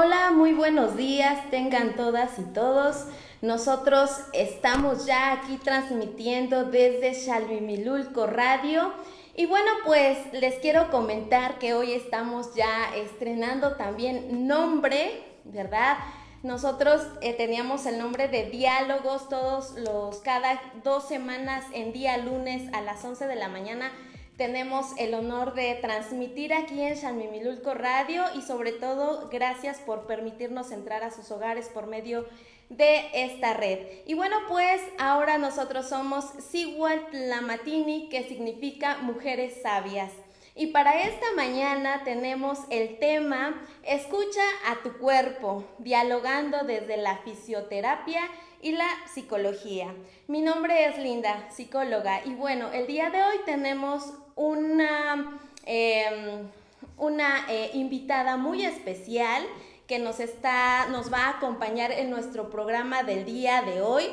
Hola, muy buenos días, tengan todas y todos. Nosotros estamos ya aquí transmitiendo desde Xalvimilulco Radio. Y bueno, pues les quiero comentar que hoy estamos ya estrenando también nombre, ¿verdad? Nosotros eh, teníamos el nombre de diálogos todos los, cada dos semanas en día lunes a las 11 de la mañana tenemos el honor de transmitir aquí en Xanmimilulco Radio y sobre todo gracias por permitirnos entrar a sus hogares por medio de esta red. Y bueno, pues ahora nosotros somos Sigual Lamatini, que significa mujeres sabias. Y para esta mañana tenemos el tema Escucha a tu cuerpo, dialogando desde la fisioterapia y la psicología. Mi nombre es Linda, psicóloga, y bueno, el día de hoy tenemos una, em, una eh, invitada muy especial que nos, está, nos va a acompañar en nuestro programa del día de hoy.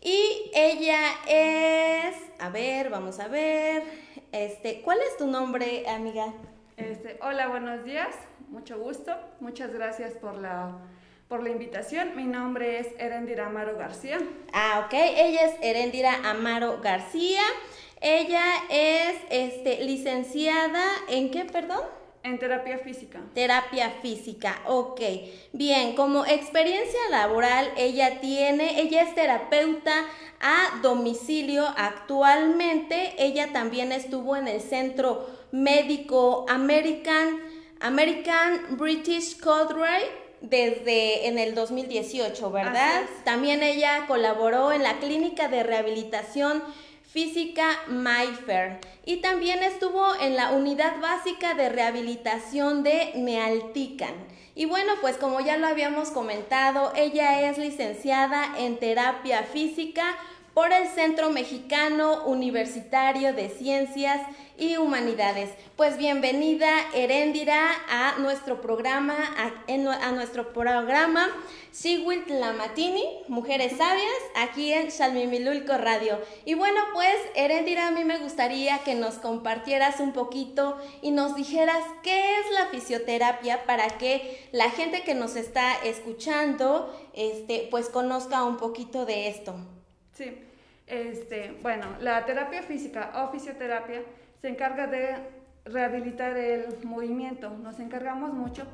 Y ella es, a ver, vamos a ver, este, ¿cuál es tu nombre, amiga? Este, hola, buenos días, mucho gusto, muchas gracias por la por la invitación. Mi nombre es Erendira Amaro García. Ah, ok. Ella es Erendira Amaro García. Ella es este, licenciada en qué, perdón? En terapia física. Terapia física, ok. Bien, como experiencia laboral, ella tiene, ella es terapeuta a domicilio actualmente. Ella también estuvo en el Centro Médico American, American British Codray desde en el 2018, ¿verdad? También ella colaboró en la clínica de rehabilitación física Mayfair y también estuvo en la unidad básica de rehabilitación de Nealtican. Y bueno, pues como ya lo habíamos comentado, ella es licenciada en terapia física por el Centro Mexicano Universitario de Ciencias y Humanidades. Pues bienvenida Heréndira a nuestro programa, a, nuestro programa Sigwit Lamatini, Mujeres Sabias, aquí en Salmimilulco Radio. Y bueno, pues Heréndira, a mí me gustaría que nos compartieras un poquito y nos dijeras qué es la fisioterapia para que la gente que nos está escuchando, este, pues conozca un poquito de esto. Sí, este, bueno, la terapia física o fisioterapia se encarga de rehabilitar el movimiento. Nos encargamos mucho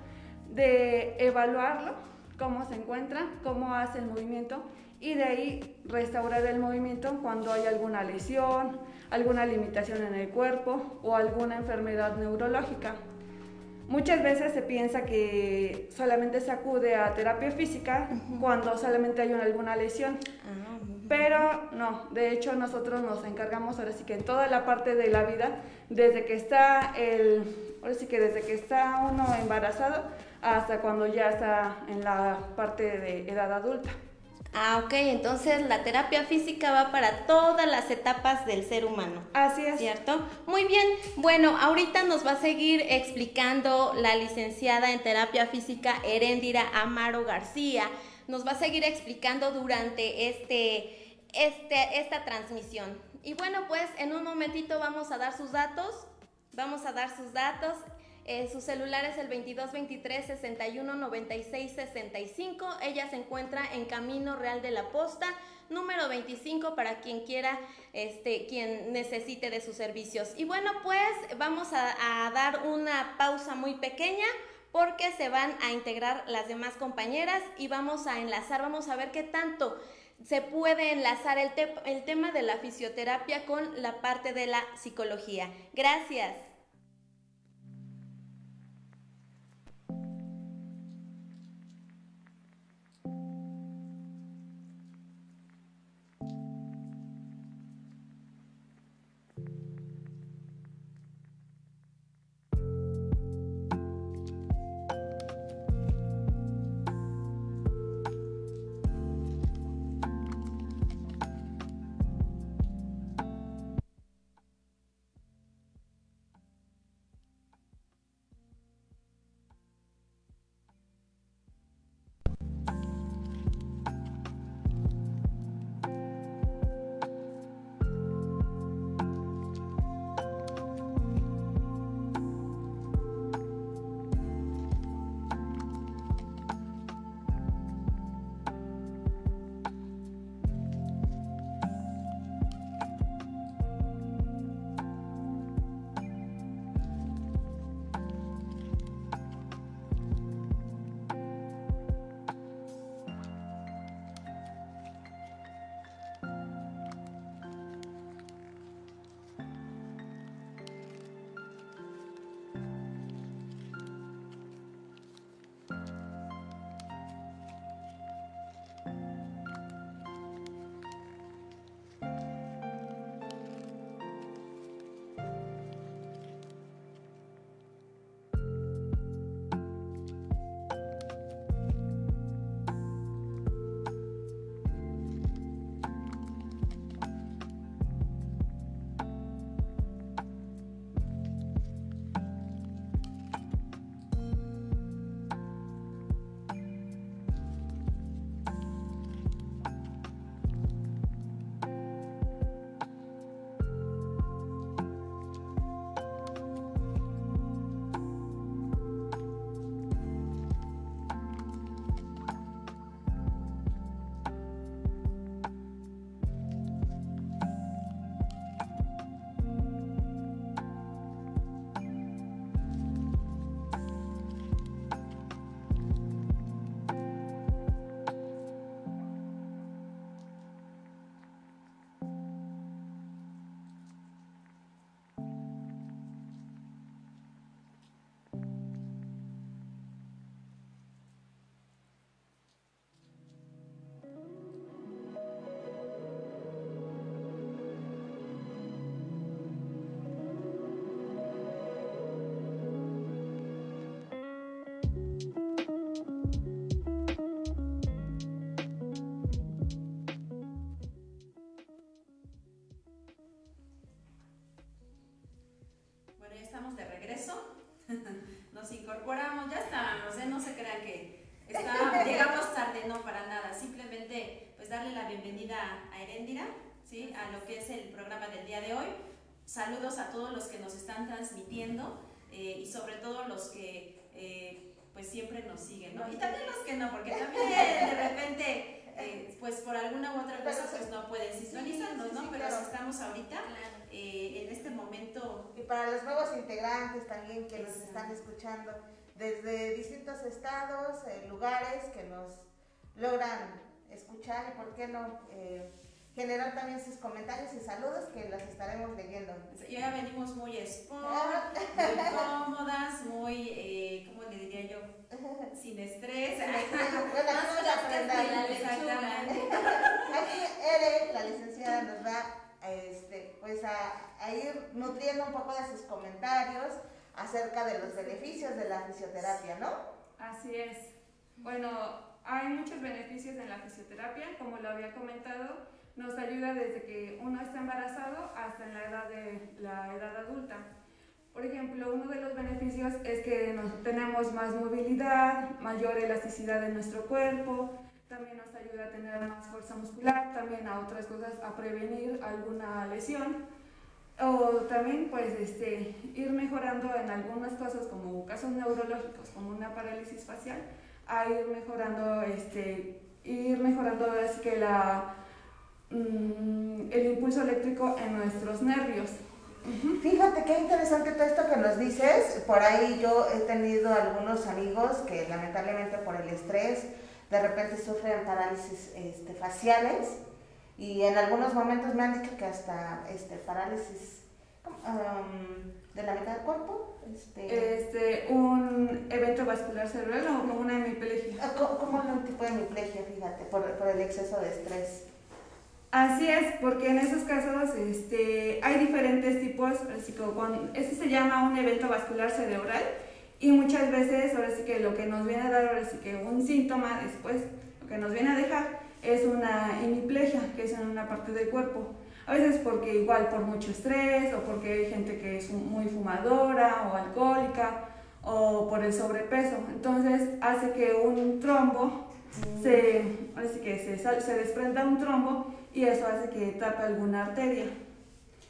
de evaluarlo, cómo se encuentra, cómo hace el movimiento y de ahí restaurar el movimiento cuando hay alguna lesión, alguna limitación en el cuerpo o alguna enfermedad neurológica. Muchas veces se piensa que solamente se acude a terapia física cuando solamente hay alguna lesión. Ah, pero no, de hecho nosotros nos encargamos ahora sí que en toda la parte de la vida, desde que está el, ahora sí que desde que está uno embarazado hasta cuando ya está en la parte de edad adulta. Ah, ok, entonces la terapia física va para todas las etapas del ser humano. Así es. ¿Cierto? Muy bien. Bueno, ahorita nos va a seguir explicando la licenciada en terapia física Heréndira Amaro García. Nos va a seguir explicando durante este, este, esta transmisión. Y bueno, pues en un momentito vamos a dar sus datos. Vamos a dar sus datos. Eh, su celular es el 22 23 61 96 65. Ella se encuentra en Camino Real de la Posta, número 25 para quien quiera, este, quien necesite de sus servicios. Y bueno, pues vamos a, dar una pausa muy pequeña porque se van a integrar las demás compañeras y vamos a enlazar, vamos a ver qué tanto se puede enlazar el, el tema de la fisioterapia con la parte de la psicología. Gracias. Saludos a todos los que nos están transmitiendo eh, y sobre todo los que eh, pues siempre nos siguen, ¿no? Y también los que no, porque también de repente, eh, pues por alguna u otra cosa, pues no pueden sintonizarnos, ¿no? Pero estamos ahorita en este momento. Y para los nuevos integrantes también que nos están escuchando desde distintos estados, lugares que nos logran escuchar y por qué no generar también sus comentarios y saludos que los estaremos leyendo. Ya venimos muy sport, muy cómodas, muy, eh, ¿cómo le diría yo? Sin estrés. Exactamente. Aquí Ere, la licenciada, nos va este, pues a, a ir nutriendo un poco de sus comentarios acerca de los beneficios de la fisioterapia, ¿no? Así es. Bueno, hay muchos beneficios en la fisioterapia, como lo había comentado nos ayuda desde que uno está embarazado hasta en la edad, de, la edad adulta. Por ejemplo, uno de los beneficios es que nos, tenemos más movilidad, mayor elasticidad en nuestro cuerpo, también nos ayuda a tener más fuerza muscular, también a otras cosas, a prevenir alguna lesión o también pues este, ir mejorando en algunas cosas como casos neurológicos como una parálisis facial, a ir mejorando, este, ir mejorando es que la Mm, el impulso eléctrico en nuestros nervios. Fíjate qué interesante todo esto que nos dices. Por ahí yo he tenido algunos amigos que lamentablemente por el estrés de repente sufren parálisis este, faciales y en algunos momentos me han dicho que hasta este, parálisis de la mitad del cuerpo. Este, este, un evento vascular cerebral o como una hemiplegia. Ah, como un tipo de hemiplegia, fíjate, por, por el exceso de estrés. Así es, porque en esos casos este, hay diferentes tipos, así que ese se llama un evento vascular cerebral y muchas veces ahora sí que lo que nos viene a dar ahora sí que un síntoma después, lo que nos viene a dejar es una hemiplegia, que es en una parte del cuerpo. A veces porque igual por mucho estrés o porque hay gente que es muy fumadora o alcohólica o por el sobrepeso. Entonces hace que un trombo se, así que se, se desprenda un trombo y eso hace que tape alguna arteria.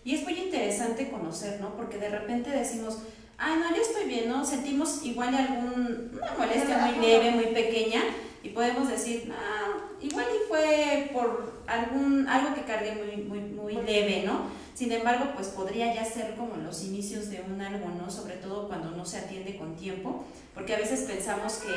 Y es muy interesante conocer, ¿no? Porque de repente decimos, ay, no, yo estoy bien, ¿no? Sentimos igual alguna molestia muy leve, muy pequeña, y podemos decir, ah, igual y fue por algún, algo que cargué muy, muy, muy leve, ¿no? Sin embargo, pues podría ya ser como los inicios de un algo, ¿no? Sobre todo cuando no se atiende con tiempo, porque a veces pensamos que,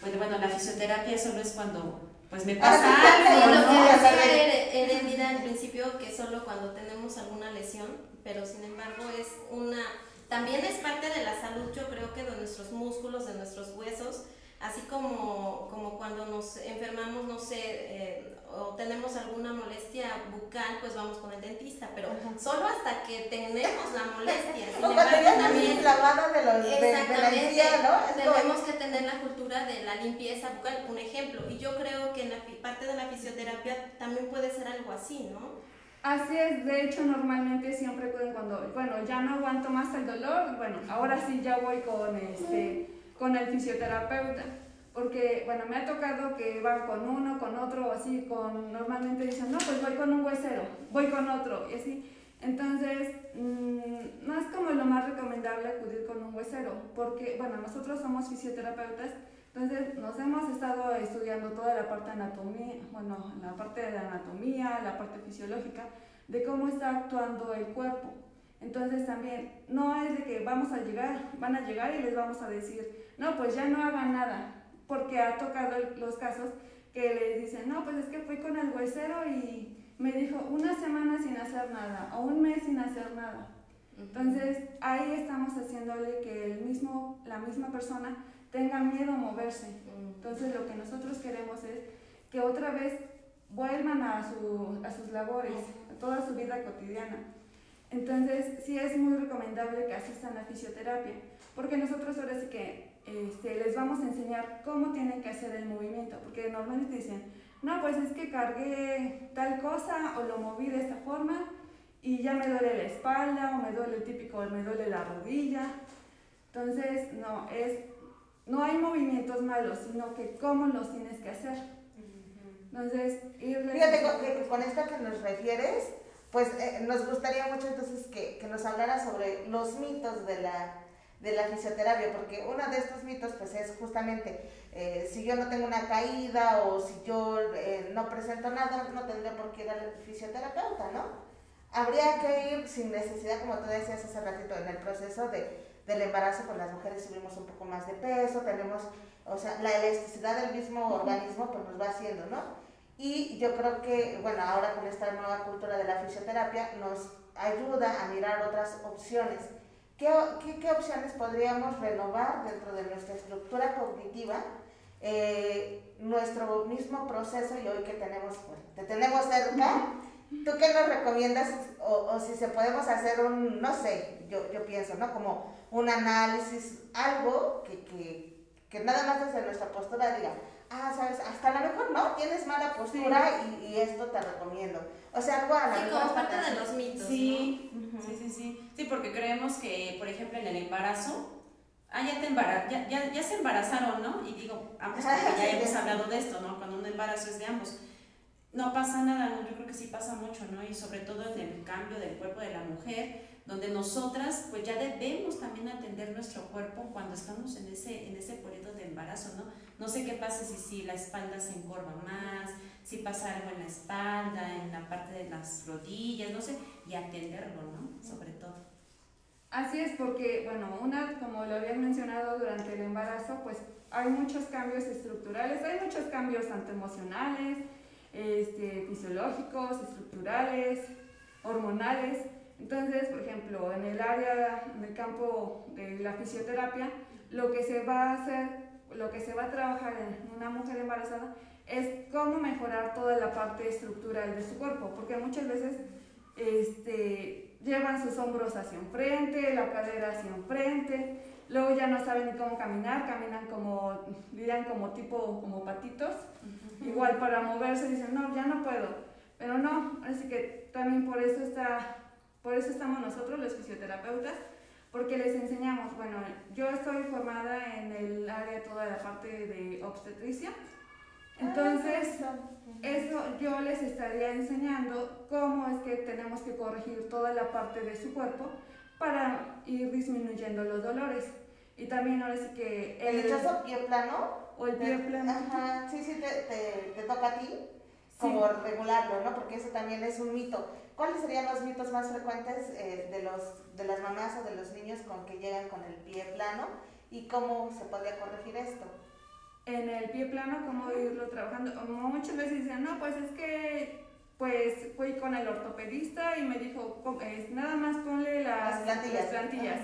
pues, bueno, la fisioterapia solo es cuando pues me pasa algo. lo que decía al principio, que solo cuando tenemos alguna lesión, pero sin embargo es una, también es parte de la salud, yo creo que de nuestros músculos, de nuestros huesos, así como, como cuando nos enfermamos, no sé, eh, o tenemos alguna molestia bucal, pues vamos con el dentista, pero solo hasta que tenemos la molestia. Sin embargo, también de, los, exactamente, ¿no? tenemos que tener la cultura de la limpieza bucal, un ejemplo, y yo creo que en la parte de la fisioterapia también puede ser algo así, ¿no? Así es, de hecho normalmente siempre pueden cuando, bueno, ya no aguanto más el dolor, bueno, ahora sí ya voy con este, con el fisioterapeuta porque, bueno, me ha tocado que van con uno, con otro, así, con, normalmente dicen, no, pues voy con un huesero, voy con otro, y así. Entonces, mm, no es como lo más recomendable acudir con un huesero, porque, bueno, nosotros somos fisioterapeutas, entonces nos hemos estado estudiando toda la parte anatomía, bueno, la parte de la anatomía, la parte fisiológica, de cómo está actuando el cuerpo. Entonces también, no es de que vamos a llegar, van a llegar y les vamos a decir, no, pues ya no hagan nada, porque ha tocado los casos que les dicen, no, pues es que fui con el huesero y me dijo una semana sin hacer nada o un mes sin hacer nada. Entonces ahí estamos haciéndole que el mismo, la misma persona tenga miedo a moverse. Entonces lo que nosotros queremos es que otra vez vuelvan a, su, a sus labores, a toda su vida cotidiana. Entonces sí es muy recomendable que asistan a fisioterapia, porque nosotros ahora sí que este, les vamos a enseñar cómo tienen que hacer el movimiento, porque normalmente dicen, no, pues es que cargué tal cosa o lo moví de esta forma y ya me duele la espalda o me duele el típico, me duele la rodilla. Entonces, no, es, no hay movimientos malos, sino que cómo los tienes que hacer. Entonces, irles... Fíjate con, con esto que nos refieres, pues eh, nos gustaría mucho entonces que, que nos hablara sobre los mitos de la, de la fisioterapia, porque uno de estos mitos pues es justamente eh, si yo no tengo una caída o si yo eh, no presento nada, no tendría por qué ir al fisioterapeuta, ¿no? Habría que ir sin necesidad, como tú decías hace ratito, en el proceso de, del embarazo con las mujeres subimos un poco más de peso, tenemos, o sea, la elasticidad del mismo organismo pues nos va haciendo, ¿no? Y yo creo que, bueno, ahora con esta nueva cultura de la fisioterapia nos ayuda a mirar otras opciones ¿Qué, qué, opciones podríamos renovar dentro de nuestra estructura cognitiva? Eh, nuestro mismo proceso y hoy que tenemos, pues, te tenemos cerca, ¿tú qué nos recomiendas? O, o, si se podemos hacer un, no sé, yo, yo pienso, ¿no? Como un análisis, algo que, que, que nada más desde nuestra postura diga, ah, sabes, hasta a lo mejor no, tienes mala postura y, y, esto te recomiendo. O sea, algo a la Sí, como parte de los mitos. Sí, sí, sí, sí. Sí, porque creemos que, por ejemplo, en el embarazo, ah, ya te embaraz ya, ya, ya, se embarazaron, ¿no? Y digo, ambos, porque ya hemos hablado de esto, ¿no? Cuando un embarazo es de ambos. No pasa nada, ¿no? Yo creo que sí pasa mucho, ¿no? Y sobre todo en el cambio del cuerpo de la mujer, donde nosotras pues ya debemos también atender nuestro cuerpo cuando estamos en ese, en ese periodo de embarazo, ¿no? No sé qué pasa si, si la espalda se encorva más, si pasa algo en la espalda, en la parte de las rodillas, no sé, y atenderlo, ¿no? Sobre todo. Así es, porque, bueno, una, como lo habías mencionado durante el embarazo, pues hay muchos cambios estructurales, hay muchos cambios tanto emocionales, este, fisiológicos, estructurales, hormonales. Entonces, por ejemplo, en el área, en el campo de la fisioterapia, lo que se va a hacer, lo que se va a trabajar en una mujer embarazada es cómo mejorar toda la parte estructural de su cuerpo, porque muchas veces este, llevan sus hombros hacia enfrente, la cadera hacia enfrente, luego ya no saben ni cómo caminar, caminan como, dirían como tipo, como patitos, igual para moverse dicen, no, ya no puedo, pero no, así que también por eso está por eso estamos nosotros, los fisioterapeutas, porque les enseñamos, bueno, yo estoy formada en el área toda la parte de obstetricia, entonces eso yo les estaría enseñando cómo es que tenemos que corregir toda la parte de su cuerpo para ir disminuyendo los dolores. Y también ahora sí que... ¿El, ¿El pie plano? O el pie plano. Ajá, sí, sí, te, te, te toca a ti como regularlo, ¿no? Porque eso también es un mito. ¿Cuáles serían los mitos más frecuentes eh, de, los, de las mamás o de los niños con que llegan con el pie plano y cómo se podría corregir esto? En el pie plano, ¿cómo irlo trabajando? Muchas veces dicen, no, pues es que pues fui con el ortopedista y me dijo, nada más ponle las, plantillas. plantillas.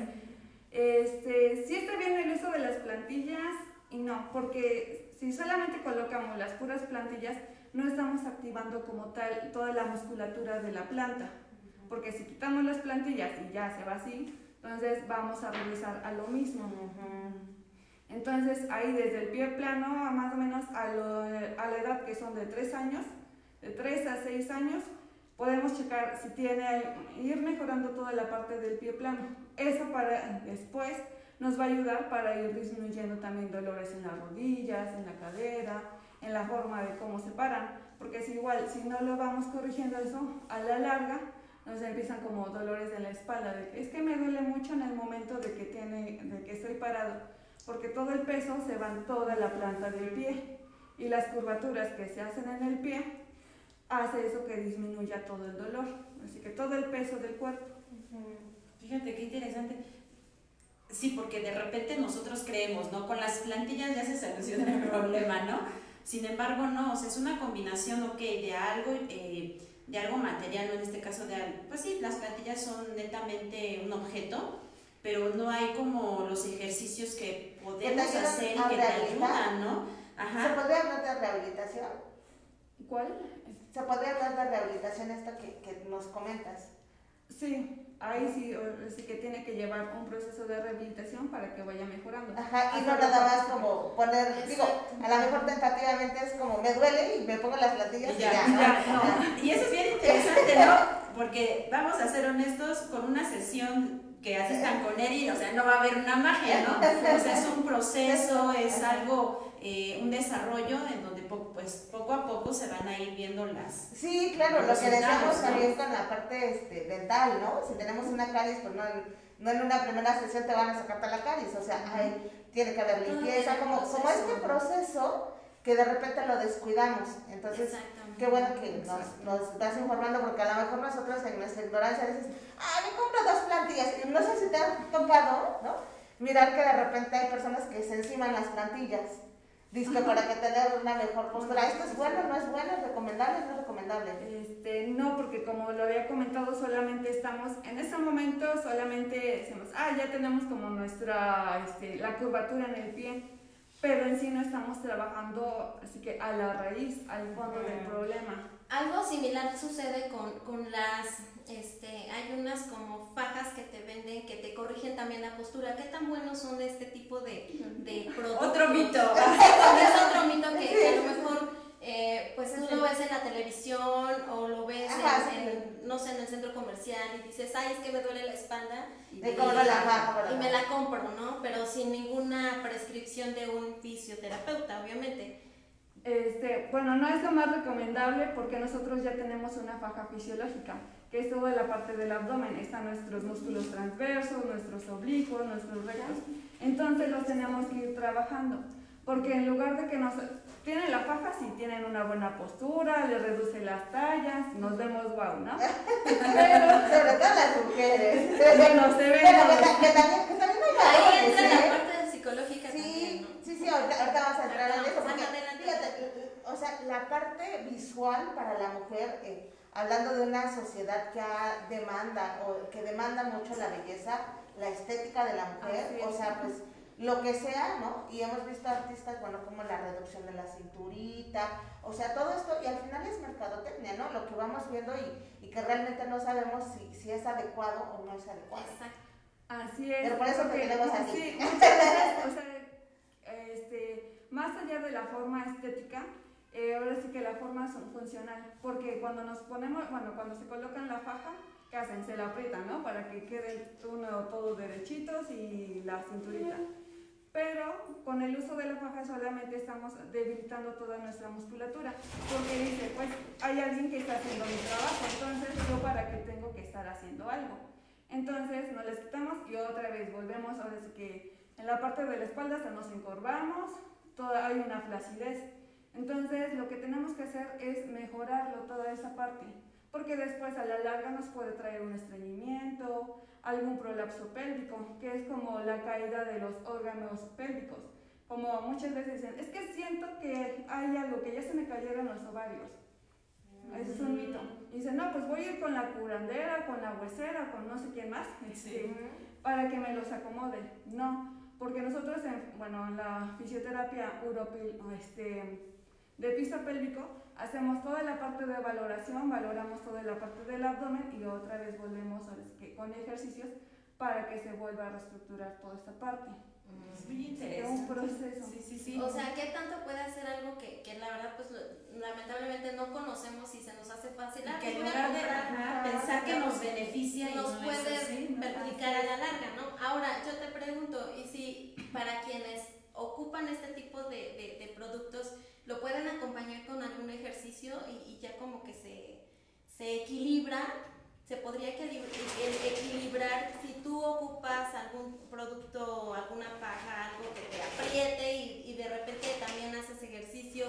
Este, sí está bien el uso de las plantillas y no, porque si solamente colocamos las puras plantillas, no estamos activando como tal toda la musculatura de la planta. Porque si quitamos las plantillas y ya se va así, entonces vamos a regresar a lo mismo. Entonces ahí desde el pie plano, más o menos a, la edad que son de 3 años, de 3 a 6 años, podemos checar si tiene, ir mejorando toda la parte del pie plano. Eso para después nos va a ayudar para ir disminuyendo también dolores en las rodillas, en la cadera, en la forma de cómo se paran, porque si igual, si no lo vamos corrigiendo eso, a la larga nos empiezan como dolores de la espalda, de, es que me duele mucho en el momento de que, tiene, de que estoy parado, porque todo el peso se va en toda la planta del pie y las curvaturas que se hacen en el pie hace eso que disminuya todo el dolor, así que todo el peso del cuerpo. Fíjate qué interesante. Sí, porque de repente nosotros creemos, ¿no? Con las plantillas ya se soluciona el problema, ¿no? Sin embargo, no, o sea, es una combinación, ok, de algo, eh, de algo material, ¿no? En este caso de algo, pues sí, las plantillas son netamente un objeto, pero no hay como los ejercicios que podemos hacer y que te ayudan, ¿no? Ajá. ¿Se podría hablar de rehabilitación? ¿Cuál? ¿Se podría hablar de rehabilitación esto que, que nos comentas? Sí, ahí sí, sí que tiene que llevar un proceso de rehabilitación para que vaya mejorando. Ajá, y no nada más como poner, digo, a lo mejor tentativamente es como me duele y me pongo las platillas y ya. ya, Y eso es bien interesante, ¿no? Porque vamos a ser honestos, con una sesión que haces tan con Eri, o sea, no va a haber una magia, ¿no? O sea, es un proceso, es algo eh, un desarrollo en donde pues poco a poco se van a ir viendo las... Sí, claro, lo que decíamos también con la parte este, dental, ¿no? Si tenemos una caries, pues no, no en una primera sesión te van a sacar la caries, o sea, hay, tiene que haber limpieza, como, como este proceso que de repente lo descuidamos. Entonces, qué bueno que nos, nos, estás informando, porque a lo mejor nosotros en nuestra ignorancia dices, ah, me compro dos plantillas, y no sé si te ha tocado, ¿no? Mirar que de repente hay personas que se enciman las plantillas. Dice para que tener una mejor postura. ¿Esto es bueno, no es bueno, es recomendable, no es recomendable? Este, no, porque como lo había comentado, solamente estamos, en ese momento solamente decimos, ah, ya tenemos como nuestra, este, la curvatura en el pie pero en sí no estamos trabajando así que a la raíz, al fondo del problema. Algo similar sucede con, con, las, este, hay unas como fajas que te venden que te corrigen también la postura. ¿Qué tan buenos son este tipo de, de productos? Otro mito. es otro mito que a lo mejor eh, pues tú lo ves en la televisión o lo ves en, no sé, en el centro comercial y dices, ay, es que me duele la espalda. Y, me la y me la compro, ¿no? Pero sin ninguna prescripción de un fisioterapeuta, obviamente. Este, bueno, no es lo más recomendable porque nosotros ya tenemos una faja fisiológica, que es toda la parte del abdomen. Están nuestros músculos transversos, nuestros oblicuos, nuestros rectos. Entonces los tenemos que ir trabajando. Porque en lugar de que nos tienen la faja, si tienen una buena postura, le reduce las tallas, nos vemos guau, ¿no? Pero, sobre todo las mujeres. Bueno, se ve. Pero que, que, también, que también Ahí entra la ¿eh? parte psicológica sí, también, ¿no? Sí, sí, ahorita, ahorita vamos a entrar en eso. Porque, fíjate, o sea, la parte visual para la mujer, eh, hablando de una sociedad que demanda, o que demanda mucho la belleza, la estética de la mujer, o sea, pues lo que sea, ¿no? Y hemos visto artistas, bueno, como la reducción de la cinturita, o sea, todo esto, y al final es mercadotecnia, ¿no? Lo que vamos viendo y, y que realmente no sabemos si, si, es adecuado o no es adecuado. Exacto. Así es. Pero por eso te tenemos aquí. Sí, o sea, este, más allá de la forma estética, eh, ahora sí que la forma funcional, porque cuando nos ponemos, bueno, cuando se colocan la faja, ¿qué hacen? Se la aprietan, ¿no? Para que quede uno todos derechitos y la cinturita pero con el uso de la faja solamente estamos debilitando toda nuestra musculatura, porque dice, pues hay alguien que está haciendo mi trabajo, entonces yo para qué tengo que estar haciendo algo. Entonces nos les quitamos y otra vez volvemos, ahora sí que en la parte de la espalda hasta nos encorvamos, toda, hay una flacidez. Entonces lo que tenemos que hacer es mejorarlo toda esa parte, porque después a la larga nos puede traer un estreñimiento, algún prolapso pélvico, que es como la caída de los órganos pélvicos. Como muchas veces dicen, es que siento que hay algo, que ya se me cayeron los ovarios. Ese es un mito. Y dicen, no, pues voy a ir con la curandera, con la huesera, con no sé quién más, este, para que me los acomode. No, porque nosotros, en, bueno, en la fisioterapia europil, este, de piso pélvico, hacemos toda la parte de valoración, valoramos toda la parte del abdomen y otra vez volvemos con ejercicios para que se vuelva a reestructurar toda esta parte. Es muy interesante. Es un proceso. Sí, sí, sí. O sea, ¿qué tanto puede hacer algo que, que la verdad, pues lamentablemente no conocemos y se nos hace fácil? Ah, que pues, en lugar de pensar que nos beneficia nos puede perjudicar a la larga, ¿no? Ahora, yo te pregunto, y si para quienes ocupan este tipo de, de, productos, lo pueden acompañar con algún ejercicio y, y ya como que se, se equilibra se podría equilibrar si tú ocupas algún producto, alguna paja, algo que te apriete y, de repente también haces ejercicio.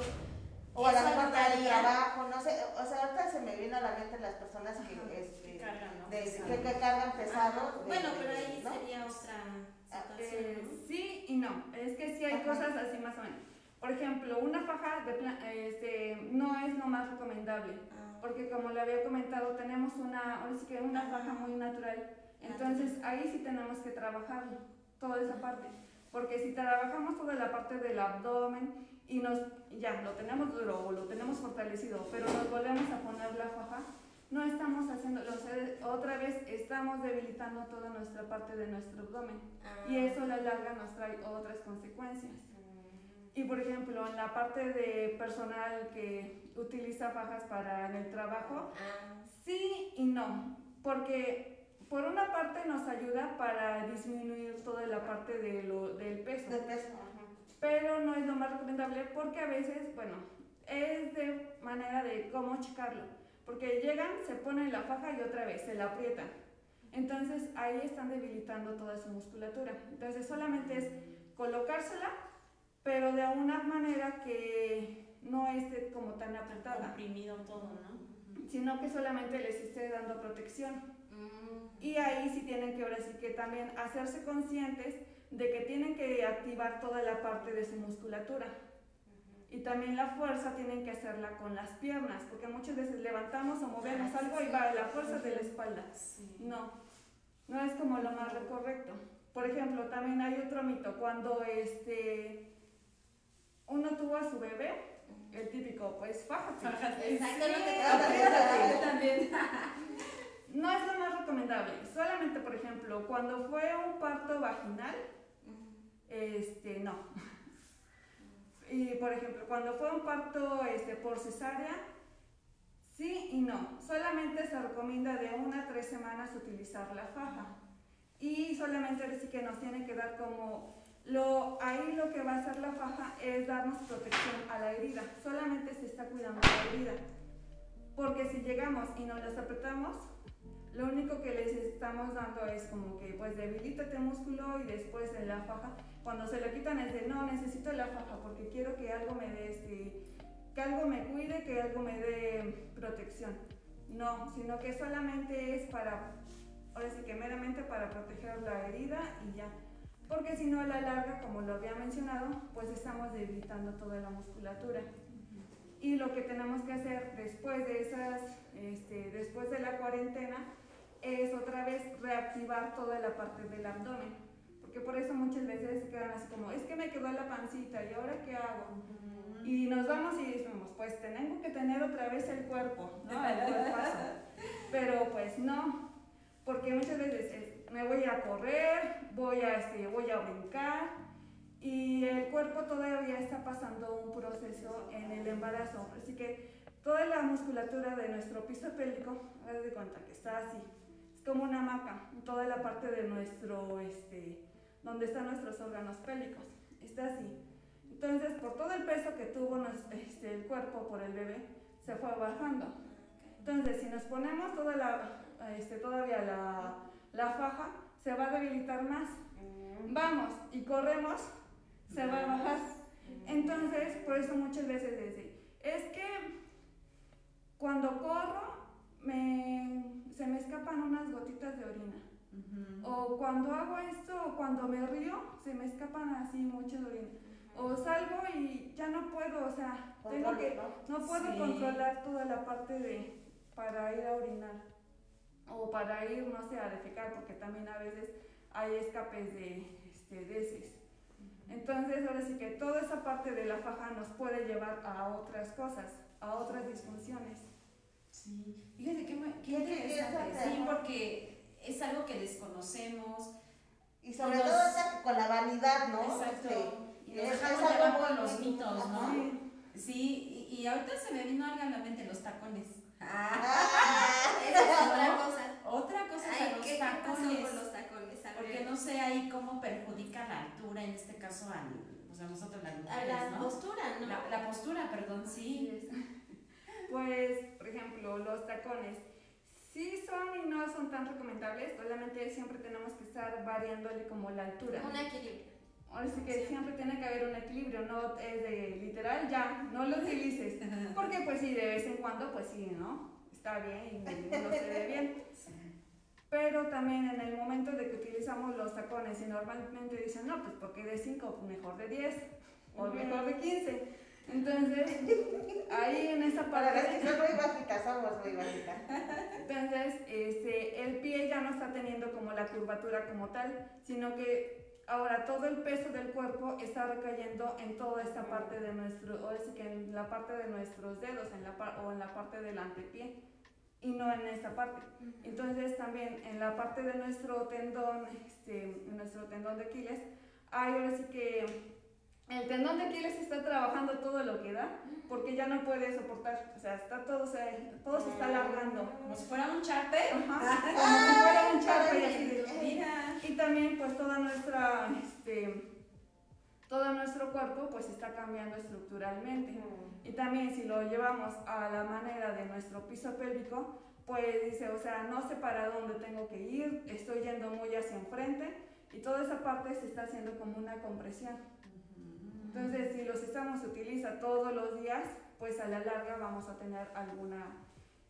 O a la mejor del trabajo, no sé, o sea, ahorita se me viene a la mente las personas que, este, cargan, ¿no? que, cargan pesado. bueno, pero ahí sería otra ah, situación. Eh, sí y no, es que sí hay cosas así más o menos. Por ejemplo, una faja de este, no es lo más recomendable. Ah porque como le había comentado, tenemos una, que una faja muy natural. Entonces ahí sí tenemos que trabajar toda esa parte. Porque si trabajamos toda la parte del abdomen y nos, ya lo tenemos duro o lo tenemos fortalecido, pero nos volvemos a poner la faja, no estamos haciendo, otra vez estamos debilitando toda nuestra parte de nuestro abdomen. Y ah. eso a la larga nos trae otras consecuencias. Y por ejemplo, en la parte de personal que utiliza fajas para en el trabajo, ah. sí y no, porque por una parte nos ayuda para disminuir toda la parte de lo, del peso. Del peso. pero no es lo más recomendable porque a veces, bueno, es de manera de cómo checarlo, porque llegan, se ponen la faja y otra vez se la aprietan. Entonces ahí están debilitando toda su musculatura. Entonces solamente es colocársela, pero de una manera que no esté como tan apretada. Comprimido todo, ¿no? Sino que solamente les esté dando protección. Mm. Y ahí sí tienen que ahora sí que también hacerse conscientes de que tienen que activar toda la parte de su musculatura. Y también la fuerza tienen que hacerla con las piernas, porque muchas veces levantamos o movemos Ah, algo y va la fuerza de la espalda. No, no es como lo más correcto. Por ejemplo, también hay otro mito, cuando este uno tuvo a su bebé, el típico, pues fájate. Fájate. Exacto, Sí, te. Yo también. No es lo más recomendable. Solamente, por ejemplo, cuando fue un parto vaginal, este, no. Y, por ejemplo, cuando fue un parto este, por cesárea, sí y no. Solamente se recomienda de una a tres semanas utilizar la faja. Y solamente sí que nos tiene que dar como... Lo, ahí lo que va a hacer la faja es darnos protección a la herida. Solamente se está cuidando la herida. Porque si llegamos y nos las apretamos, lo único que les estamos dando es como que pues debilítate el músculo y después en la faja, cuando se lo quitan es de no, necesito la faja porque quiero que algo me dé este, que algo me cuide, que algo me dé protección. No, sino que solamente es para, ahora sí que meramente para proteger la herida y ya. Porque si no a la larga, como lo había mencionado, pues estamos debilitando toda la musculatura. Y lo que tenemos que hacer después de esas, este, después de la cuarentena, es otra vez reactivar toda la parte del abdomen. Porque por eso muchas veces se quedan así como, es que me quedó la pancita, ¿y ahora qué hago? Y nos vamos y decimos, pues tenemos que tener otra vez el cuerpo, ¿no? El. Pero pues no, porque muchas veces es, me voy a correr, voy a, este, voy a brincar, y el cuerpo todavía está pasando un proceso en el embarazo. Así que toda la musculatura de nuestro piso pélvico, haz de cuenta que está así, es como una hamaca, toda la parte de nuestro, este, donde están nuestros órganos pélvicos, está así. Entonces, por todo el peso que tuvo nuestro- este, el cuerpo por el bebé, se fue bajando. Entonces, si nos ponemos toda la, este, todavía la, la faja, se va a debilitar más. Vamos y corremos, se va a bajar. Entonces, por eso muchas veces dice, es que cuando corro me- se me escapan unas gotitas de orina. O cuando hago esto, o cuando me río, se me escapan así muchas orina. O salgo y ya no puedo, o sea, tengo que, no puedo Sí. controlar toda la parte de, para ir a orinar. O para ir, no sé, a defecar, porque también a veces hay escapes de, este, heces. Entonces, ahora sí que toda esa parte de la faja nos puede llevar a otras cosas, a otras disfunciones. Sí, fíjate qué, qué interesante, sí, porque es algo que desconocemos. Y sobre Los- todo esa- con la vanidad, ¿no? Exacto. Este, Y nos dejamos llevar los mitos, ¿no? Sí. Sí, y, y ahorita se me vino algo a la mente, los tacones. Ah, Esa es otra cosa. Otra cosa Ay, son los ¿qué, qué pasó tacones. con los tacones? A Porque no sé ahí cómo perjudica la altura, en este caso al, pues a nosotros las A mujeres, la ¿no? postura, ¿no? La, la postura, perdón, sí. Sí, es. Pues, por ejemplo, los tacones. Sí son y no son tan recomendables, solamente siempre tenemos que estar variándole como la altura. Un equilibrio. Ahora sí que siempre tiene que haber un equilibrio, no es de literal ya, no lo utilices. Porque pues sí, de vez en cuando, pues sí, ¿no? Está bien y no se ve bien. Pero también en el momento de que utilizamos los tacones y normalmente dicen, no, pues porque de 5, mejor de 10 o mejor de 15. Entonces, ahí en esa Para parte... que son muy bajitas, somos muy bajitas. Entonces, este, el pie ya no está teniendo como la curvatura como tal, sino que ahora todo el peso del cuerpo está recayendo en toda esta parte de nuestro, ahora sí que en la parte de nuestros dedos en la par- o en la parte del antepié y no en esta parte. Entonces también en la parte de nuestro tendón, este, en nuestro tendón de Aquiles, hay ahora sí que el tendón de Aquiles está trabajando todo lo que da porque ya no puede soportar, o sea, está todo, se, todo se está alargando. Como si fuera un charpe. Ajá, como si fuera un charco y así de-. Y también pues toda nuestra, este, todo nuestro cuerpo pues está cambiando estructuralmente. Y también si lo llevamos a la manera de nuestro piso pélvico, pues dice, o sea, no sé para dónde tengo que ir, estoy yendo muy hacia enfrente y toda esa parte se está haciendo como una compresión. Entonces, si los estamos utiliza todos los días, pues a la larga vamos a tener alguna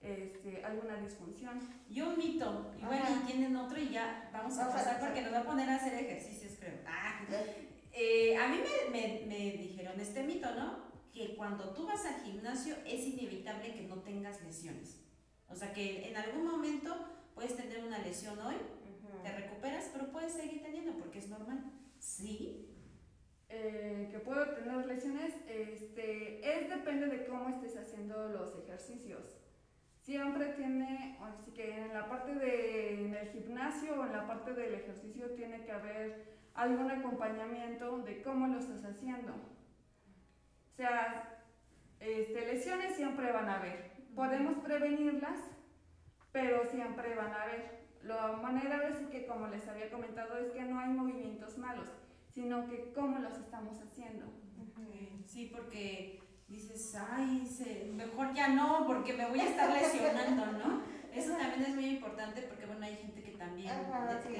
este, alguna disfunción. Y un mito, y bueno, y tienen otro y ya vamos a pasar porque nos va a poner a hacer ejercicios, creo. Ah, eh, a mí me, me, dijeron este mito, ¿no? Que cuando tú vas al gimnasio es inevitable que no tengas lesiones. O sea que en algún momento puedes tener una lesión hoy, te recuperas, pero puedes seguir teniendo porque es normal. Sí. Eh, que puedo tener lesiones, este, es depende de cómo estés haciendo los ejercicios siempre tiene, así que en la parte de, gimnasio o en la parte del ejercicio tiene que haber algún acompañamiento de cómo lo estás haciendo. O sea, este, lesiones siempre van a haber. Podemos prevenirlas, pero siempre van a haber. La manera de decir que, como les había comentado, es que no hay movimientos malos, sino que cómo los estamos haciendo. Sí, porque dices, ay, mejor ya no, porque me voy a estar lesionando, ¿no? Eso también es muy importante porque, bueno, hay gente que también,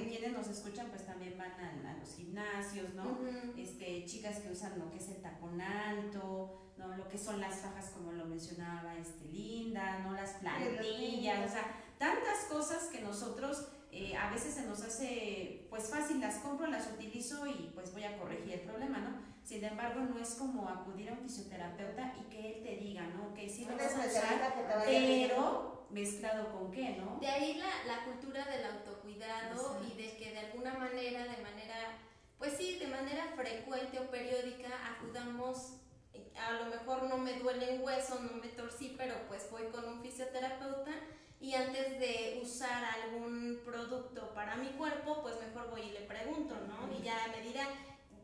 quienes nos escuchan, pues también van a, los gimnasios, ¿no? este, chicas que usan lo que es el tacón alto, ¿no? Lo que son las fajas, como lo mencionaba este, Linda, ¿no? Las plantillas, o sea, tantas cosas que nosotros eh, a veces se nos hace, pues fácil, las compro, las utilizo y pues voy a corregir el problema, ¿no? Sin embargo, no es como acudir a un fisioterapeuta y que él te diga, ¿no? Que sí lo vas a usar, pero mezclado con qué, ¿no? De ahí la, la cultura del autocuidado y de que de alguna manera, de manera, pues sí, de manera frecuente o periódica acudamos a lo mejor no me duele el hueso, no me torcí, pero pues voy con un fisioterapeuta y antes de usar algún producto para mi cuerpo, pues mejor voy y le pregunto, ¿no? Y ya me dirá,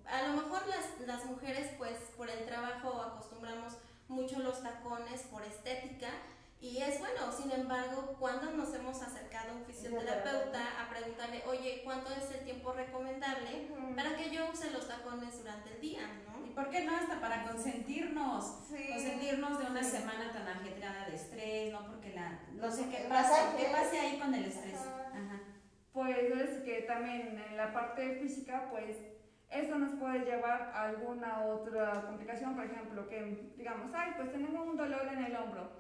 a lo mejor las, las mujeres pues por el trabajo acostumbramos mucho los tacones por estética, y es bueno, sin embargo, cuando nos hemos acercado a un fisioterapeuta a preguntarle, oye, ¿cuánto es el tiempo recomendable para que yo use los tacones durante el día? ¿No? ¿Y por qué no hasta para consentirnos? Consentirnos de una semana tan ajetreada de estrés, ¿no? Porque la, no sé qué pasa, qué pasa ahí con el estrés. Ajá. Pues es que también en la parte física, pues esto nos puede llevar a alguna otra complicación, por ejemplo, que digamos, ay, pues tenemos un dolor en el hombro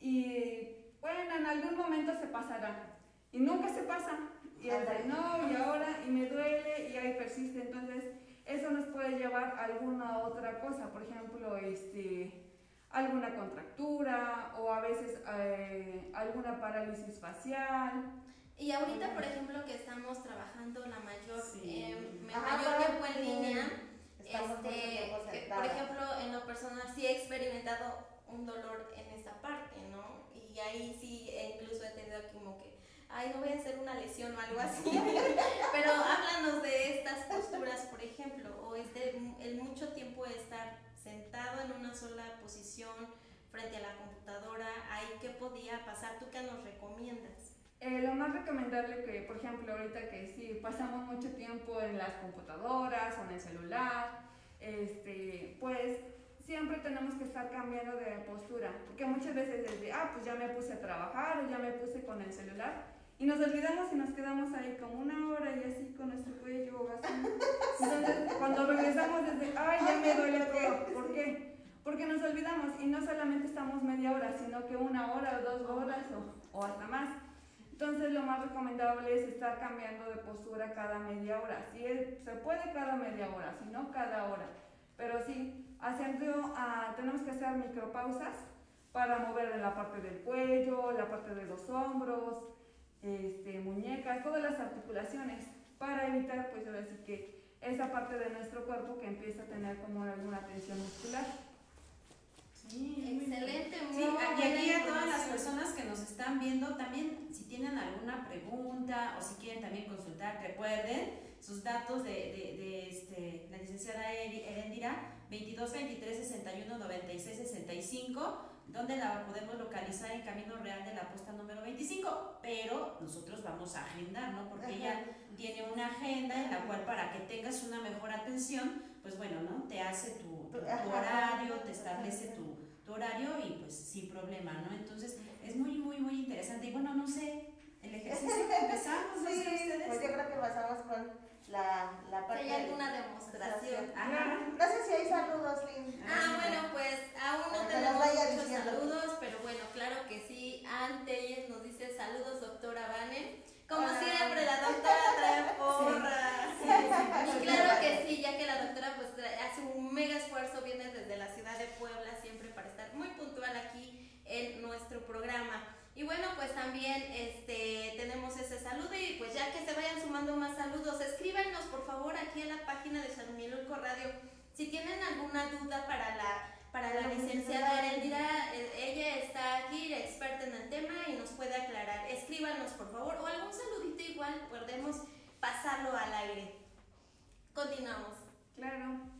y bueno, en algún momento se pasará. Y nunca se pasa. Y es de no, y ahora, y me duele, y ahí persiste. Entonces, eso nos puede llevar a alguna otra cosa. Por ejemplo, este, alguna contractura o a veces eh, alguna parálisis facial. Y ahorita, por ejemplo, que estamos trabajando la mayor, eh, mayor tiempo en línea, este, por ejemplo, en lo personal sí he experimentado un dolor en esa parte, ¿no? Y ahí sí, incluso he tenido como que, ay, no voy a hacer una lesión o algo así. Pero háblanos de estas posturas, por ejemplo, o este, el mucho tiempo de estar sentado en una sola posición frente a la computadora, ahí qué podía pasar, ¿tú qué nos recomiendas? Eh, lo más recomendable que, por ejemplo, ahorita que sí pasamos mucho tiempo en las computadoras o en el celular, este, pues siempre tenemos que estar cambiando de postura, porque muchas veces desde, ah, pues ya me puse a trabajar o ya me puse con el celular, y nos olvidamos y nos quedamos ahí como una hora y así con nuestro cuello así. Entonces, cuando regresamos desde, ay, ya me duele todo, ¿por qué? Porque nos olvidamos y no solamente estamos media hora, sino que una hora o dos horas o, o hasta más. Entonces lo más recomendable es estar cambiando de postura cada media hora. Si se puede cada media hora, si no cada hora. Pero sí, haciendo, ah, tenemos que hacer micropausas para mover la parte del cuello, la parte de los hombros, este, muñecas, todas las articulaciones, para evitar, pues ahora sí que esa parte de nuestro cuerpo que empieza a tener como alguna tensión muscular. Sí, Excelente, muy sí, y aquí a todas las personas que nos están viendo, también si tienen alguna pregunta o si quieren también consultar, recuerden sus datos de, de, de este, la licenciada Erendira, 22 23 61 96 65, donde la podemos localizar en Camino Real de la posta número 25, pero nosotros vamos a agendar, ¿no? Porque ella tiene una agenda en la cual para que tengas una mejor atención, pues bueno, ¿no? Te hace tu, tu- horario, te establece tu, tu horario y pues sin problema, ¿no? Entonces es muy, muy, muy interesante. Y bueno, no sé, el ejercicio que empezamos, no sé Sí, ustedes. pues yo creo que pasamos con la, la Si parte hay de- alguna demostración. Ajá. No sé si hay saludos, Lynn. Ah, bueno, pues aún no tenemos muchos diciendo. saludos, pero bueno, claro que sí. Ante nos dice saludos, doctora Vane. Como Hola. siempre, la doctora trae porras. Sí, sí, sí. Y claro que sí, ya que la doctora pues hace un mega esfuerzo, viene desde la ciudad de Puebla siempre para estar muy puntual aquí en nuestro programa. Y bueno, pues también este tenemos ese saludo y pues ya que se vayan sumando más saludos, escríbanos por favor aquí en la página de San Miguel Radio si tienen alguna duda para la para la licenciada Erendira, eh, ella está aquí, experta en el tema y nos puede aclarar. Escríbanos por favor o algún saludito igual, podemos pasarlo al aire. Continuamos. Claro.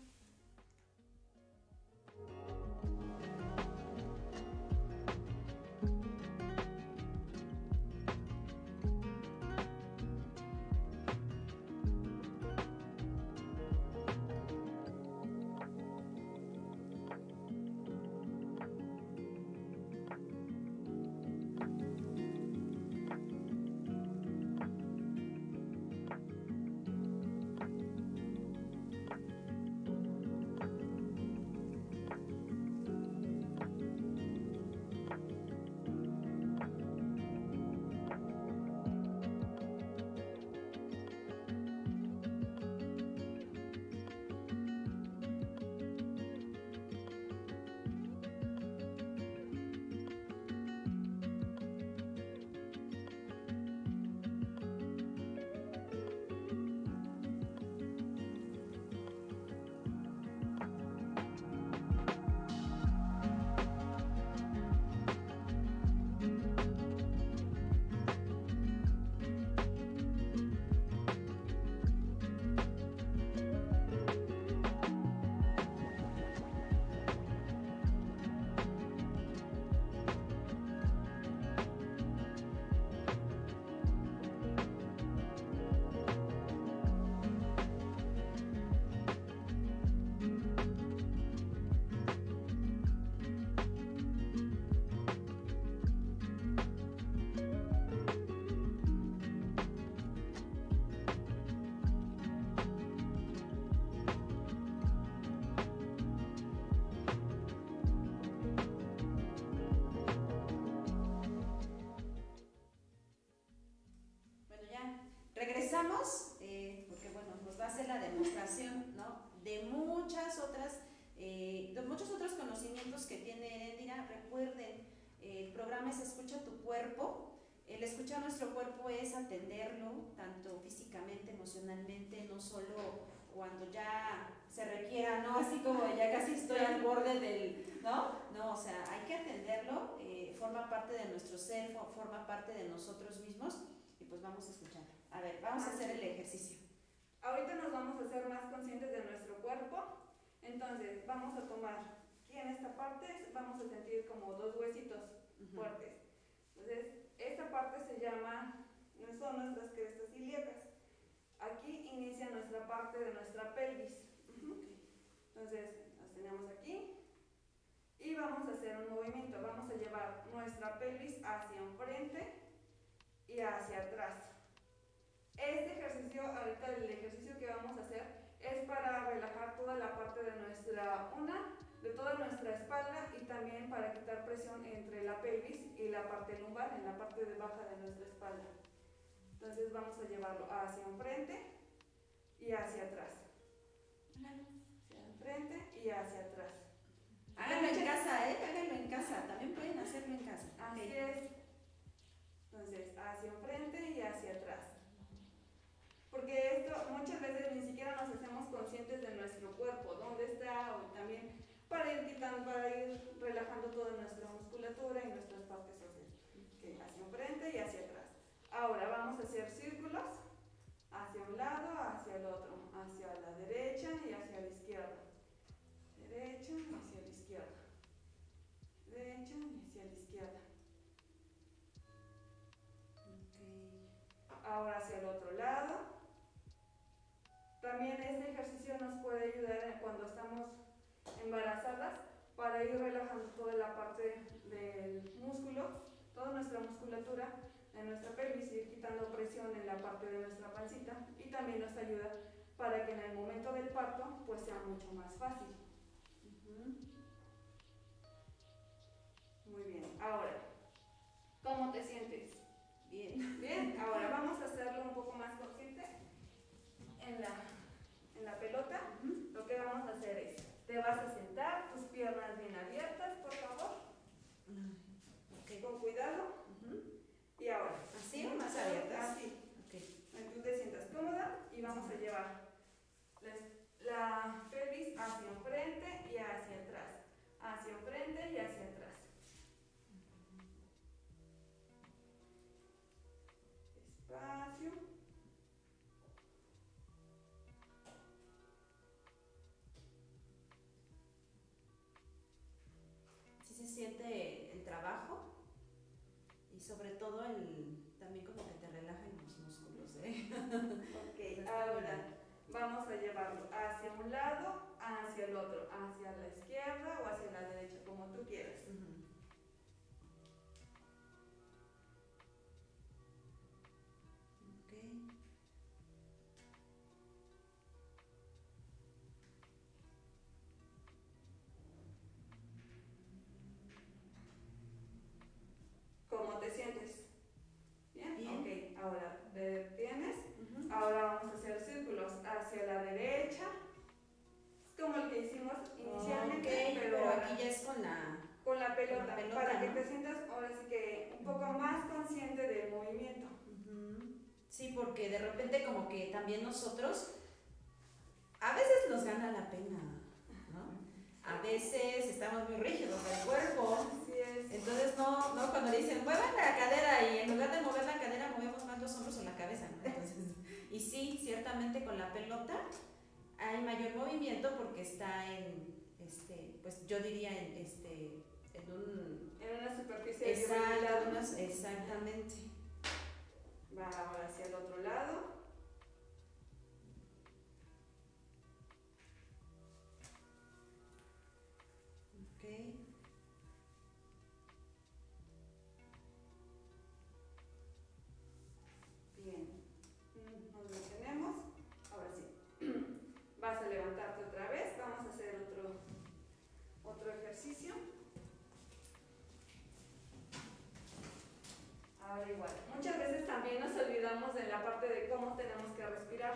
El programa es Escucha tu cuerpo. El escuchar nuestro cuerpo es atenderlo, tanto físicamente, emocionalmente, no solo cuando ya se requiera, ¿no? Así como ya casi estoy al borde del, ¿no? No, o sea, hay que atenderlo, eh, forma parte de nuestro ser, fo- forma parte de nosotros mismos y pues vamos a escuchar. A ver, vamos a hacer el ejercicio. Ahorita nos vamos a hacer más conscientes de nuestro cuerpo. Entonces, vamos a tomar aquí en esta parte, vamos a sentir como dos huesitos Ujú. fuertes. Entonces, esta parte se llama, son nuestras crestas ilíacas. Aquí inicia nuestra parte de nuestra pelvis. Ujú. Entonces, las tenemos aquí. Y vamos a hacer un movimiento. Vamos a llevar nuestra pelvis hacia enfrente y hacia atrás. Este ejercicio, ahorita el ejercicio que vamos a hacer es para relajar toda la parte de nuestra una, de toda nuestra espalda y también para quitar presión entre la pelvis y la parte lumbar, en la parte de baja de nuestra espalda. Entonces vamos a llevarlo hacia enfrente y hacia atrás. Hacia enfrente y hacia atrás. Háganlo en casa, ¿eh? Háganlo en casa. También pueden hacerlo en casa. Así Ok. es. Entonces, hacia enfrente y hacia atrás. Porque esto muchas veces ni siquiera nos hacemos conscientes de nuestro cuerpo, dónde está, o también para ir quitando, para ir relajando toda nuestra musculatura y nuestras partes óseas. Hacia enfrente y hacia atrás. Ahora vamos a hacer círculos hacia un lado, hacia el otro, hacia la derecha y hacia la izquierda. Derecha y hacia la izquierda. Derecha y hacia la izquierda. Ahora hacia el otro lado. También este ejercicio nos puede ayudar cuando estamos embarazadas para ir relajando toda la parte del músculo, toda nuestra musculatura en nuestra pelvis, ir quitando presión en la parte de nuestra pancita y también nos ayuda para que en el momento del parto pues sea mucho más fácil. Muy bien, ahora, ¿cómo te sientes? Bien. Bien, ahora vamos a hacerlo un poco más consciente en la, en la pelota. Lo que vamos a hacer es, te vas a sentar, tus piernas bien abiertas, por favor. Con cuidado. Y ahora, ¿así más abiertas? Así. Tú te sientas cómoda y vamos a llevar la, pelvis hacia enfrente y hacia atrás. Hacia enfrente y hacia atrás. Poco más consciente del movimiento. Sí, porque de repente como que también nosotros a veces nos gana la pena, ¿no? a veces estamos muy rígidos del cuerpo. Entonces, no, no, cuando dicen muevan la cadera y en lugar de mover la cadera movemos más los hombros o la cabeza. y sí, ciertamente con la pelota hay mayor movimiento porque está en, este, pues yo diría en, este, en un... En una superficie Exacto, exactamente. Va ahora hacia el otro lado. Olvidamos de la parte de cómo tenemos que respirar.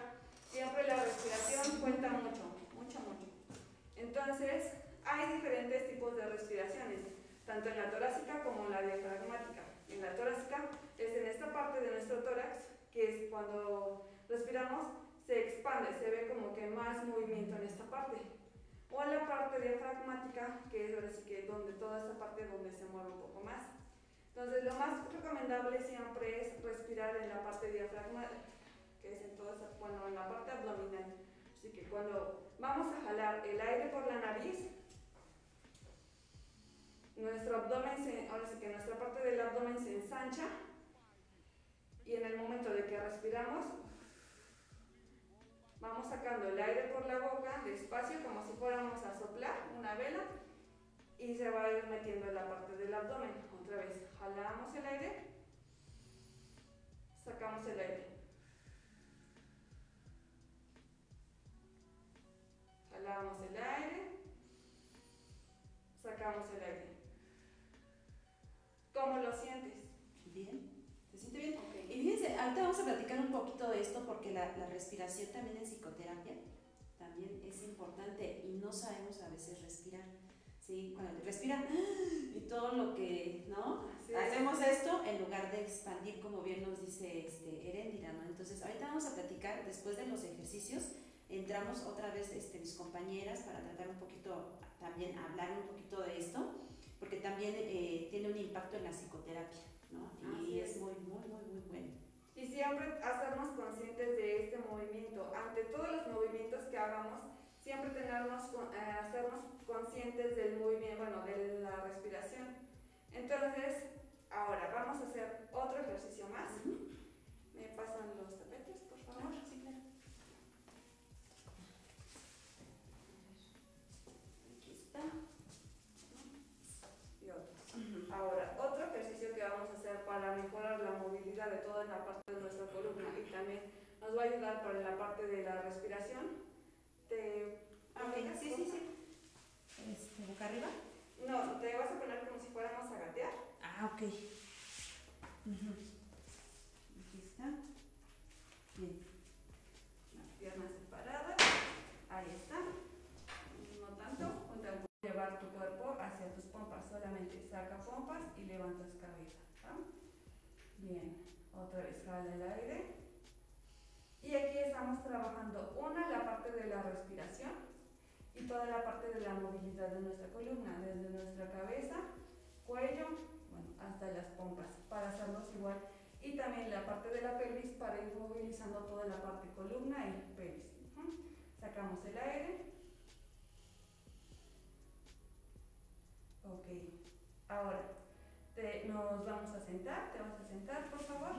Siempre la respiración cuenta mucho, mucho, mucho. Entonces, hay diferentes tipos de respiraciones, tanto en la torácica como en la diafragmática. En la torácica es en esta parte de nuestro tórax, que es cuando respiramos, se expande, se ve como que más movimiento en esta parte. O en la parte diafragmática, que es ahora sí que donde toda esta parte donde se mueve un poco más. Entonces, lo más recomendable siempre es respirar en la parte diafragmática, que es en toda esa, bueno, en la parte abdominal. Así que cuando vamos a jalar el aire por la nariz, nuestro abdomen, ahora sí que nuestra parte del abdomen se ensancha y en el momento de que respiramos, vamos sacando el aire por la boca despacio como si fuéramos a soplar una vela y se va a ir metiendo en la parte del abdomen. Otra vez, jalamos el aire, sacamos el aire. Jalamos el aire, sacamos el aire. ¿Cómo lo sientes? Bien. ¿Se siente bien? Y fíjense, ahorita vamos a platicar un poquito de esto porque la, respiración también en psicoterapia también es importante y no sabemos a veces respirar. ¿Sí? Cuando respiran y todo lo que, ¿no? Hacemos esto en lugar de expandir, como bien nos dice este, Erendira, ¿no? Entonces, ahorita vamos a platicar, después de los ejercicios, entramos otra vez este, mis compañeras para tratar un poquito, también hablar un poquito de esto porque también eh, tiene un impacto en la psicoterapia, ¿no? Y es, muy, muy, muy, muy bueno. Y siempre hacernos conscientes de este movimiento. Ante todos los movimientos que hagamos, siempre tenernos, eh, hacernos conscientes del movimiento, bueno, de la respiración. Entonces, ahora vamos a hacer otro ejercicio más. Me pasan los tapetes, por favor. Sí, claro. Aquí está. Y otro. Ahora, otro ejercicio que vamos a hacer para mejorar la movilidad de toda la parte de nuestra columna y también nos va a ayudar para la parte de la respiración te... Ah, sí, sí, sí. Este, ¿Boca arriba? No, te vas a poner como si fuéramos a gatear. Ah, ok. Aquí está. Bien. Las piernas separadas. Ahí está. No tanto. Llevar tu cuerpo hacia tus pompas. Solamente saca pompas y levantas cabeza. Bien. Otra vez jala el aire. Y aquí estamos trabajando una, la parte de la respiración y toda la parte de la movilidad de nuestra columna, desde nuestra cabeza, cuello, bueno, hasta las pompas, para hacerlos igual. Y también la parte de la pelvis para ir movilizando toda la parte columna y pelvis. Sacamos el aire. Ok. Ahora, nos vamos a sentar. Te vas a sentar, por favor.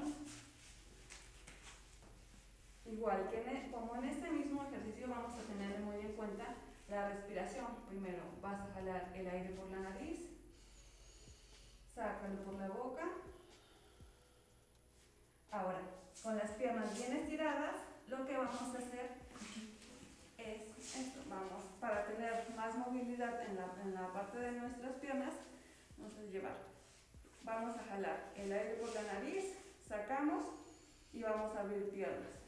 Igual que e, como en este mismo ejercicio vamos a tener muy en cuenta la respiración. Primero vas a jalar el aire por la nariz, sácalo por la boca. Ahora, con las piernas bien estiradas, lo que vamos a hacer es esto. Vamos, para tener más movilidad en la, en la parte de nuestras piernas, vamos a llevar. Vamos a jalar el aire por la nariz, sacamos y vamos a abrir piernas.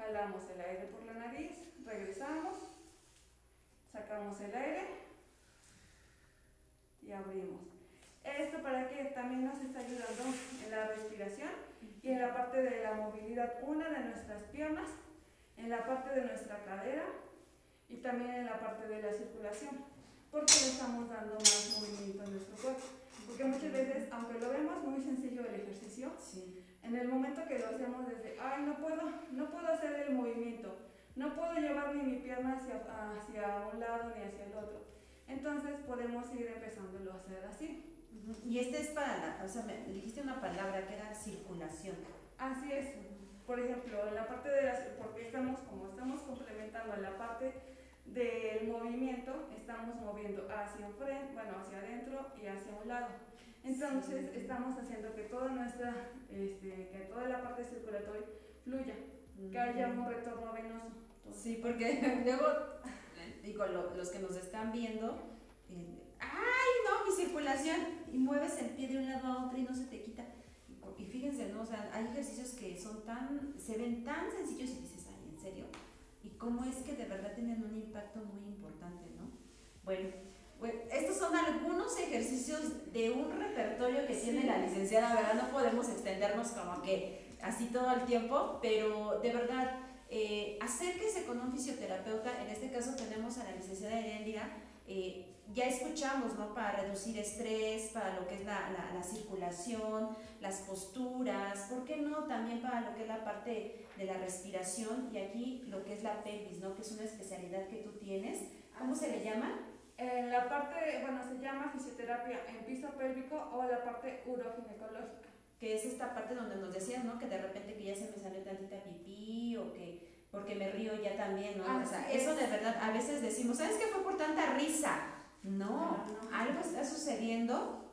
Jalamos el aire por la nariz, regresamos, sacamos el aire y abrimos. Esto para que también nos está ayudando en la respiración y en la parte de la movilidad, una de nuestras piernas, en la parte de nuestra cadera y también en la parte de la circulación, porque le estamos dando más movimiento a nuestro cuerpo. Porque muchas veces, aunque lo vemos muy sencillo el ejercicio, en el momento que lo hacemos desde, ay, no puedo, no puedo hacer el movimiento, no puedo llevar ni mi pierna hacia, hacia un lado ni hacia el otro. Entonces podemos ir empezándolo a hacer así. Y este es para, la, o sea, me dijiste una palabra que era circulación. Así es. Por ejemplo, en la parte de las, porque estamos, como estamos complementando la parte del movimiento estamos moviendo hacia frente, bueno, hacia adentro y hacia un lado. Entonces estamos haciendo que toda nuestra, este, que toda la parte circulatoria fluya, que haya un retorno venoso. Sí, porque luego, digo, los que nos están viendo, eh, ¡ay, no, mi circulación! Y mueves el pie de un lado a otro y no se te quita. Y, y fíjense, ¿no? O sea, hay ejercicios que son tan, se ven tan sencillos y dices, ¡ay, en serio! y cómo es que de verdad tienen un impacto muy importante, ¿no? Bueno, estos son algunos ejercicios de un repertorio que tiene la licenciada, ¿verdad? No podemos extendernos como que así todo el tiempo, pero de verdad, eh, acérquese con un fisioterapeuta, en este caso tenemos a la licenciada Heréndira, eh, ya escuchamos, ¿no? Para reducir estrés, para lo que es la, la, circulación, las posturas, ¿por qué no? También para lo que es la parte de la respiración y aquí lo que es la pelvis, ¿no? Que es una especialidad que tú tienes. ¿Cómo se le llama? En la parte, bueno, se llama fisioterapia en piso pélvico o la parte uroginecológica. Que es esta parte donde nos decías, ¿no? Que de repente que ya se me salió tantita pipí o que porque me río ya también, ¿no? o sea, eso de verdad, a veces decimos, ¿sabes qué fue por tanta risa? No, algo está sucediendo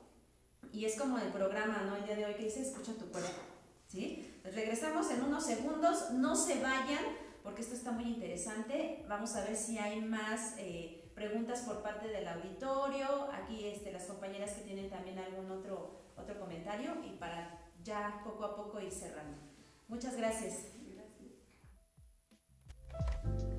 y es como el programa, ¿no? El día de hoy que dice, escucha tu cuerpo, ¿sí? regresamos en unos segundos, no se vayan porque esto está muy interesante. Vamos a ver si hay más eh, preguntas por parte del auditorio. Aquí este, las compañeras que tienen también algún otro, otro comentario y para ya poco a poco ir cerrando. Muchas gracias. se,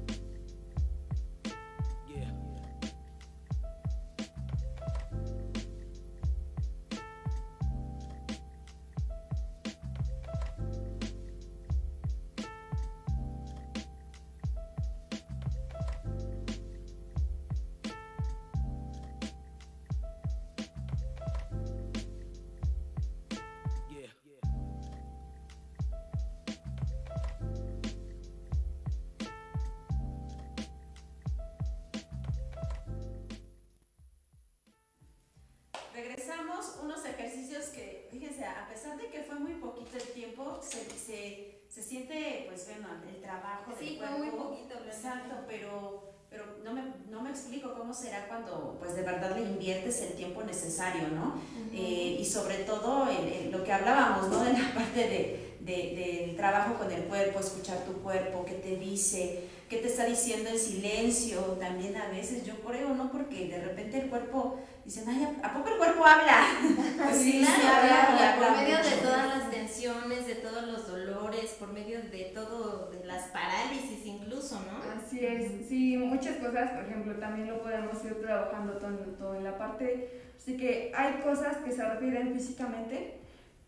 cómo será cuando pues de verdad le inviertes el tiempo necesario, ¿no? Eh, y sobre todo lo que hablábamos, ¿no? De la parte de, de, del trabajo con el cuerpo, escuchar tu cuerpo, qué te dice, qué te está diciendo en silencio, también a veces yo creo, ¿no? Porque de repente el cuerpo dicen, ay, ¿a poco el cuerpo habla? Pues sí, habla, por medio de todas las tensiones, de todos los dolores, por medio de todo, de las parálisis incluso, ¿no? Así es, sí, muchas cosas, por ejemplo, también lo podemos ir trabajando todo, todo en la parte, así que hay cosas que se refieren físicamente,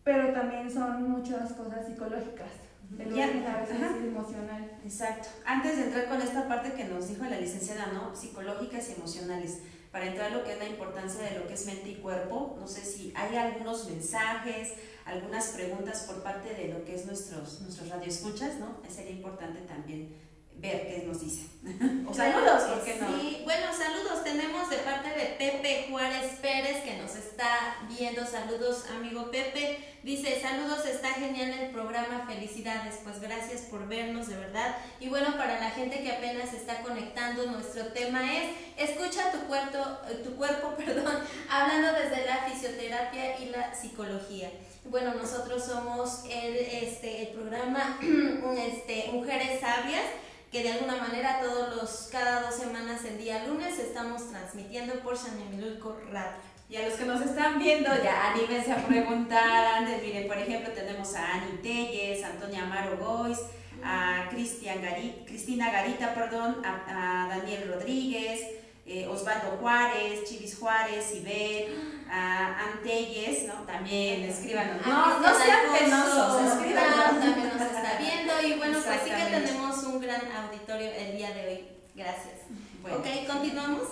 pero también son muchas cosas psicológicas. El ya, emocional. Exacto. Antes de entrar con esta parte que nos dijo la licenciada, ¿no? Psicológicas y emocionales para entrar lo que es la importancia de lo que es mente y cuerpo. No sé si hay algunos mensajes, algunas preguntas por parte de lo que es nuestros, nuestros radioescuchas, ¿no? Sería importante también ver qué nos dice. o saludos, ¿por qué no? Sí, bueno, saludos tenemos de parte de Pepe Juárez Pérez que nos está viendo. Saludos, amigo Pepe. Dice, saludos, está genial el programa, felicidades. Pues gracias por vernos, de verdad. Y bueno, para la gente que apenas está conectando, nuestro tema es escucha tu cuerpo, tu cuerpo, perdón, hablando desde la fisioterapia y la psicología. Bueno, nosotros somos el, este, el programa este, Mujeres Sabias que de alguna manera todos los, cada dos semanas el día lunes estamos transmitiendo por Xanimilulco Radio. Y a los que nos están viendo, ya anímense a preguntar. Antes, miren, por ejemplo, tenemos a Ani Telles, Antonia Amaro Gois, a Cristina Garita, perdón, a, Daniel Rodríguez, eh, Osvaldo Juárez, Chivis Juárez, Ibet, a Antelles, ¿no? También escríbanos. No, no sean penosos, escríbanos. También nos está viendo y bueno, pues sí que tenemos un gran auditorio el día de hoy. Gracias. Ok, continuamos.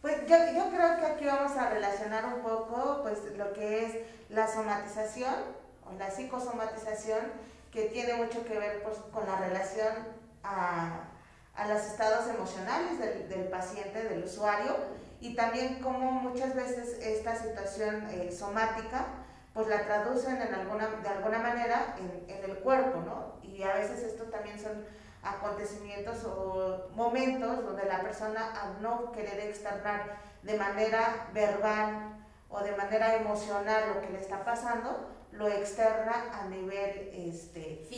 Pues yo, yo creo que aquí vamos a relacionar un poco pues lo que es la somatización o la psicosomatización que tiene mucho que ver pues, con la relación a, a los estados emocionales del, paciente, del usuario y también cómo muchas veces esta situación eh, somática pues la traducen en alguna, de alguna manera en, en el cuerpo, ¿no? Y a veces esto también son acontecimientos o momentos donde la persona al no querer externar de manera verbal o de manera emocional lo que le está pasando, lo externa a nivel este,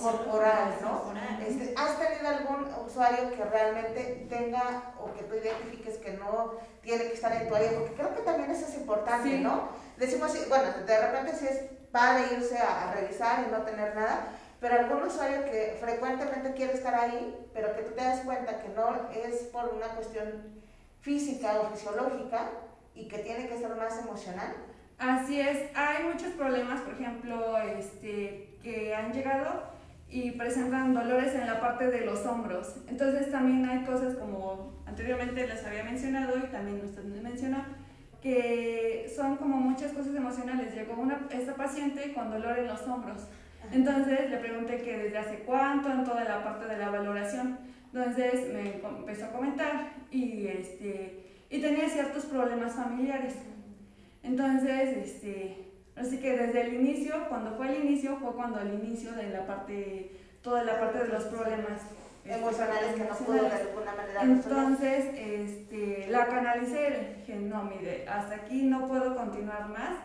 corporal, ¿no? Este, ¿Has tenido algún usuario que realmente tenga o que tú identifiques que no tiene que estar en tu área? Porque creo que también eso es importante, ¿no? Decimos, bueno, de repente si es padre irse a, a revisar y no tener nada, pero algún usuario que frecuentemente quiere estar ahí, pero que tú te das cuenta que no es por una cuestión física o fisiológica y que tiene que ser más emocional. Así es, hay muchos problemas, por ejemplo, este, que han llegado y presentan dolores en la parte de los hombros. Entonces también hay cosas como anteriormente les había mencionado y también usted me mencionó, que son como muchas cosas emocionales. Llegó una, esta paciente con dolor en los hombros entonces le pregunté que desde hace cuánto en toda la parte de la valoración. Entonces me empezó a comentar y, este, y tenía ciertos problemas familiares. Entonces, este, así que desde el inicio, cuando fue el inicio, fue cuando el inicio de la parte, toda la parte de los problemas este, emocionales que no pudo de alguna manera Entonces, este, la canalicé, dije, no, mire, hasta aquí no puedo continuar más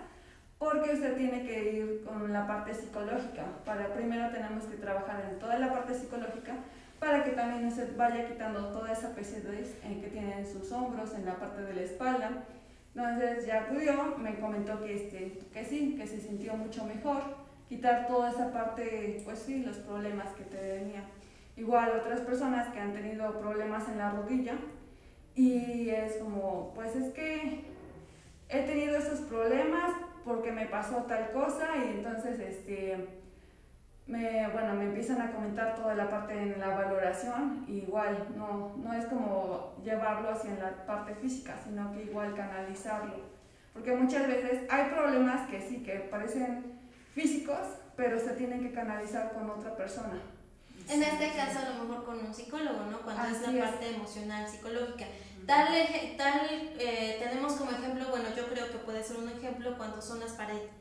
porque usted tiene que ir con la parte psicológica. Para primero tenemos que trabajar en toda la parte psicológica para que también usted vaya quitando toda esa pesadez que tiene en sus hombros, en la parte de la espalda. Entonces ya acudió, me comentó que, este, que sí, que se sintió mucho mejor, quitar toda esa parte, pues sí, los problemas que te venía. Igual otras personas que han tenido problemas en la rodilla y es como, pues es que he tenido esos problemas, porque me pasó tal cosa y entonces este, me, bueno, me empiezan a comentar toda la parte en la valoración, igual no, no es como llevarlo hacia la parte física, sino que igual canalizarlo. Porque muchas veces hay problemas que sí, que parecen físicos, pero se tienen que canalizar con otra persona. En este caso, a lo mejor con un psicólogo, ¿no? Cuando es la parte emocional, psicológica. Tal, tal eh, tenemos como ejemplo, bueno, yo creo que puede ser un ejemplo cuando son las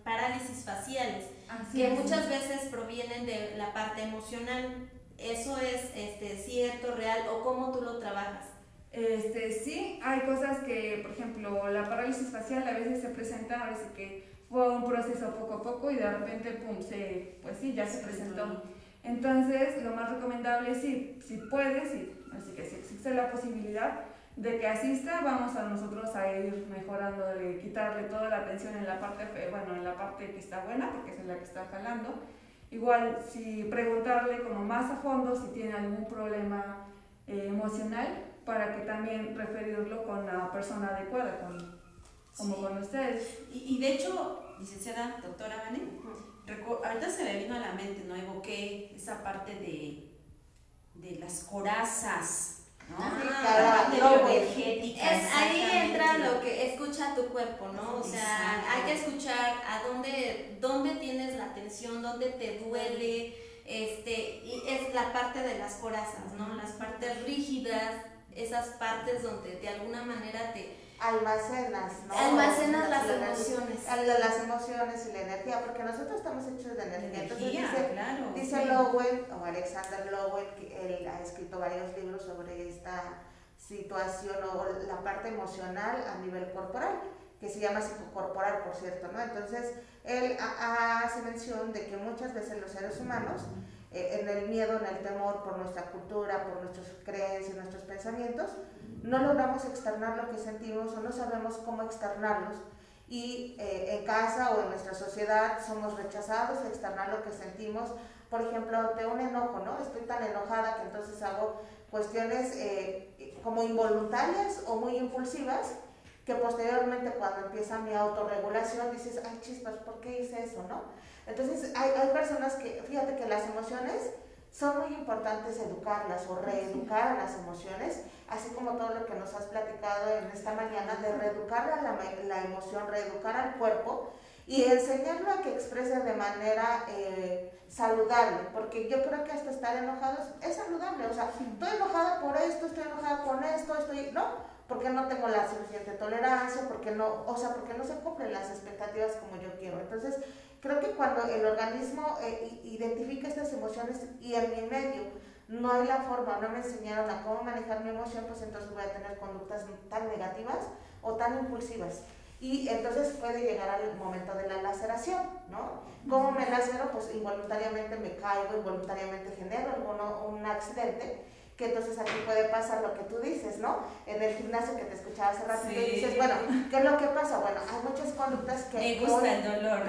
parálisis faciales, que muchas veces provienen de la parte emocional. ¿Eso es este, cierto, real o cómo tú lo trabajas? Este, sí, hay cosas que, por ejemplo, la parálisis facial a veces se presenta, a veces que fue un proceso poco a poco y de repente, pum, se, pues sí, ya se presentó. Entonces, lo más recomendable es, si, si puedes, así que si existe la posibilidad de que asista, vamos a nosotros a ir mejorando, de quitarle toda la atención en la parte, bueno, en la parte que está buena, porque es la que está jalando. Igual, si preguntarle como más a fondo si tiene algún problema eh, emocional, para que también referirlo con la persona adecuada, con, como con ustedes. Y, de hecho, licenciada doctora Vane, ahorita se me vino a la mente, ¿no? Evoqué esa parte de, de las corazas. ¿No? Ah, es, ahí entra lo que escucha tu cuerpo, ¿no? O sea, hay que escuchar a dónde, dónde tienes la tensión, dónde te duele, este, y es la parte de las corazas, ¿no? Las partes rígidas, esas partes donde de alguna manera te almacenas, ¿no? Almacenas las emociones. Las emociones y la energía, porque nosotros estamos hechos de energía. Entonces dice, claro, dice Lowell, o Alexander Lowell, que él ha escrito varios libros sobre esta situación o la parte emocional a nivel corporal, que se llama psicocorporal, por cierto, ¿no? Entonces, él hace mención de que muchas veces los seres humanos eh, en el miedo, en el temor por nuestra cultura, por nuestras creencias, nuestros pensamientos, no logramos externar lo que sentimos o no sabemos cómo externarlos. Y eh, en casa o en nuestra sociedad somos rechazados a externar lo que sentimos. Por ejemplo, ante un enojo, ¿no? Estoy tan enojada que entonces hago cuestiones eh, como involuntarias o muy impulsivas que posteriormente cuando empieza mi autorregulación dices, ay chispas, ¿por qué hice eso, no? Entonces, hay, hay personas que, fíjate que las emociones son muy importantes educarlas o reeducar a las emociones, así como todo lo que nos has platicado en esta mañana de reeducar a la, la emoción, reeducar al cuerpo y enseñarlo a que exprese de manera eh, saludable, porque yo creo que hasta estar enojado es, es, saludable, o sea, estoy enojada por esto, estoy enojada con esto, estoy, ¿no? Porque no tengo la suficiente tolerancia, porque no, o sea, porque no se cumplen las expectativas como yo quiero. Entonces, Creo que cuando el organismo eh, identifica estas emociones y en mi medio no hay la forma, no me enseñaron a cómo manejar mi emoción, pues entonces voy a tener conductas tan negativas o tan impulsivas. Y entonces puede llegar al momento de la laceración, ¿no? ¿Cómo me lacero? Pues involuntariamente me caigo, involuntariamente genero un accidente que entonces aquí puede pasar lo que tú dices, ¿no? En el gimnasio que te escuchaba hace rato, y dices, bueno, ¿qué es lo que pasa? Bueno, hay muchas conductas que... Me gusta el dolor.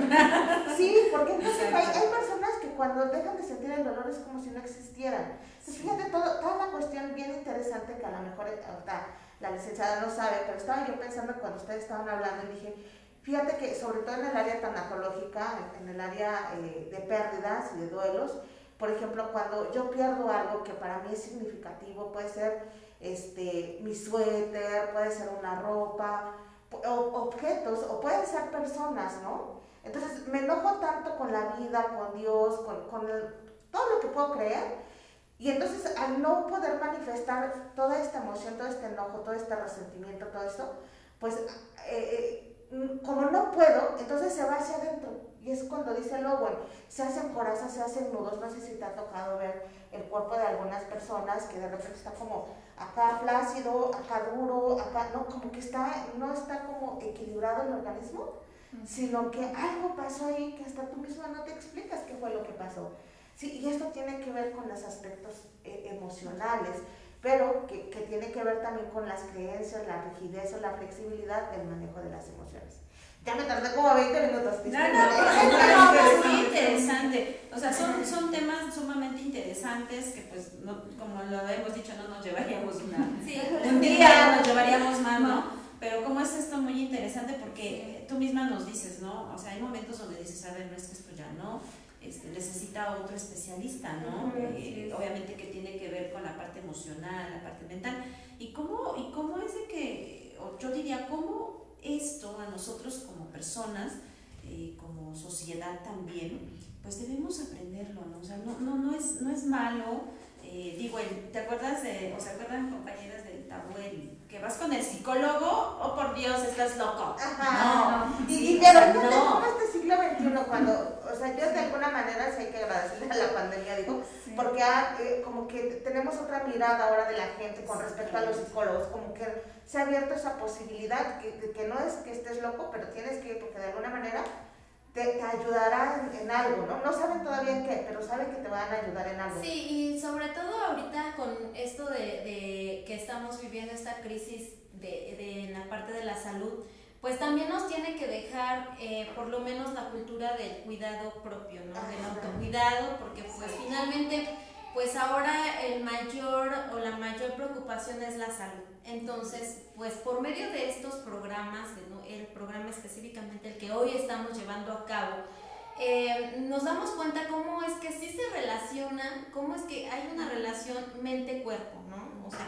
Sí, porque entonces hay, hay, personas que cuando dejan de sentir el dolor es como si no existieran. Entonces, fíjate, todo, toda la cuestión bien interesante que a lo mejor ahorita la licenciada no sabe, pero estaba yo pensando cuando ustedes estaban hablando y dije, fíjate que sobre todo en el área tanatológica, en el área eh, de pérdidas y de duelos, por ejemplo, cuando yo pierdo algo que para mí es significativo, puede ser este, mi suéter, puede ser una ropa, o, objetos, o pueden ser personas, ¿no? Entonces me enojo tanto con la vida, con Dios, con, con todo lo que puedo creer, y entonces al no poder manifestar toda esta emoción, todo este enojo, todo este resentimiento, todo esto, pues eh, eh, como no puedo, entonces se va hacia adentro. Y es cuando dice bueno, se hacen corazas, se hacen nudos. No sé si te ha tocado ver el cuerpo de algunas personas que de repente está como acá flácido, acá duro, acá, no, como que está, no está como equilibrado el organismo, sino que algo pasó ahí que hasta tú mismo no te explicas qué fue lo que pasó. Sí, y esto tiene que ver con los aspectos eh, emocionales, pero que, que tiene que ver también con las creencias, la rigidez o la flexibilidad del manejo de las emociones. Ya me tardé como 20 minutos. No, no, no, es muy interesante. O sea, son, son temas sumamente interesantes que, pues, no, como lo hemos dicho, no nos llevaríamos una, un día, nos llevaríamos más, ¿no? Pero como es esto muy interesante porque tú misma nos dices, ¿no? O sea, hay momentos donde dices, a ver, no es que esto ya no, este, necesita otro especialista, ¿no? Eh, obviamente que tiene que ver con la parte emocional, la parte mental. ¿Y cómo, y cómo es de que, yo diría, cómo esto a nosotros como personas, eh, como sociedad también, pues debemos aprenderlo, ¿no? O sea, no, no, no, es, no es malo. Eh, digo, ¿te acuerdas de, o se acuerdan compañeras del tabú, que vas con el psicólogo, oh por Dios, estás loco? Ajá. No, y, y repente, no. este siglo XXI, cuando, o sea, yo de alguna manera maneras hay que agradecerle a la pandemia, digo, porque eh, como que tenemos otra mirada ahora de la gente con respecto a los psicólogos, como que se ha abierto esa posibilidad, que, que no es que estés loco, pero tienes que, porque de alguna manera te, ayudará en, algo, ¿no? No saben todavía en qué, pero saben que te van a ayudar en algo. Sí, y sobre todo ahorita con esto de, de que estamos viviendo esta crisis de, de, en la parte de la salud, pues también nos tiene que dejar eh, por lo menos la cultura del cuidado propio, ¿no? Del autocuidado, porque pues finalmente, pues ahora el mayor o la mayor preocupación es la salud. Entonces, pues por medio de estos programas, el programa específicamente el que hoy estamos llevando a cabo, eh, nos damos cuenta cómo es que sí se relaciona, cómo es que hay una relación mente-cuerpo, ¿no? O sea,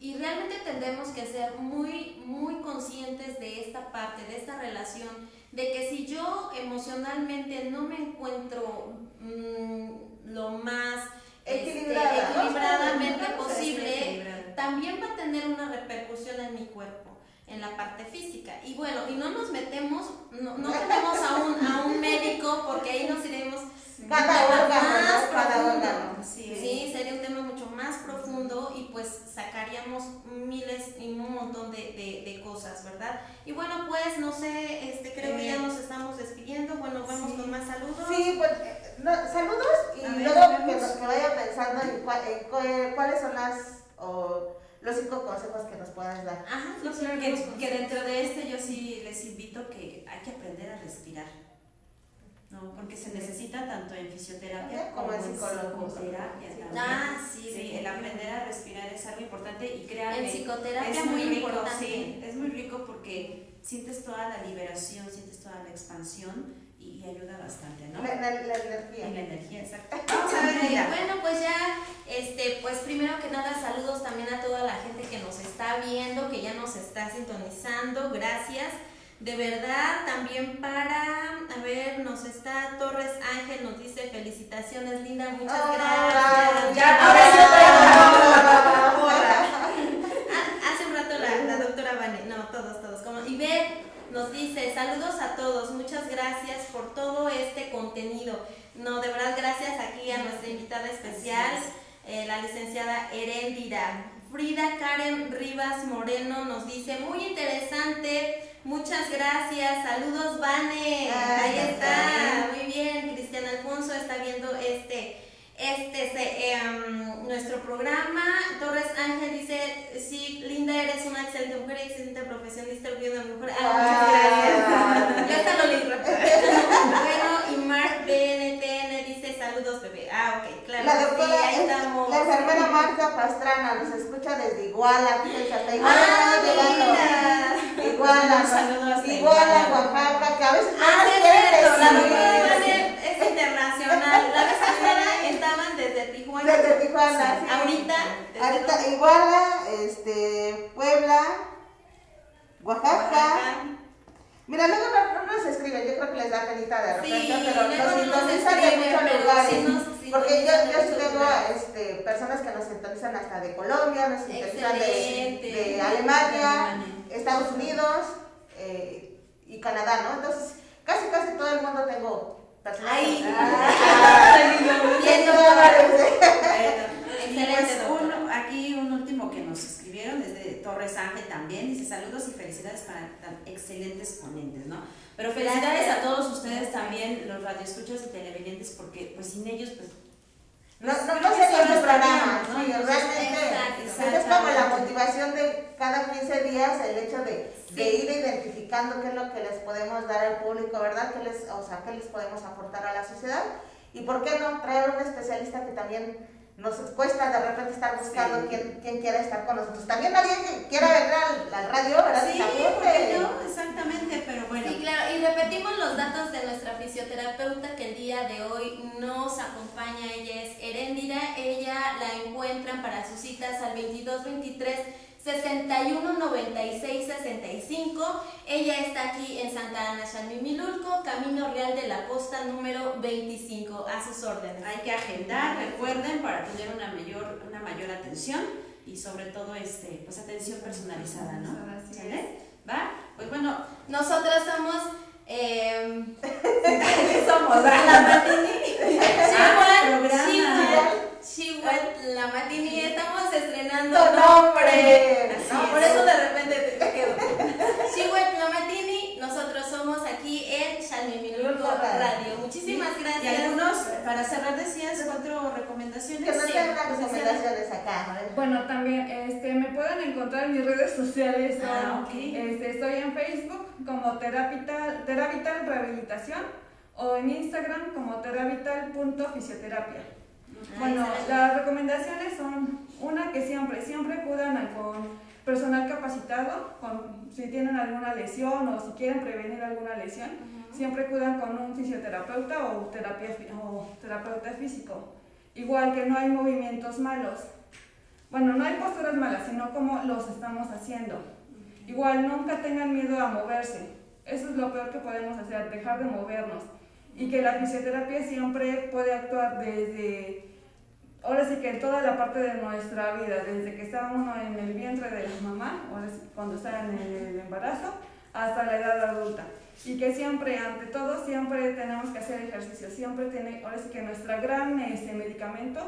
y realmente tendremos que ser muy, muy conscientes de esta parte, de esta relación, de que si yo emocionalmente no me encuentro mm, lo más este, equilibradamente posible, también va a tener una repercusión en mi cuerpo en la parte física. Y bueno, y no nos metemos, no, no tenemos a un, a un médico porque ahí nos iremos cada órgano, cada órgano. Sí, sería un tema mucho más profundo y pues sacaríamos miles y un montón de, de, de cosas, ¿verdad? Y bueno, pues no sé, este creo que ya nos estamos despidiendo. Bueno, vamos con más saludos. Sí, pues saludos y luego que, que, vaya pensando en, cuáles son las los cinco consejos que nos puedas dar. Ajá, que, que dentro de este yo sí les invito que hay que aprender a respirar. ¿no? Porque se necesita tanto en fisioterapia como, en psicoterapia Ah, sí, sí el aprender a respirar es algo importante y créanme, en psicoterapia es muy, rico, importante. Sí, es muy rico porque sientes toda la liberación, sientes toda la expansión y, ayuda bastante, ¿no? La, la, la energía. la energía, exacto. Vamos a ver, bueno, pues ya, este, pues primero que nada, saludos también a toda la gente que nos está viendo, que ya nos está sintonizando, gracias. De verdad, también para, a ver, nos está Torres Ángel, nos dice felicitaciones, Linda, muchas gracias. Ya, Hace un rato la, la doctora Vane, no, todos, todos. Como, y ve, nos dice, saludos a todos, muchas gracias por todo este contenido. No, de verdad, gracias aquí a nuestra invitada especial, eh, la licenciada Herendira. Frida Karen Rivas Moreno nos dice, muy interesante Muchas gracias, saludos Vane, ahí está, muy bien, Cristian Alfonso está viendo este, este, em, nuestro programa, Torres Ángel dice, sí, Linda, eres una excelente mujer, excelente profesionista, de mujer, ah, muchas gracias, ya está lo lindo. bueno, y Mark BNTN dice, saludos bebé, ah, ok, claro, la doctora, sí, ahí estamos. La enfermera Marta Pastrana nos escucha desde Iguala, fíjense, Iguala, ah, Iguala, Iguala, Oaxaca, que a veces ah, es cierto, Tijuana. Desde Tijuana. Sí. Ahorita. Ahorita Iguala, este, Puebla, Oaxaca. Mira, luego no, nos escriben, yo creo que les da penita de repente, sí, pero nos sintonizan de muchos lugares. porque yo, yo tengo este, personas que nos sintonizan hasta de Colombia, nos sintonizan de, de Alemania, Estados Unidos eh, y Canadá, ¿no? Entonces, casi casi todo el mundo tengo Pues aquí un último que nos escribieron desde Torres Ángel también, dice saludos y felicidades para tan excelentes ponentes, ¿no? Pero felicidades a todos ustedes también, los radioescuchas y televidentes, porque pues sin ellos pues no, no, no sería el programa, ¿no? realmente es como la motivación de cada 15 días el hecho de, de, ir identificando qué es lo que les podemos dar al público, ¿verdad? ¿Qué les, o sea, qué les podemos aportar a la sociedad. Y por qué no traer un especialista que también nos cuesta de repente estar buscando quién, quién quiera estar con nosotros. También nadie quiera venir al, radio, ¿verdad? Sí, yo, exactamente, pero bueno. Sí, claro, y repetimos los datos de nuestra fisioterapeuta que el día de hoy nos acompaña. Ella es Herendira, ella la encuentran para sus citas al 2223 61 96 65. Ella está aquí en Santa Ana, Xalmimilulco, Camino Real de la Costa número 25. A sus órdenes. Hay que agendar, recuerden, para tener una mayor, una mayor atención y sobre todo este, pues atención personalizada, ¿no? ¿Va? Pues bueno, nosotras somos eh, em, ¿Qué somos? La Matini. She la Matini. Estamos estrenando nombre. No, por eso de repente te quedo. She aquí en Shalmiminulco Radio. Muchísimas gracias. Y algunos, para cerrar, decías cuatro recomendaciones. Que recomendaciones Bueno, también este, me pueden encontrar en mis redes sociales. Ah, este, estoy en Facebook como Terapital, Rehabilitación o en Instagram como terapital.fisioterapia. Ah, bueno, las recomendaciones son una que siempre, siempre acudan al con personal capacitado, con, si tienen alguna lesión o si quieren prevenir alguna lesión, siempre acudan con un fisioterapeuta o, terapia, o terapeuta físico. Igual que no hay movimientos malos. Bueno, no hay posturas malas, sino como los estamos haciendo. Igual nunca tengan miedo a moverse. Eso es lo peor que podemos hacer, dejar de movernos. Y que la fisioterapia siempre puede actuar desde, ahora sí que en toda la parte de nuestra vida, desde que está uno en el vientre de la mamá, ahora sí, cuando está en el embarazo, hasta la edad adulta. Y que siempre, ante todo, siempre tenemos que hacer ejercicio. Siempre tiene, ahora sí que nuestra gran este, medicamento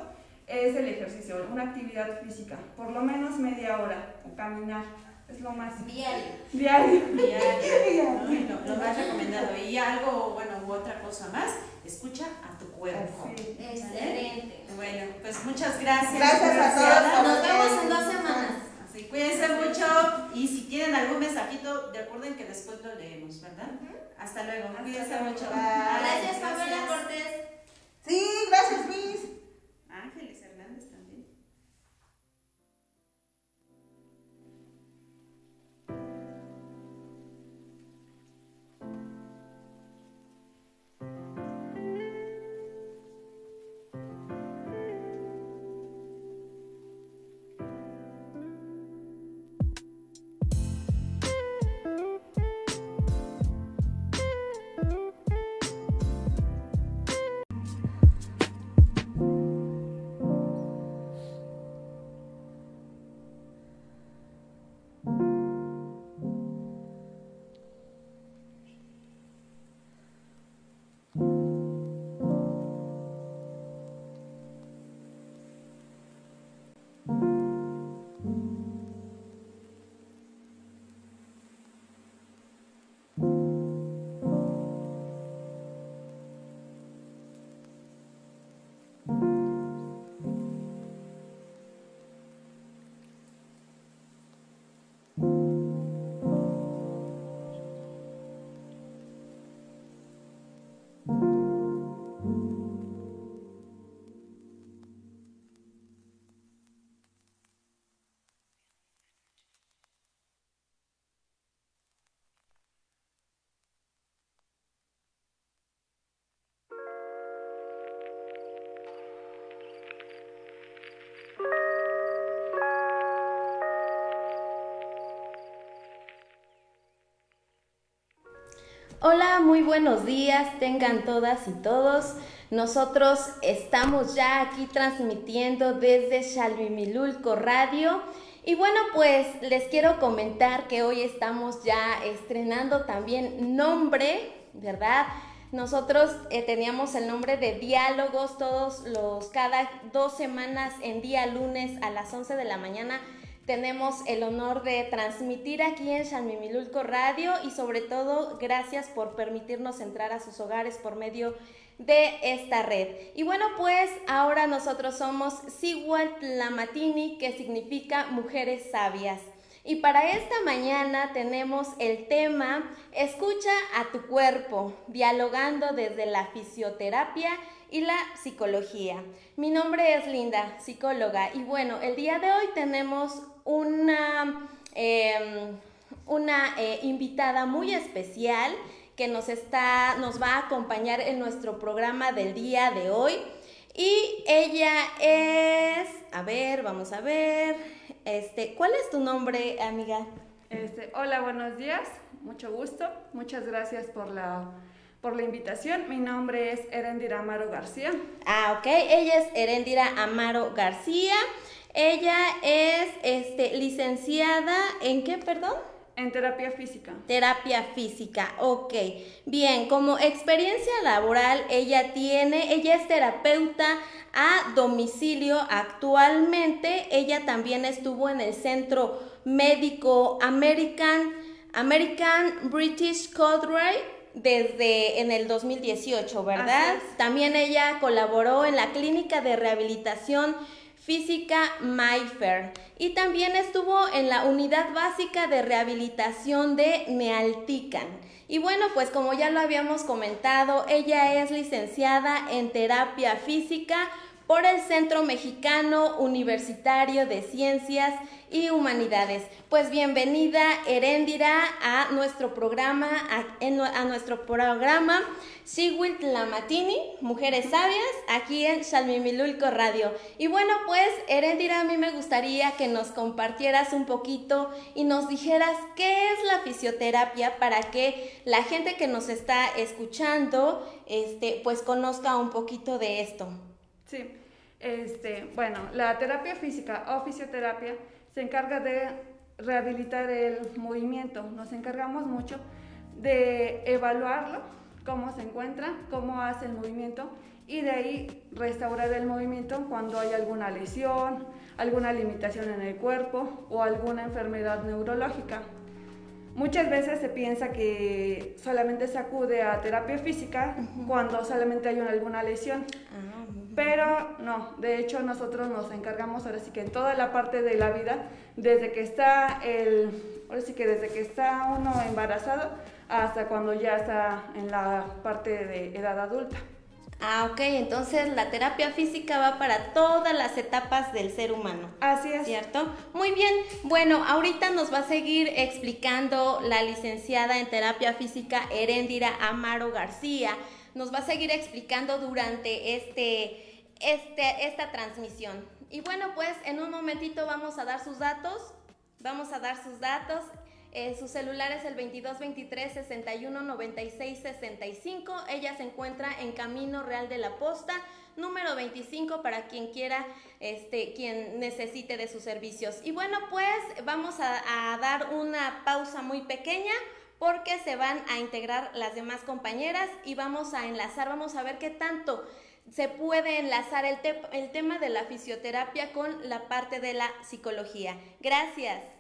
es el ejercicio, una actividad física, por lo menos media hora, o caminar, es lo más Diario. diario. Diario, ¿no? Y lo, más recomendado. Y algo, bueno, u otra cosa más, escucha a tu cuerpo. Sí. Excelente. Bueno, pues muchas gracias. Gracias a Gracias. todos. Nos vemos en dos semanas. Así, cuídense mucho y si tienen algún mensajito, recuerden que después lo leemos, ¿verdad? Hasta luego. Hasta Cuídense luego. mucho. Bye. Gracias, Fabiola Gracias. Cortés. Sí, gracias, Miss. Hola, muy buenos días, tengan todas y todos. Nosotros estamos ya aquí transmitiendo desde Xalvimilulco Radio. Y bueno, pues les quiero comentar que hoy estamos ya estrenando también nombre, ¿verdad? Nosotros eh, teníamos el nombre de diálogos todos los, cada dos semanas en día lunes a las 11 de la mañana tenemos el honor de transmitir aquí en Xalmimilulco Radio y sobre todo gracias por permitirnos entrar a sus hogares por medio de esta red. Y bueno, pues ahora nosotros somos Sigual Tlamatini, que significa mujeres sabias. Y para esta mañana tenemos el tema Escucha a tu cuerpo, dialogando desde la fisioterapia y la psicología. Mi nombre es Linda, psicóloga, y bueno, el día de hoy tenemos una, eh, una eh, invitada muy especial que nos, está, nos va a acompañar en nuestro programa del día de hoy. Y ella es, a ver, vamos a ver, este, ¿cuál es tu nombre, amiga? Este, hola, buenos días, mucho gusto, muchas gracias por la, por la invitación. Mi nombre es Erendira Amaro García. Ah, ok, ella es Erendira Amaro García. Ella es este, licenciada en qué, perdón? En terapia física. Terapia física, ok. Bien, como experiencia laboral, ella tiene, ella es terapeuta a domicilio actualmente. Ella también estuvo en el Centro Médico American, American British Codray desde en el 2018, ¿verdad? También ella colaboró en la clínica de rehabilitación física Mayfair y también estuvo en la unidad básica de rehabilitación de Nealtican. Y bueno, pues como ya lo habíamos comentado, ella es licenciada en terapia física por el Centro Mexicano Universitario de Ciencias y Humanidades. Pues bienvenida Heréndira a nuestro programa, a, nuestro programa Sigwit Lamatini, Mujeres Sabias, aquí en Shalmimilulco Radio. Y bueno, pues Heréndira, a mí me gustaría que nos compartieras un poquito y nos dijeras qué es la fisioterapia para que la gente que nos está escuchando, este, pues conozca un poquito de esto. Sí, este, bueno, la terapia física o fisioterapia se encarga de rehabilitar el movimiento. Nos encargamos mucho de evaluarlo, cómo se encuentra, cómo hace el movimiento y de ahí restaurar el movimiento cuando hay alguna lesión, alguna limitación en el cuerpo o alguna enfermedad neurológica. Muchas veces se piensa que solamente se acude a terapia física cuando solamente hay alguna lesión. Ah. Pero no, de hecho nosotros nos encargamos ahora sí que en toda la parte de la vida, desde que está el, ahora sí que desde que está uno embarazado hasta cuando ya está en la parte de edad adulta. Ah, ok, entonces la terapia física va para todas las etapas del ser humano. Así es. ¿Cierto? Muy bien. Bueno, ahorita nos va a seguir explicando la licenciada en terapia física Heréndira Amaro García. Nos va a seguir explicando durante este este, esta transmisión. Y bueno, pues en un momentito vamos a dar sus datos. Vamos a dar sus datos. Eh, su celular es el 22 23 61 96 65. Ella se encuentra en Camino Real de la Posta, número 25 para quien quiera, este, quien necesite de sus servicios. Y bueno, pues vamos a, a dar una pausa muy pequeña porque se van a integrar las demás compañeras y vamos a enlazar, vamos a ver qué tanto se puede enlazar el, el tema de la fisioterapia con la parte de la psicología. Gracias.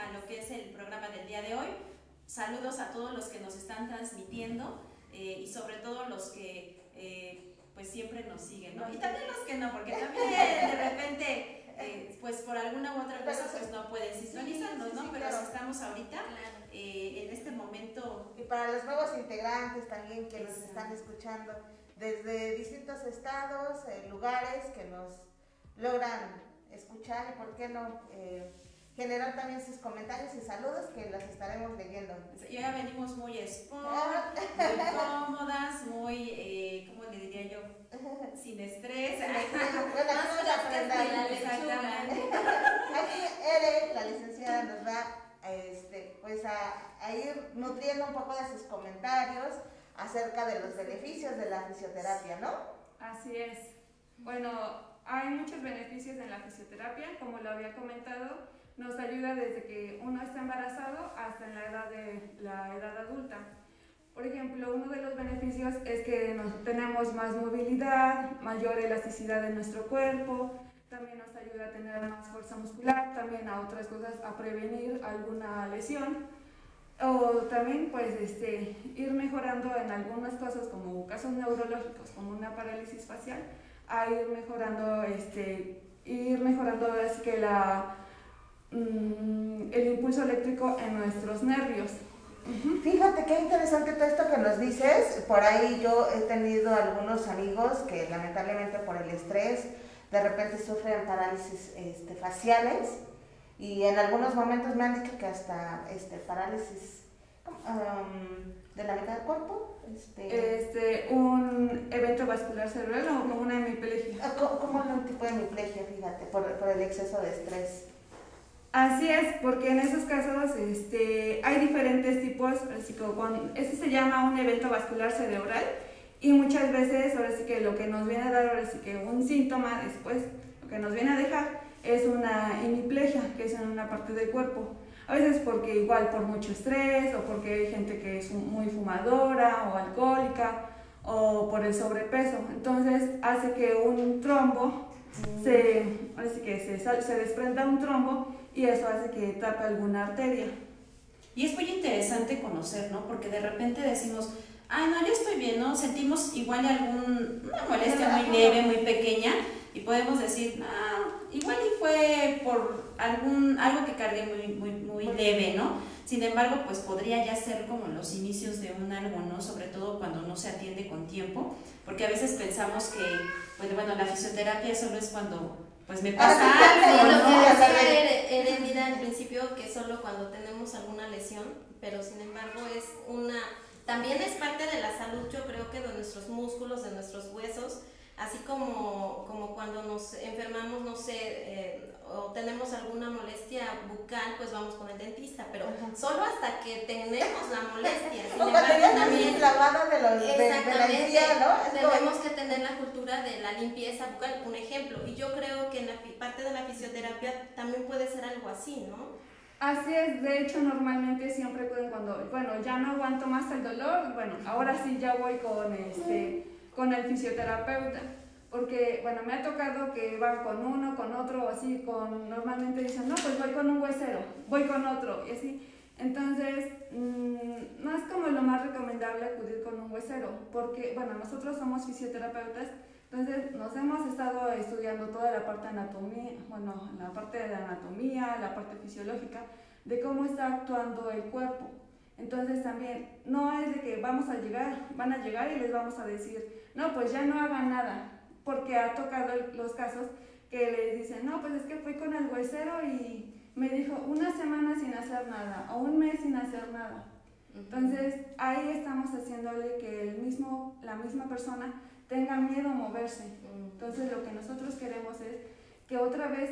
A lo que es el programa del día de hoy. Saludos a todos los que nos están transmitiendo eh, y sobre todo los que eh, pues siempre nos siguen, ¿no? Y también los que no, porque también de repente, eh, pues por alguna u otra cosa, pues no pueden sintonizarnos, ¿no? Pero si estamos ahorita, en este momento... Y para los nuevos integrantes también que nos están escuchando desde distintos estados, lugares que nos logran escuchar y por qué no generar también sus comentarios y saludos que los estaremos leyendo. Y ya venimos muy sport, muy cómodas, muy, eh, ¿cómo le diría yo? Sin estrés. Exactamente. Aquí Ere, la licenciada, nos va este, pues a, a ir nutriendo un poco de sus comentarios acerca de los beneficios de la fisioterapia, ¿no? Así es. Bueno, hay muchos beneficios en la fisioterapia, como lo había comentado nos ayuda desde que uno está embarazado hasta en la edad, de, la edad adulta. Por ejemplo, uno de los beneficios es que nos, tenemos más movilidad, mayor elasticidad en nuestro cuerpo, también nos ayuda a tener más fuerza muscular, también a otras cosas, a prevenir alguna lesión o también pues este, ir mejorando en algunas cosas como casos neurológicos como una parálisis facial, a ir mejorando, este, ir mejorando es que la Mm, el impulso eléctrico en nuestros nervios. Fíjate qué interesante todo esto que nos dices. Por ahí yo he tenido algunos amigos que lamentablemente por el estrés de repente sufren parálisis este, faciales y en algunos momentos me han dicho que hasta este, parálisis de la mitad del cuerpo. Este, este, un evento vascular cerebral o como una hemiplegia. Ah, como un tipo de hemiplegia, fíjate, por, por el exceso de estrés. Así es, porque en esos casos este, hay diferentes tipos, así que se llama un evento vascular cerebral y muchas veces ahora sí que lo que nos viene a dar ahora sí que un síntoma después, lo que nos viene a dejar es una hemiplegia, que es en una parte del cuerpo. A veces porque igual por mucho estrés o porque hay gente que es muy fumadora o alcohólica o por el sobrepeso. Entonces hace que un trombo se, así que se, se desprenda un trombo y eso hace que tape alguna arteria. Y es muy interesante conocer, ¿no? Porque de repente decimos, ay, no, yo estoy bien, ¿no? Sentimos igual alguna molestia muy leve, muy pequeña, y podemos decir, ah, igual y fue por algún, algo que cargué muy, muy, muy leve, ¿no? Sin embargo, pues podría ya ser como los inicios de un algo, ¿no? Sobre todo cuando no se atiende con tiempo, porque a veces pensamos que, pues bueno, la fisioterapia solo es cuando pues me pasa algo. lo que decía Herendida al principio, que solo cuando tenemos alguna lesión, pero sin embargo es una, también es parte de la salud, yo creo que de nuestros músculos, de nuestros huesos, así como, como cuando nos enfermamos, no sé, eh, o tenemos alguna molestia bucal, pues vamos con el dentista, pero solo hasta que tenemos la molestia. Sin embargo, también la de, los, de, ¿no? tenemos que tener la cultura de la limpieza bucal, un ejemplo, y yo creo que en la parte de la fisioterapia también puede ser algo así, ¿no? Así es, de hecho normalmente siempre pueden cuando, bueno, ya no aguanto más el dolor, bueno, ahora sí ya voy con este, con el fisioterapeuta porque, bueno, me ha tocado que van con uno, con otro, así, con, normalmente dicen, no, pues voy con un huesero, voy con otro, y así. Entonces, mm, no es como lo más recomendable acudir con un huesero, porque, bueno, nosotros somos fisioterapeutas, entonces nos hemos estado estudiando toda la parte anatomía, bueno, la parte de anatomía, la parte fisiológica, de cómo está actuando el cuerpo. Entonces también, no es de que vamos a llegar, van a llegar y les vamos a decir, no, pues ya no hagan nada, porque ha tocado los casos que les dicen, no, pues es que fui con el huesero y me dijo una semana sin hacer nada o un mes sin hacer nada. Entonces ahí estamos haciéndole que el mismo, la misma persona tenga miedo a moverse. Entonces lo que nosotros queremos es que otra vez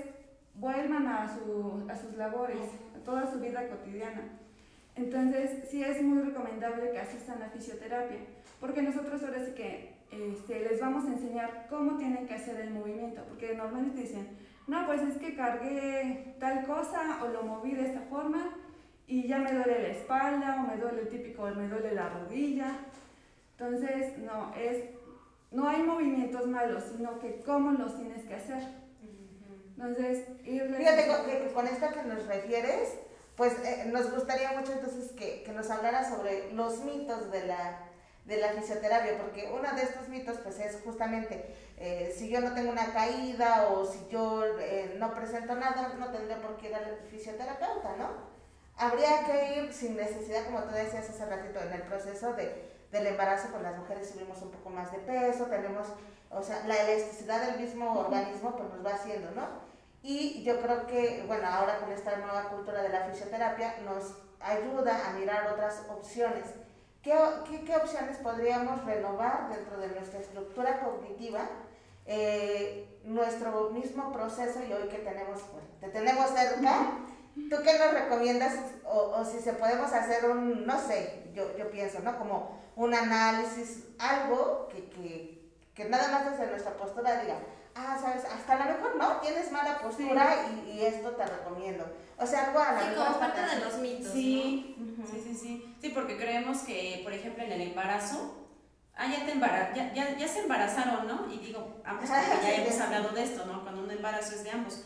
vuelvan a, su, a sus labores, a toda su vida cotidiana. Entonces sí es muy recomendable que asistan a fisioterapia, porque nosotros ahora sí que este, les vamos a enseñar cómo tienen que hacer el movimiento, porque normalmente dicen, no, pues es que cargué tal cosa o lo moví de esta forma y ya me duele la espalda o me duele el típico, me duele la rodilla. Entonces, no, es no hay movimientos malos, sino que cómo los tienes que hacer. Entonces, irles... Fíjate que, con esto que nos refieres, pues eh, nos gustaría mucho entonces que, que nos hablara sobre los mitos de la, de la fisioterapia, porque uno de estos mitos pues es justamente eh, si yo no tengo una caída o si yo eh, no presento nada, no tendría por qué ir al fisioterapeuta, ¿no? Habría que ir sin necesidad, como tú decías hace ratito, en el proceso de, del embarazo, con las mujeres subimos un poco más de peso, tenemos, o sea, la elasticidad del mismo organismo pues nos va haciendo, ¿no? Y yo creo que, bueno, ahora con esta nueva cultura de la fisioterapia nos ayuda a mirar otras opciones ¿Qué, qué, opciones podríamos renovar dentro de nuestra estructura cognitiva? Eh, nuestro mismo proceso y hoy que tenemos, te tenemos cerca, ¿tú qué nos recomiendas? O, o, si se podemos hacer un, no sé, yo, yo pienso, ¿no? Como un análisis, algo que, que, que nada más desde nuestra postura diga, ah, sabes, hasta a lo mejor no, tienes mala postura y, y, esto te recomiendo. O sea, algo a la sí, como parte de los mitos. Sí, sí, sí, sí. Sí, porque creemos que, por ejemplo, en el embarazo, ah, ya te embaraz ya, ya, ya, se embarazaron, ¿no? Y digo, ambos, ya hemos hablado de esto, ¿no? Cuando un embarazo es de ambos.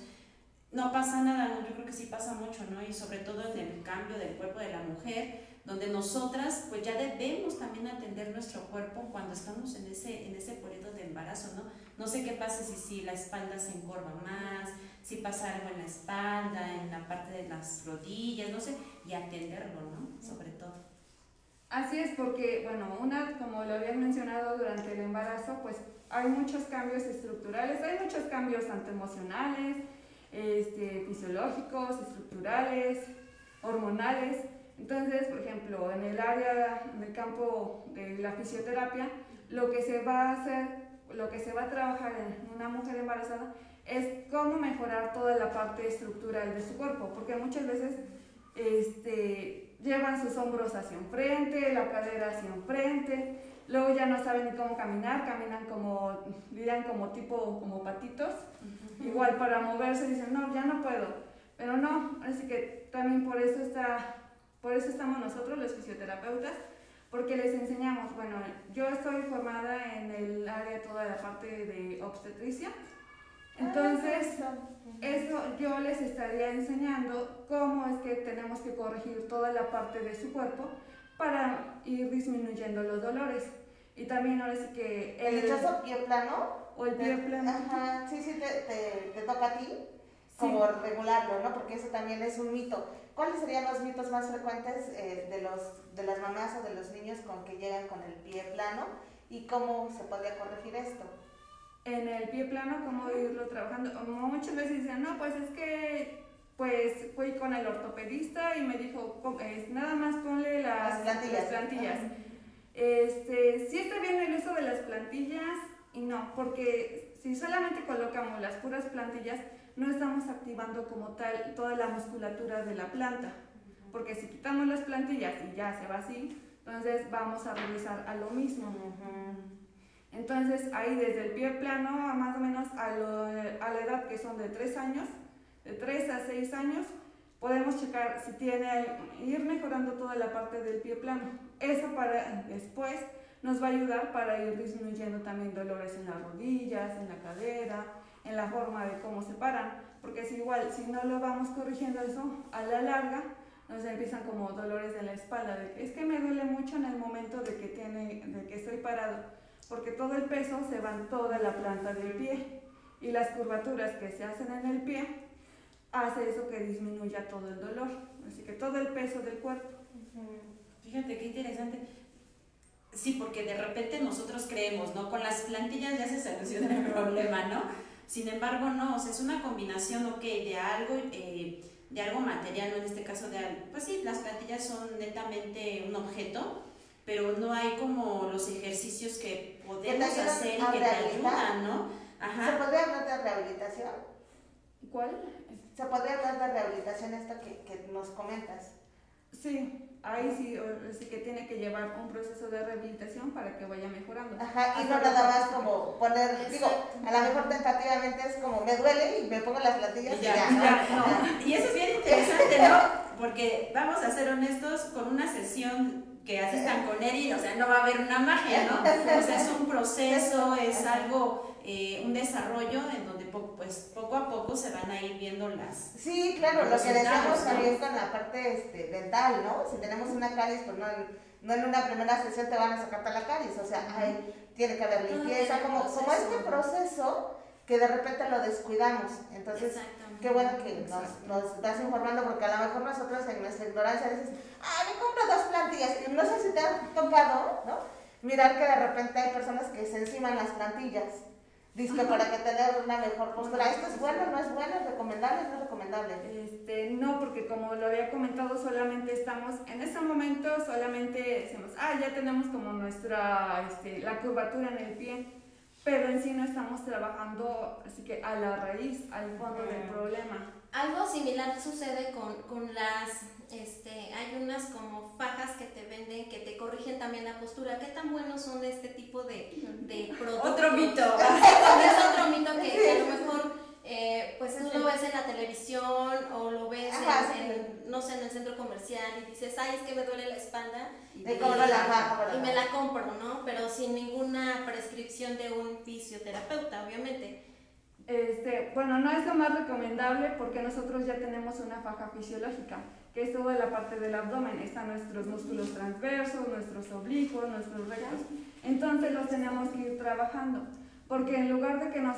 No pasa nada, ¿no? yo creo que sí pasa mucho, ¿no? Y sobre todo en el cambio del cuerpo de la mujer, donde nosotras pues ya debemos también atender nuestro cuerpo cuando estamos en ese, en ese periodo de embarazo, ¿no? No sé qué pasa si, si la espalda se encorva más, si pasa algo en la espalda, en la parte de las rodillas, no sé, y atenderlo, ¿no? Sobre todo. Así es, porque, bueno, una, como lo habías mencionado durante el embarazo, pues hay muchos cambios estructurales, hay muchos cambios tanto emocionales, este, fisiológicos, estructurales, hormonales, entonces, por ejemplo, en el área, en el campo de la fisioterapia, lo que se va a hacer, lo que se va a trabajar en una mujer embarazada es cómo mejorar toda la parte estructural de su cuerpo, porque muchas veces este, llevan sus hombros hacia enfrente, la cadera hacia enfrente, luego ya no saben ni cómo caminar, caminan como, dirían como tipo, como patitos, igual para moverse dicen, no, ya no puedo, pero no, así que también por eso está por eso estamos nosotros los fisioterapeutas, porque les enseñamos, bueno, yo estoy formada en el área toda la parte de obstetricia, entonces eso yo les estaría enseñando cómo es que tenemos que corregir toda la parte de su cuerpo para ir disminuyendo los dolores. Y también ahora sí que... ¿El, ¿El pie plano? O el pie plano. Ajá, sí, sí, te, te, toca a ti como regularlo, ¿no? Porque eso también es un mito. ¿Cuáles serían los mitos más frecuentes eh, de, los, de las mamás o de los niños con que llegan con el pie plano y cómo se podría corregir esto? En el pie plano, ¿cómo irlo trabajando? Muchas veces dicen, no, pues es que pues fui con el ortopedista y me dijo, nada más ponle las, plantillas. plantillas. Este, sí está bien el uso de las plantillas y no, porque si solamente colocamos las puras plantillas, no estamos activando como tal toda la musculatura de la planta. Porque si quitamos las plantillas y ya se va así, entonces vamos a regresar a lo mismo. Entonces ahí desde el pie plano, más o menos a, la edad que son de 3 años, de 3 a 6 años, podemos checar si tiene, ir mejorando toda la parte del pie plano. Eso para después nos va a ayudar para ir disminuyendo también dolores en las rodillas, en la cadera, en la forma de cómo se paran, porque si igual, si no lo vamos corrigiendo eso, a la larga nos empiezan como dolores de la espalda, de, es que me duele mucho en el momento de que, tiene, de que estoy parado, porque todo el peso se va en toda la planta del pie y las curvaturas que se hacen en el pie hace eso que disminuya todo el dolor, así que todo el peso del cuerpo. Fíjate qué interesante. Sí, porque de repente nosotros creemos, ¿no? Con las plantillas ya se soluciona el problema, ¿no? Sin embargo, no, o sea, es una combinación, ok, de algo, eh, de algo material, en este caso de algo. Pues sí, las plantillas son netamente un objeto, pero no hay como los ejercicios que podemos hacer y que te ayudan, ¿no? ¿Se podría hablar de rehabilitación? ¿Cuál? ¿Se podría hablar de rehabilitación esta que, que nos comentas? Sí, ahí sí, sí que tiene que llevar un proceso de rehabilitación para que vaya mejorando. Ajá, y no nada más como poner, digo, a lo mejor tentativamente es como me duele y me pongo las platillas y ya. ¿no? Y eso es bien interesante, ¿no? Porque vamos a ser honestos, con una sesión que asistan con Eri, o sea, no va a haber una magia, ¿no? O sea, es un proceso, es algo, eh, un desarrollo en donde pues poco a poco se van a ir viendo las... Sí, claro, lo que decíamos también con la parte este, dental, ¿no? Si tenemos una caries, pues no, no en una primera sesión te van a sacarte la caries, o sea, hay, tiene que haber limpieza, como, como este proceso que de repente lo descuidamos. Entonces, qué bueno que nos, nos, estás informando, porque a lo mejor nosotros en nuestra ignorancia dices, ah, me compro dos plantillas, y no sé si te ha tocado, ¿no? Mirar que de repente hay personas que se enciman las plantillas. Dice para que tener una mejor postura. ¿Esto es bueno, no es bueno, es recomendable, no es recomendable? Este, no, porque como lo había comentado, solamente estamos, en ese momento solamente decimos, ah, ya tenemos como nuestra, este, la curvatura en el pie pero en sí no estamos trabajando así que a la raíz, al fondo del problema. Algo similar sucede con, con las, este, hay unas como fajas que te venden que te corrigen también la postura. ¿Qué tan buenos son este tipo de, de productos? Otro mito. es otro mito que a lo mejor eh, pues tú lo ves en la televisión o lo ves en, no sé, en el centro comercial y dices, ay, es que me duele la espalda. Y, me la y me la compro, ¿no? Pero sin ninguna prescripción de un fisioterapeuta, obviamente. Este, bueno, no es lo más recomendable porque nosotros ya tenemos una faja fisiológica, que es toda la parte del abdomen. Están nuestros músculos transversos, nuestros oblicuos, nuestros rectos. Entonces los tenemos que ir trabajando. Porque en lugar de que nos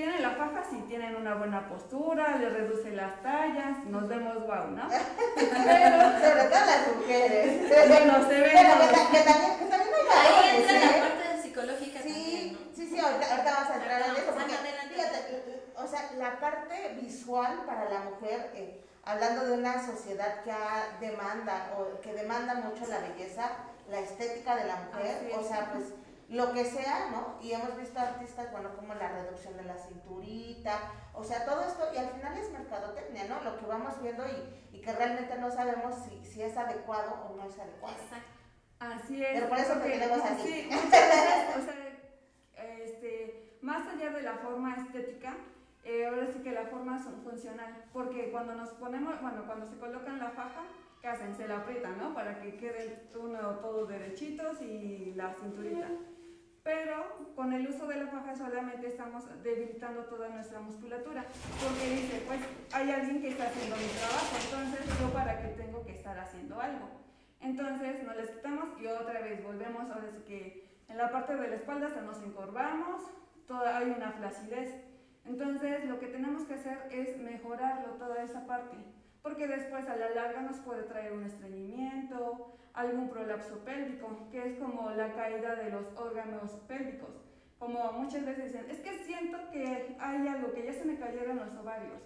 tienen la faja, si tienen una buena postura, le reduce las tallas, nos vemos guau, ¿no? Pero, sobre todo las mujeres. Bueno, se ve. Pero que, también, que también Ahí entra la ¿eh? parte psicológica sí, también, ¿no? Sí, sí, ahorita, ahorita vamos a entrar en eso. Porque, fíjate, o sea, la parte visual para la mujer, eh, hablando de una sociedad que demanda, o que demanda mucho la belleza, la estética de la mujer, o sea, pues lo que sea, ¿no? Y hemos visto artistas, bueno, como la reducción de la cinturita, o sea, todo esto, y al final es mercadotecnia, ¿no? Lo que vamos viendo y, y que realmente no sabemos si, si, es adecuado o no es adecuado. Exacto. Así es. Pero por eso te queremos aquí. Sí, o sea, este, más allá de la forma estética, eh, ahora sí que la forma funcional, porque cuando nos ponemos, bueno, cuando se colocan la faja, ¿qué hacen? Se la aprietan, ¿no? Para que quede uno todos derechitos y la cinturita pero con el uso de la faja solamente estamos debilitando toda nuestra musculatura, porque dice, pues hay alguien que está haciendo mi trabajo, entonces yo para qué tengo que estar haciendo algo. Entonces nos les quitamos y otra vez volvemos, ahora sí que en la parte de la espalda se nos encorvamos, toda, hay una flacidez. Entonces lo que tenemos que hacer es mejorarlo toda esa parte, porque después a la larga nos puede traer un estreñimiento, algún prolapso pélvico, que es como la caída de los órganos pélvicos. Como muchas veces dicen, es que siento que hay algo, que ya se me cayeron los ovarios.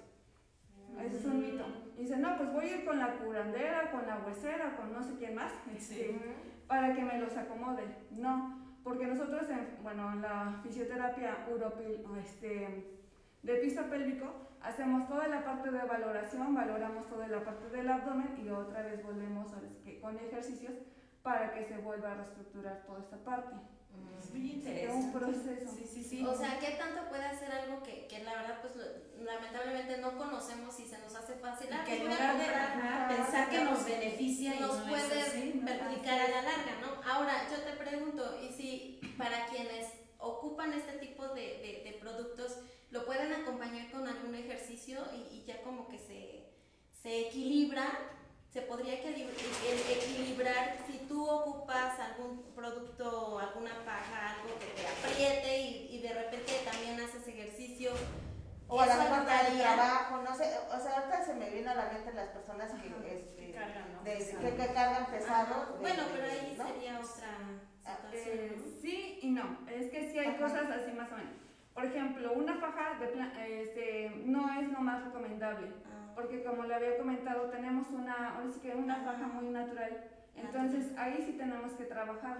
Ese es un mito. Y dicen, no, pues voy a ir con la curandera, con la huesera, con no sé quién más, este, para que me los acomode. No, porque nosotros, en, bueno, en la fisioterapia uropil, este, de piso pélvico, hacemos toda la parte de valoración, valoramos toda la parte del abdomen y otra vez volvemos con ejercicios para que se vuelva a reestructurar toda esta parte. Es muy interesante. Es un proceso. Sí, sí, sí. O sea, ¿qué tanto puede hacer algo que, que la verdad, pues lamentablemente no conocemos y se nos hace fácil? Ah, que pues, en lugar de pensar que nos beneficia nos puede perjudicar a la larga, ¿no? Ahora, yo te pregunto, y si para quienes ocupan este tipo de, de, productos, lo pueden acompañar con algún ejercicio y, y ya como que se, se equilibra se podría equilibrar si tú ocupas algún producto, alguna paja, algo que te apriete y, de repente también haces ejercicio. O a la mejor de trabajo, no sé, o sea, ahorita se me viene a la mente las personas que, este, que, cargan pesado. bueno, pero ahí sería otra ah, situación. Eh, sí y no, es que sí hay cosas así más o menos. Por ejemplo, una faja de este, no es lo más recomendable. Ah porque como le había comentado, tenemos una, que una faja muy natural, entonces ahí sí tenemos que trabajar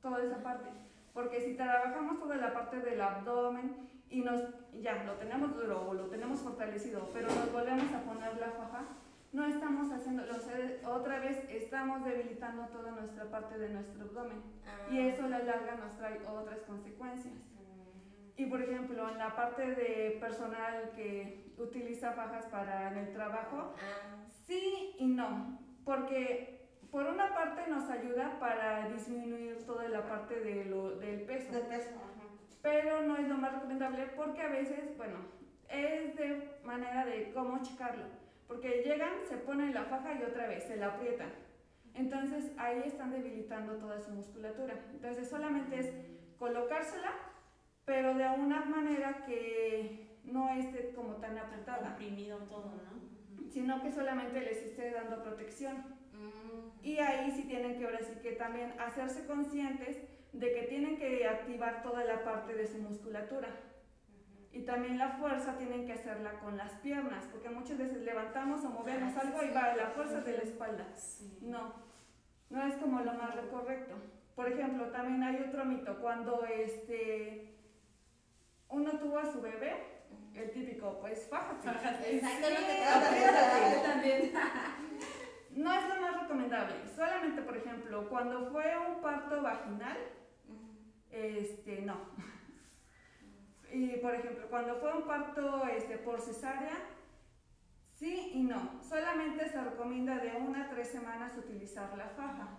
toda esa parte, porque si trabajamos toda la parte del abdomen y nos, ya, lo tenemos duro o lo tenemos fortalecido, pero nos volvemos a poner la faja, no estamos haciendo, otra vez estamos debilitando toda nuestra parte de nuestro abdomen y ah. eso a la larga nos trae otras consecuencias. Y por ejemplo, en la parte de personal que utiliza fajas para en el trabajo, ah. sí y no, porque por una parte nos ayuda para disminuir toda la parte de lo, del peso. Del peso, ajá. Pero no es lo más recomendable porque a veces, bueno, es de manera de cómo checarlo. Porque llegan, se ponen la faja y otra vez se la aprietan. Entonces ahí están debilitando toda su musculatura. Entonces solamente es colocársela, pero de una manera que no esté como tan apretada, Comprimido todo, ¿no? sino que solamente les esté dando protección. Mm, Y ahí sí tienen que ahora sí que también hacerse conscientes de que tienen que activar toda la parte de su musculatura. Y también la fuerza tienen que hacerla con las piernas, porque muchas veces levantamos o movemos algo y va la fuerza de la espalda. Sí. No, no es como lo más correcto. Por ejemplo, también hay otro mito, cuando este uno tuvo a su bebé, el típico, pues fájate. Fájate. Exacto, te. Yo también. No es lo más recomendable. Solamente, por ejemplo, cuando fue un parto vaginal, este, no. Y, por ejemplo, cuando fue un parto este, por cesárea, sí y no. Solamente se recomienda de una a tres semanas utilizar la faja.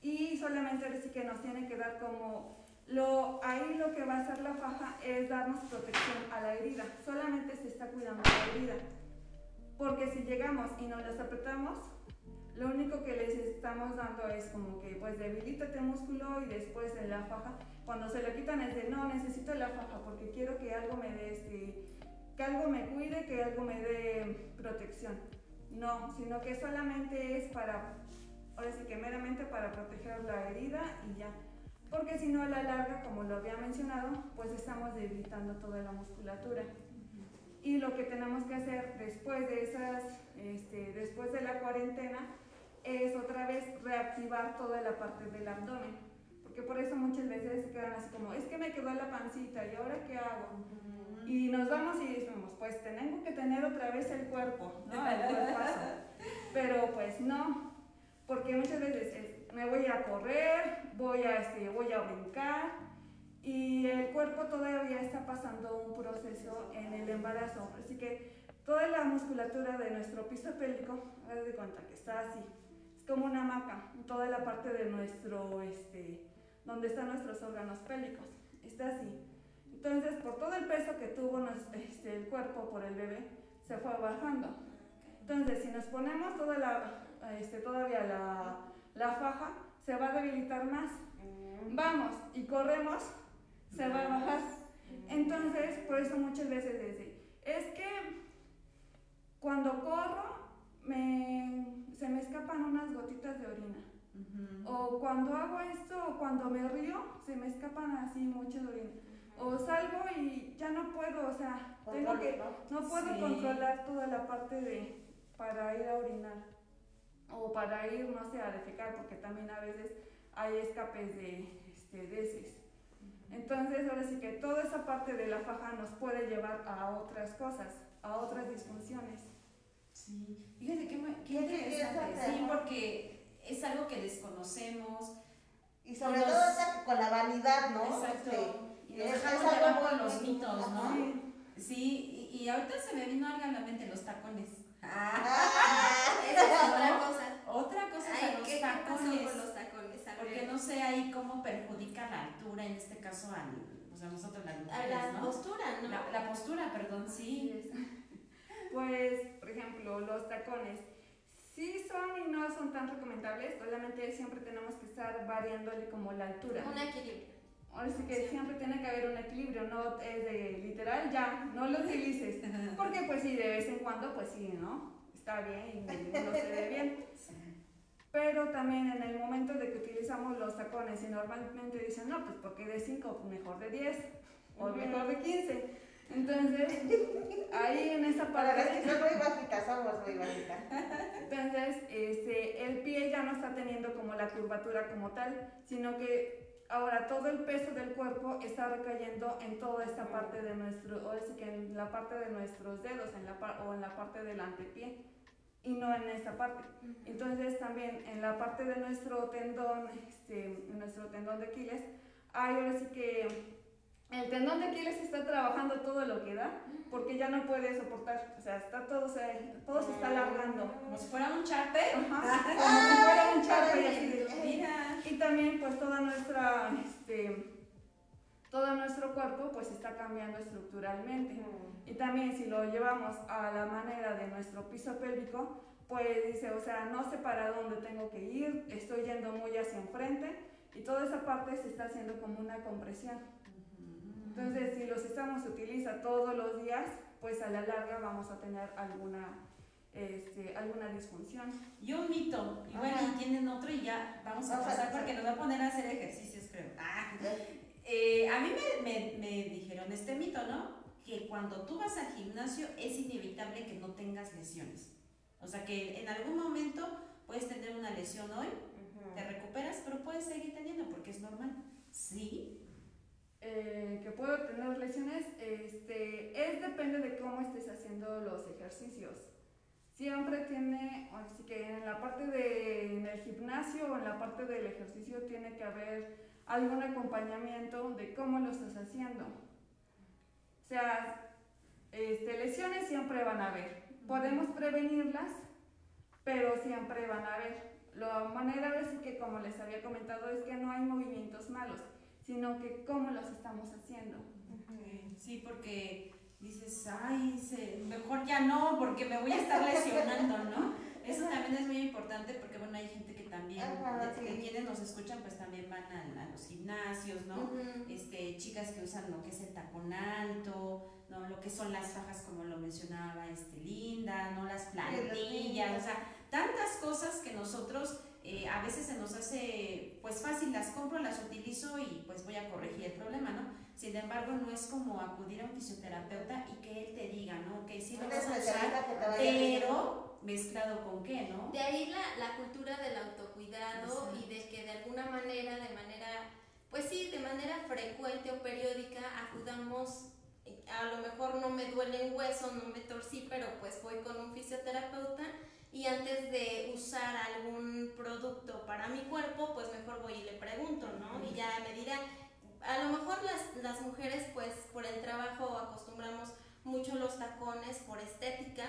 Y solamente sí que nos tiene que dar como... Lo, ahí lo que va a hacer la faja es darnos protección a la herida. Solamente se está cuidando la herida. Porque si llegamos y nos las apretamos, lo único que les estamos dando es como que pues debilítate músculo y después en la faja, cuando se lo quitan es de no, necesito la faja porque quiero que algo me dé este, que algo me cuide, que algo me dé protección. No, sino que solamente es para, ahora sí que meramente para proteger la herida y ya. Porque si no a la larga, como lo había mencionado, pues estamos debilitando toda la musculatura. Y lo que tenemos que hacer después de esas, este, después de la cuarentena, es otra vez reactivar toda la parte del abdomen. Porque por eso muchas veces se quedan así como, es que me quedó la pancita, ¿y ahora qué hago? Y nos vamos y decimos, pues tengo que tener otra vez el cuerpo, ¿no? El cuerpazo. Pero pues no, porque muchas veces es, me voy a correr, voy a, este, voy a brincar, y el cuerpo todavía está pasando un proceso en el embarazo. Así que toda la musculatura de nuestro piso pélvico, haz de cuenta que está así. Es como una hamaca, toda la parte de nuestro, este, donde están nuestros órganos pélvicos. Está así. Entonces, por todo el peso que tuvo nos- este, el cuerpo por el bebé, se fue bajando. Entonces, si nos ponemos toda la, este, todavía la, la faja, se va a debilitar más. Vamos y corremos, se va a bajar. Entonces, por eso muchas veces dicen, es que cuando corro me- se me escapan unas gotitas de orina. O cuando hago esto, o cuando me río, se me escapan así muchas orina. O salgo y ya no puedo, o sea, tengo que, no puedo Sí. controlar toda la parte de para ir a orinar o para ir, no sé, a defecar, porque también a veces hay escapes de, este, heces. Entonces, ahora sí que toda esa parte de la faja nos puede llevar a otras cosas, a otras disfunciones. Sí, fíjate qué, qué interesante, sí, porque es algo que desconocemos. Y sobre Los- todo esa- con la vanidad, ¿no? Exacto. Este, Y nos dejamos muy- los mitos, ¿no? Sí, y, y ahorita se me vino algo a la mente, los tacones. Ah, Esa es otra cosa. Otra cosa Ay, los ¿qué, qué pasó tacones. con los tacones? A Porque no sé ahí cómo perjudica la altura, en este caso al, pues a nosotros las A mujeres, la ¿no? postura, ¿no? La, la postura, perdón, sí. Pues, por ejemplo, los tacones. Sí son y no son tan recomendables, solamente siempre tenemos que estar variándole como la altura. Un equilibrio. Ahora sí que siempre tiene que haber un equilibrio, no es de literal ya, no lo utilices. Porque pues sí, de vez en cuando, pues sí, ¿no? Está bien y no se ve bien. Pero también en el momento de que utilizamos los tacones y normalmente dicen, no, pues porque de 5, mejor de 10 o mejor de 15. Entonces, ahí en esa Para las parte... que muy bajitas, somos muy bajitas. Entonces, este, el pie ya no está teniendo como la curvatura como tal, sino que ahora todo el peso del cuerpo está recayendo en toda esta parte de nuestro, ahora sí que en la parte de nuestros dedos en la par- o en la parte del antepié y no en esta parte. Entonces también en la parte de nuestro tendón, este, nuestro tendón de Aquiles, hay ahora sí que el tendón de Aquiles está trabajando todo lo que da porque ya no puede soportar, o sea, está todo se, todo se está alargando. Como si fuera un charpe. Ajá, como si fuera un charco. Mira. Y también pues toda nuestra, este, todo nuestro cuerpo pues está cambiando estructuralmente. Y también si lo llevamos a la manera de nuestro piso pélvico, pues dice, o sea, no sé para dónde tengo que ir, estoy yendo muy hacia enfrente y toda esa parte se está haciendo como una compresión. Entonces, si los estamos utiliza todos los días, pues a la larga vamos a tener alguna este, alguna disfunción. Y un mito, y bueno, tienen otro y ya vamos a pasar porque nos va a poner a hacer ejercicios, creo. Ah, eh, a mí me, me, me dijeron este mito, ¿no? Que cuando tú vas al gimnasio es inevitable que no tengas lesiones. O sea que en algún momento puedes tener una lesión hoy, te recuperas, pero puedes seguir teniendo porque es normal. Sí. Eh, que puedo tener lesiones, este, es depende de cómo estés haciendo los ejercicios. Siempre tiene, así que en la parte de en el gimnasio o en la parte del ejercicio tiene que haber algún acompañamiento de cómo lo estás haciendo. O sea, este, lesiones siempre van a haber. Podemos prevenirlas, pero siempre van a haber. La manera de decir que, como les había comentado, es que no hay movimientos malos, sino que cómo los estamos haciendo. Sí, porque dices, ay, mejor ya no, porque me voy a estar lesionando, ¿no? Eso también es muy importante porque, bueno, hay gente que también, que quienes nos escuchan, pues también van a, los gimnasios, ¿no? este, chicas que usan lo que es el tacón alto, ¿no? Lo que son las fajas, como lo mencionaba este, Linda, ¿no? Las plantillas, o sea, tantas cosas que nosotros eh, a veces se nos hace, pues fácil, las compro, las utilizo y pues voy a corregir el problema, ¿no? Sin embargo, no es como acudir a un fisioterapeuta y que él te diga, ¿no? Que sí lo vas a usar, pero mezclado con qué, ¿no? De ahí la, la cultura del autocuidado y de que de alguna manera, de manera, pues sí, de manera frecuente o periódica acudamos a lo mejor no me duele el hueso, no me torcí, pero pues voy con un fisioterapeuta y antes de usar algún producto para mi cuerpo, pues mejor voy y le pregunto, ¿no? Y ya me dirá, a lo mejor las, las mujeres pues por el trabajo acostumbramos mucho los tacones por estética,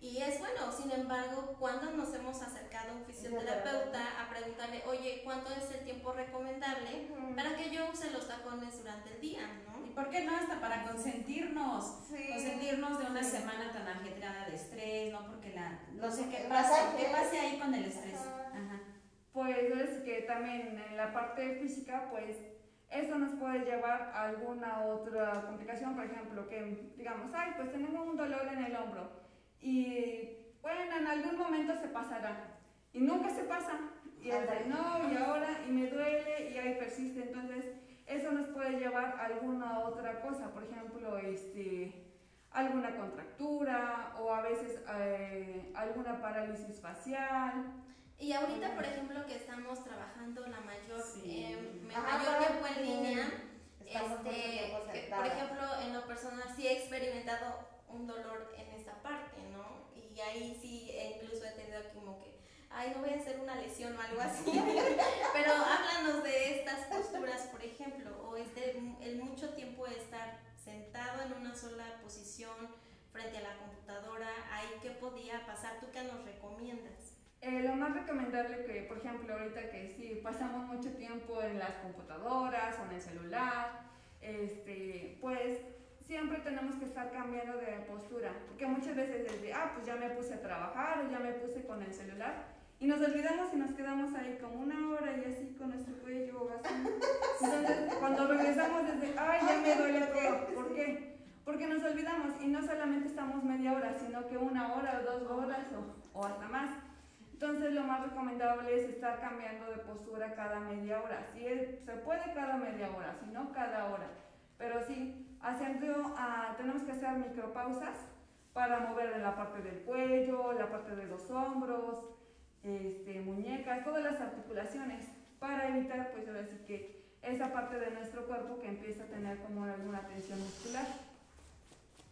y es bueno, sin embargo, cuando nos hemos acercado a un fisioterapeuta a preguntarle, oye, ¿cuánto es el tiempo recomendable para que yo use los tacones durante el día? ¿no? ¿Y por qué no? Hasta para consentirnos. Consentirnos de una semana tan ajetreada de estrés, ¿no? Porque la, no sé qué pasa, qué pasa ahí con el estrés. Ajá. Pues es que también en la parte física, pues esto nos puede llevar a alguna otra complicación, por ejemplo, que digamos, ay, pues tenemos un dolor en el hombro y bueno, en algún momento se pasará. Y nunca se pasa. Y es de no, y ahora, y me duele, y ahí persiste. Entonces, eso nos puede llevar a alguna otra cosa. Por ejemplo, este, alguna contractura o a veces eh, alguna parálisis facial. Y ahorita, por ejemplo, que estamos trabajando la mayor, eh, mayor tiempo en línea, este, por ejemplo, en lo personal sí he experimentado un dolor en esa parte, ¿no? Y ahí sí, incluso he tenido como que, ay, no voy a hacer una lesión o algo así. Pero háblanos de estas posturas, por ejemplo, o este, el mucho tiempo de estar sentado en una sola posición frente a la computadora, ahí qué podía pasar, ¿tú qué nos recomiendas? Eh, lo más recomendable que, por ejemplo, ahorita que sí pasamos mucho tiempo en las computadoras o en el celular, este, pues siempre tenemos que estar cambiando de postura, porque muchas veces desde, ah, pues ya me puse a trabajar o ya me puse con el celular, y nos olvidamos y nos quedamos ahí como una hora y así con nuestro cuello así. Entonces, cuando regresamos desde, ay, ya me duele todo, ¿por qué? Porque nos olvidamos y no solamente estamos media hora, sino que una hora o dos horas o, o hasta más. Entonces lo más recomendable es estar cambiando de postura cada media hora. Si se puede cada media hora, si no cada hora. Pero sí, haciendo, ah, tenemos que hacer micropausas para mover la parte del cuello, la parte de los hombros, este, muñecas, todas las articulaciones, para evitar, pues ahora sí que esa parte de nuestro cuerpo que empieza a tener como alguna tensión muscular.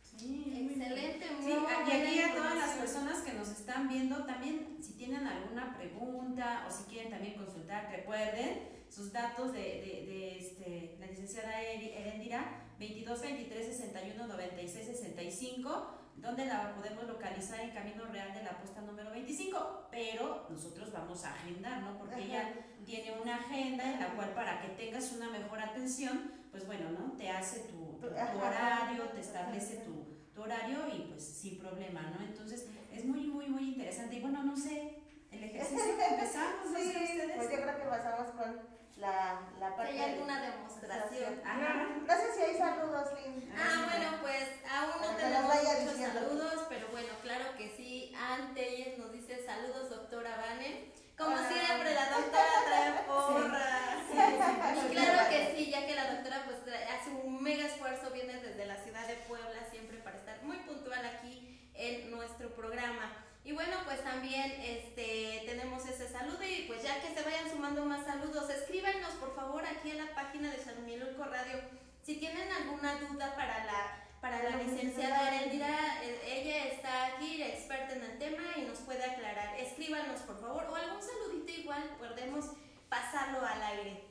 Sí, Excelente, muy sí, Y aquí a todas las personas que nos están viendo, también si tienen alguna pregunta o si quieren también consultar, recuerden sus datos de, de, de este, la licenciada Erendira, 22 23 61 96 65, donde la podemos localizar en Camino Real de la posta número 25, pero nosotros vamos a agendar, ¿no? Porque ella tiene una agenda en la cual para que tengas una mejor atención, pues bueno, ¿no? Te hace tu, tu, horario, te establece tu, tu horario y pues sin problema, ¿no? Entonces es muy, muy, muy interesante. Y bueno, no sé, el ejercicio que empezamos, no sé ustedes. Pues yo creo que pasamos con la, la parte. ¿Hay alguna demostración? Ajá. No sé si hay saludos, Lynn. Ah, bueno, pues aún no tenemos muchos saludos, pero bueno, claro que sí. Antes nos dice saludos, doctora Vane. Como siempre, la doctora trae porras. y claro que sí, ya que la doctora pues hace un mega esfuerzo, viene desde la ciudad de Puebla siempre para estar muy puntual aquí en nuestro programa. Y bueno, pues también este, tenemos ese saludo y pues ya que se vayan sumando más saludos, escríbanos por favor aquí en la página de San Milulco Radio. Si tienen alguna duda para la, para la licenciada Erendira, eh, ella está aquí, experta en el tema y nos puede aclarar. Escríbanos por favor o algún saludito igual, podemos pasarlo al aire.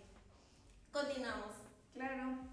Continuamos. Claro.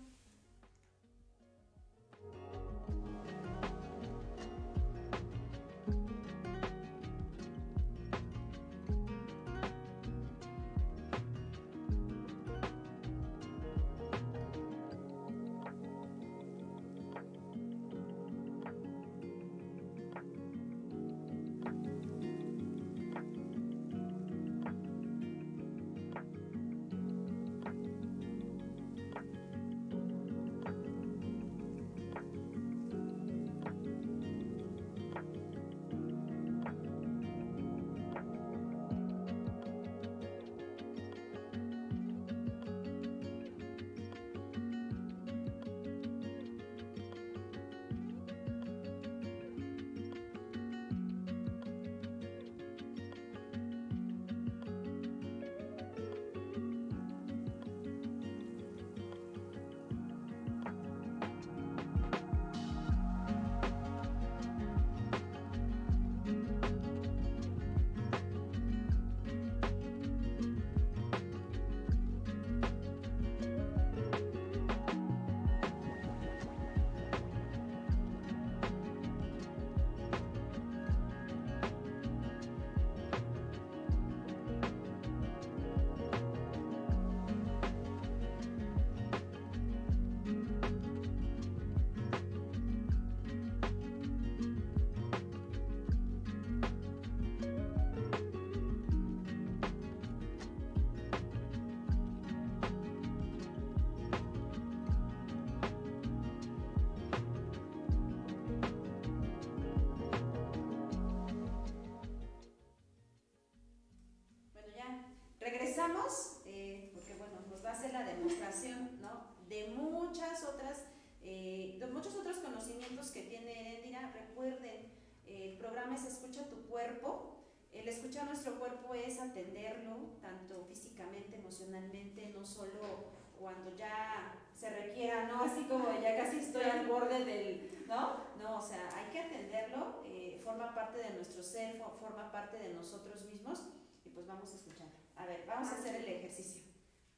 Atenderlo, tanto físicamente, emocionalmente, no solo cuando ya se requiera, ¿no? Así como ya casi estoy al borde del, ¿no? No, o sea, hay que atenderlo, eh, forma parte de nuestro ser, forma parte de nosotros mismos y pues vamos a escuchar. A ver, vamos a hacer el ejercicio.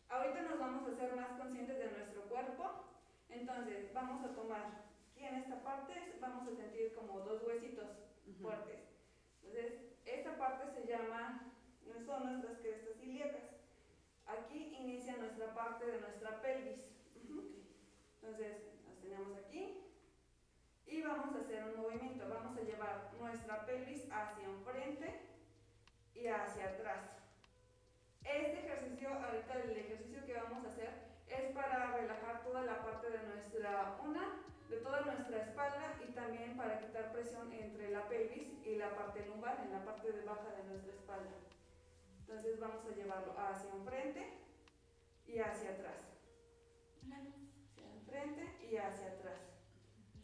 Ahorita nos vamos a hacer más conscientes de nuestro cuerpo, entonces vamos a tomar aquí en esta parte, vamos a sentir como dos huesitos fuertes. Entonces, esta parte se llama son nuestras crestas ilíacas. Aquí inicia nuestra parte de nuestra pelvis. Entonces, las tenemos aquí. Y vamos a hacer un movimiento. Vamos a llevar nuestra pelvis hacia enfrente y hacia atrás. Este ejercicio, ahorita el ejercicio que vamos a hacer es para relajar toda la parte de nuestra una, de toda nuestra espalda y también para quitar presión entre la pelvis y la parte lumbar, en la parte de baja de nuestra espalda. Entonces vamos a llevarlo hacia enfrente y hacia atrás. Hacia enfrente y hacia atrás.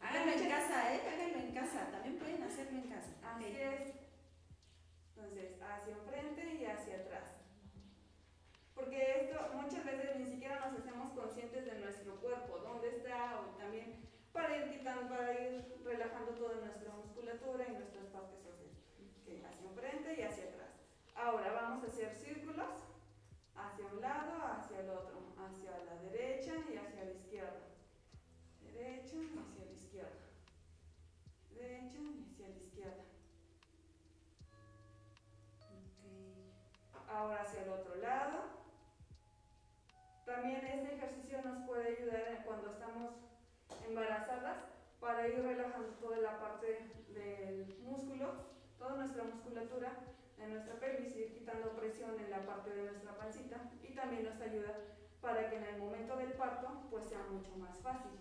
Háganlo en casa, ¿eh? Háganlo en casa. También pueden hacerlo en casa. Así es. Entonces, hacia enfrente y hacia atrás. Porque esto muchas veces ni siquiera nos hacemos conscientes de nuestro cuerpo, dónde está, o también para ir quitando, para ir relajando toda nuestra musculatura y nuestras partes sociales. hacia enfrente y hacia atrás. Ahora vamos a hacer círculos hacia un lado, hacia el otro, hacia la derecha y hacia la izquierda. Derecha y hacia la izquierda. Derecha y hacia la izquierda. Okay. hacia el otro lado. También este ejercicio nos puede ayudar cuando estamos embarazadas para ir relajando toda la parte del músculo, toda nuestra musculatura en nuestra pelvis, ir quitando presión en la parte de nuestra pancita y también nos ayuda para que en el momento del parto pues sea mucho más fácil.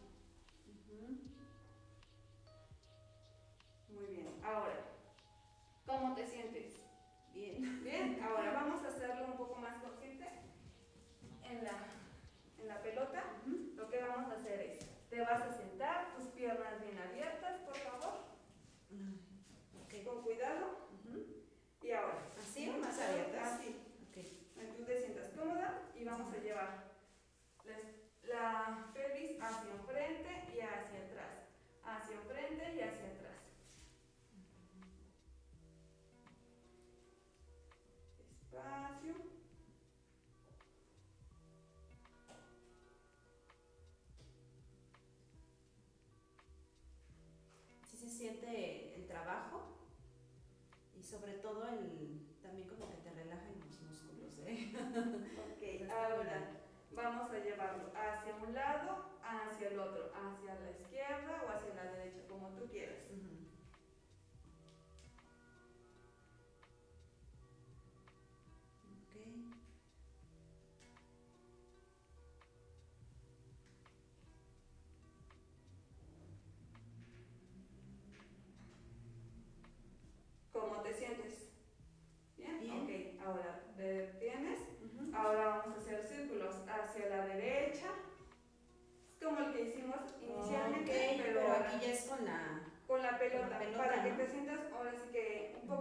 Muy bien, ahora, ¿cómo te sientes? Bien. Bien, ahora vamos a hacerlo un poco más consciente en la, en la pelota. Lo que vamos a hacer es, te vas a sentar, tus piernas bien abiertas, por favor. Con cuidado. Y ahora, ¿así o más abiertas? Así. Tú te sientas cómoda y vamos a llevar la, pelvis hacia enfrente y hacia atrás. Hacia enfrente y hacia atrás.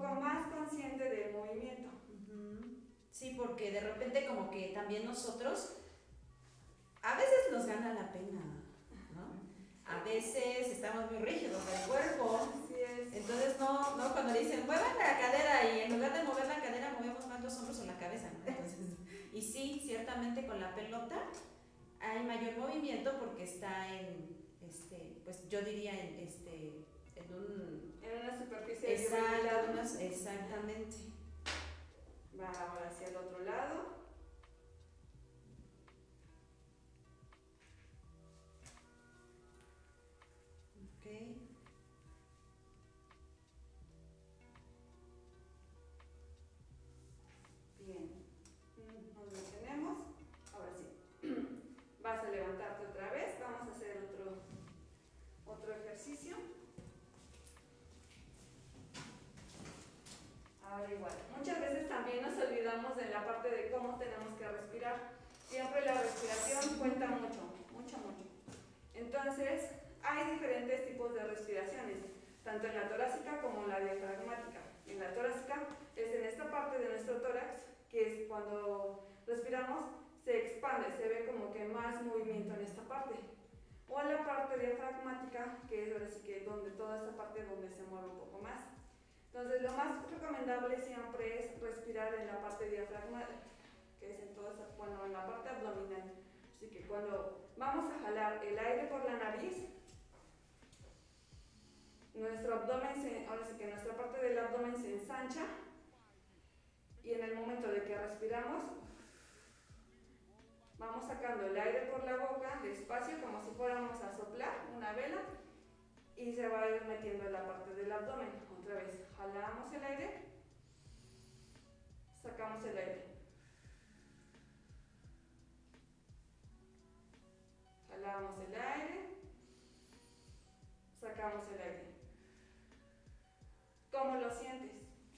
Poco más consciente del movimiento. Sí, porque de repente como que también nosotros a veces nos gana la pena, ¿no? A veces estamos muy rígidos del cuerpo. Así es. Entonces, no, no, cuando dicen muevan la cadera y en lugar de mover la cadera movemos más los hombros o la cabeza, ¿no? Entonces, y sí, ciertamente con la pelota hay mayor movimiento porque está en, este, pues yo diría en, este, en un... En una superficie Exacto, exactamente. Va ahora hacia el otro lado. Entonces, hay diferentes tipos de respiraciones, tanto en la torácica como en la diafragmática. En la torácica es en esta parte de nuestro tórax, que es cuando respiramos, se expande, se ve como que más movimiento en esta parte. O en la parte diafragmática, que es ahora sí que donde toda esta parte donde se mueve un poco más. Entonces, lo más recomendable siempre es respirar en la parte diafragmática, que es en toda esa, bueno, en la parte abdominal. Así que cuando vamos a jalar el aire por la nariz, nuestro abdomen, se, ahora sí que nuestra parte del abdomen se ensancha y en el momento de que respiramos, vamos sacando el aire por la boca despacio como si fuéramos a soplar una vela y se va a ir metiendo en la parte del abdomen. Otra vez, jalamos el aire, sacamos el aire. Jalamos el aire, sacamos el aire. ¿Cómo lo sientes?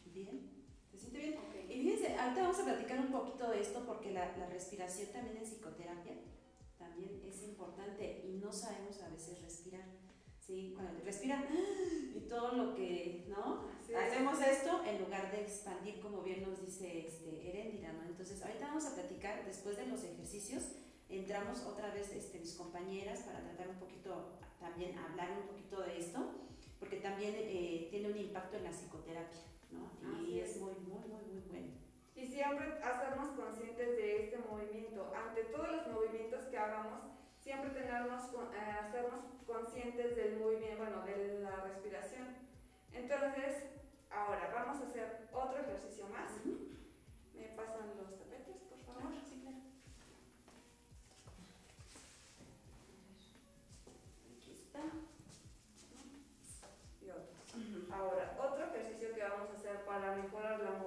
Bien. ¿Se siente bien? Y fíjense, ahorita vamos a platicar un poquito de esto porque la, la, respiración también en psicoterapia también es importante y no sabemos a veces respirar. ¿sí? Cuando respiran y todo lo que, ¿no? Hacemos esto en lugar de expandir, como bien nos dice este, Erendira, ¿no? Entonces, ahorita vamos a platicar, después de los ejercicios, entramos otra vez este, mis compañeras para tratar un poquito, también hablar un poquito de esto porque también eh, tiene un impacto en la psicoterapia, ¿no? Y es, muy, muy, muy, muy bueno. Y siempre hacernos conscientes de este movimiento. Ante todos los movimientos que hagamos, siempre tenernos, eh, hacernos conscientes del movimiento, bueno, de la respiración. Entonces, ahora vamos a hacer otro ejercicio más. Me pasan los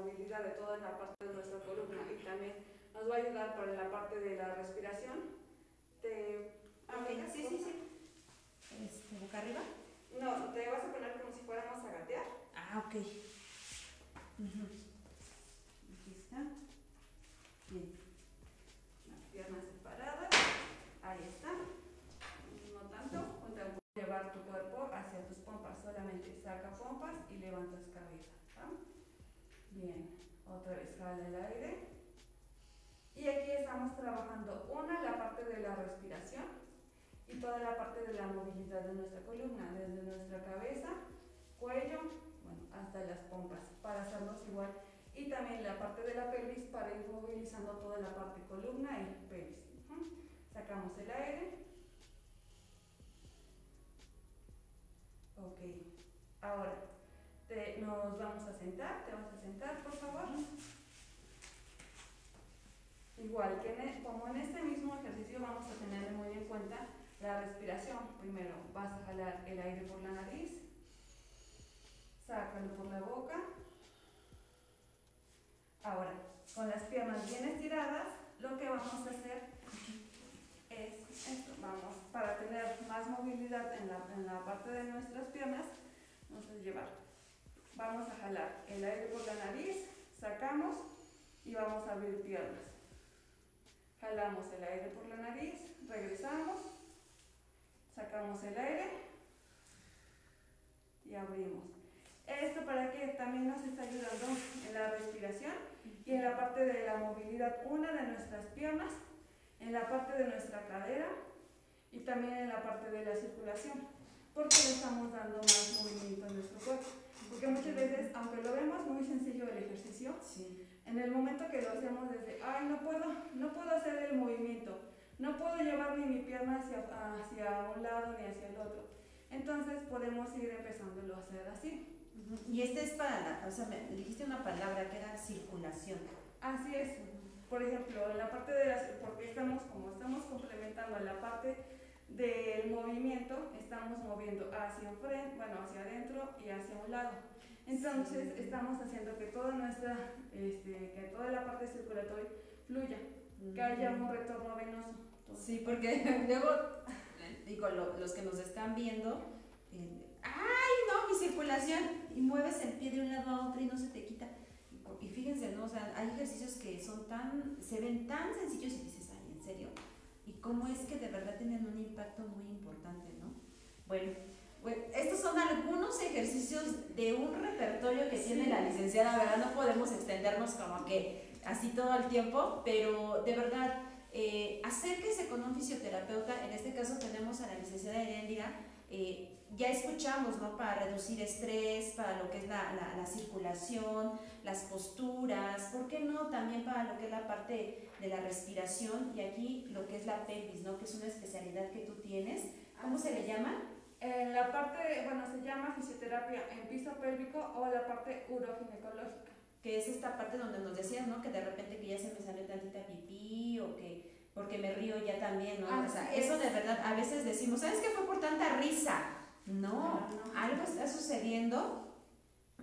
movilidad de toda la parte de nuestra columna y también nos va a ayudar para la parte de la respiración. Te... Ah, sí, sí, sí. Este, ¿Boca arriba? No, te vas a poner como si fuéramos a gatear. Ah, ok. Aquí está. Bien. Las piernas separadas. Ahí está. No tanto. Llevar tu cuerpo hacia tus pompas. Solamente saca pompas y levantas cabeza. Bien. Otra vez jala el aire. Y aquí estamos trabajando una, la parte de la respiración y toda la parte de la movilidad de nuestra columna, desde nuestra cabeza, cuello, bueno, hasta las pompas, para hacerlos igual. Y también la parte de la pelvis para ir movilizando toda la parte columna y pelvis. Sacamos el aire. Ok. Ahora, nos vamos a sentar. Te vas a sentar, por favor. Igual que e, como en este mismo ejercicio vamos a tener muy en cuenta la respiración. Primero vas a jalar el aire por la nariz, sácalo por la boca. Ahora, con las piernas bien estiradas, lo que vamos a hacer es esto. Vamos, para tener más movilidad en la, en la parte de nuestras piernas, vamos a llevar. Vamos a jalar el aire por la nariz, sacamos y vamos a abrir piernas. Jalamos el aire por la nariz, regresamos, sacamos el aire y abrimos. Esto para que también nos está ayudando en la respiración y en la parte de la movilidad, una de nuestras piernas, en la parte de nuestra cadera y también en la parte de la circulación, porque le estamos dando más movimiento a nuestro cuerpo. Porque muchas veces, aunque lo vemos muy sencillo el ejercicio, en el momento que lo hacemos desde, ay, no puedo, no puedo hacer el movimiento, no puedo llevar ni mi pierna hacia, hacia un lado ni hacia el otro. Entonces podemos ir empezándolo a hacer así. Y este es para, la, o sea, me dijiste una palabra que era circulación. Así es. Por ejemplo, en la parte de las, porque estamos, como estamos complementando la parte del movimiento, estamos moviendo hacia frente, bueno, hacia adentro y hacia un lado. Entonces, estamos haciendo que toda nuestra, este, que toda la parte circulatoria fluya, que haya un retorno venoso. Sí, porque luego, digo, los que nos están viendo, eh, ¡ay, no, mi circulación! Y mueves el pie de un lado a otro y no se te quita. Y, fíjense, ¿no? O sea, hay ejercicios que son tan, se ven tan sencillos y dices, ¡ay, en serio! Y cómo es que de verdad tienen un impacto muy importante, ¿no? Bueno, estos son algunos ejercicios de un repertorio que tiene la licenciada, ¿verdad? No podemos extendernos como que así todo el tiempo, pero de verdad, eh, acérquese con un fisioterapeuta, en este caso tenemos a la licenciada Heréndira, eh, ya escuchamos, ¿no? Para reducir estrés, para lo que es la, la, circulación, las posturas, ¿por qué no? También para lo que es la parte de la respiración y aquí lo que es la pelvis, ¿no? Que es una especialidad que tú tienes. ¿Cómo se le llama? En la parte, bueno, se llama fisioterapia en piso pélvico o la parte uroginecológica. Que es esta parte donde nos decías, ¿no? Que de repente que ya se me salió tantita pipí o que porque me río ya también, ¿no? o sea, eso de verdad, a veces decimos, ¿sabes qué fue por tanta risa? No, algo está sucediendo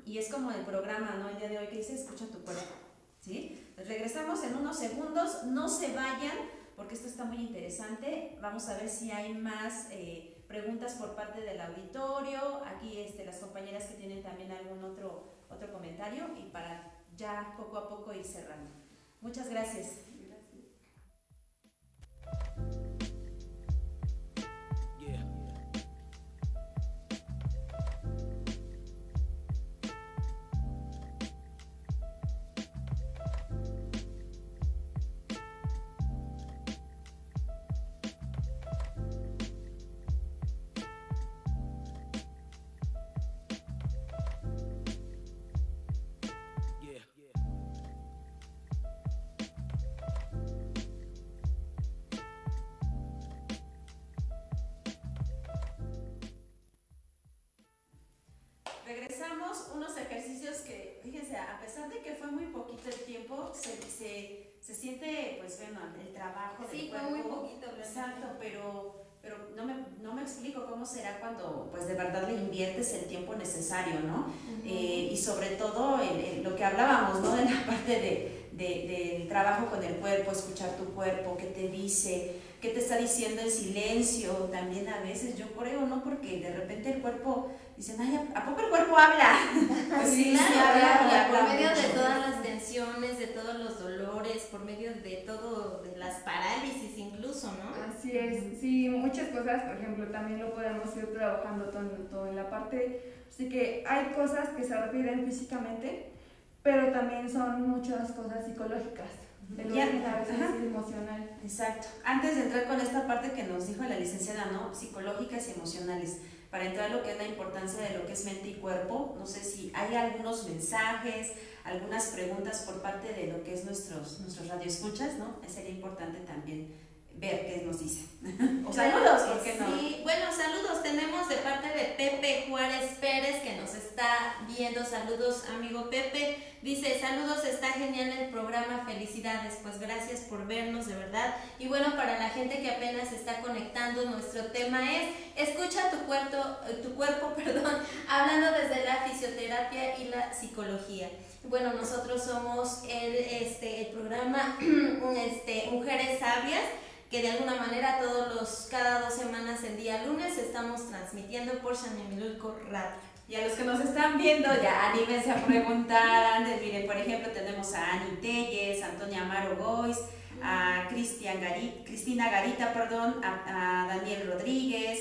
y es como el programa, ¿no? El día de hoy que dice, escucha tu cuerpo, ¿sí? regresamos en unos segundos, no se vayan porque esto está muy interesante. Vamos a ver si hay más eh, preguntas por parte del auditorio. Aquí este, las compañeras que tienen también algún otro, otro comentario y para ya poco a poco ir cerrando. Muchas gracias. Cómo será cuando pues de verdad le inviertes el tiempo necesario, ¿no? Eh, y sobre todo lo que hablábamos, ¿no? De la parte de, de, del trabajo con el cuerpo, escuchar tu cuerpo, qué te dice, qué te está diciendo en silencio, también a veces yo creo, ¿no? Porque de repente el cuerpo dicen, ay, ¿a poco el cuerpo habla? Pues sí, claro, por medio de todas las tensiones, de todos los dolores, por medio de todo, de las parálisis incluso, ¿no? Así es, sí, muchas cosas, por ejemplo, también lo podemos ir trabajando todo, todo en la parte, así que hay cosas que se refieren físicamente, pero también son muchas cosas psicológicas. El origen a veces es emocional. Exacto. Antes de entrar con esta parte que nos dijo la licenciada, ¿no? Psicológicas y emocionales para entrar a lo que es la importancia de lo que es mente y cuerpo. No sé si hay algunos mensajes, algunas preguntas por parte de lo que es nuestros, nuestros radioescuchas, ¿no? Sería importante también ver qué nos dice. o saludos, ¿por qué no? Sí, bueno, saludos. Tenemos de parte de Pepe Juárez Pérez que nos está viendo. Saludos, amigo Pepe. Dice, saludos, está genial el programa, felicidades. Pues gracias por vernos, de verdad. Y bueno, para la gente que apenas está conectando, nuestro tema es escucha tu cuerpo, tu cuerpo, perdón, hablando desde la fisioterapia y la psicología. Bueno, nosotros somos el, este, el programa este, Mujeres Sabias que de alguna manera todos los, cada dos semanas el día lunes estamos transmitiendo por Xanimilulco Radio. Y a los que nos están viendo, ya anímense a preguntar. Antes, miren, por ejemplo, tenemos a Ani Telles, Antonia Amaro Gois, a Cristina Garita, perdón, a, Daniel Rodríguez,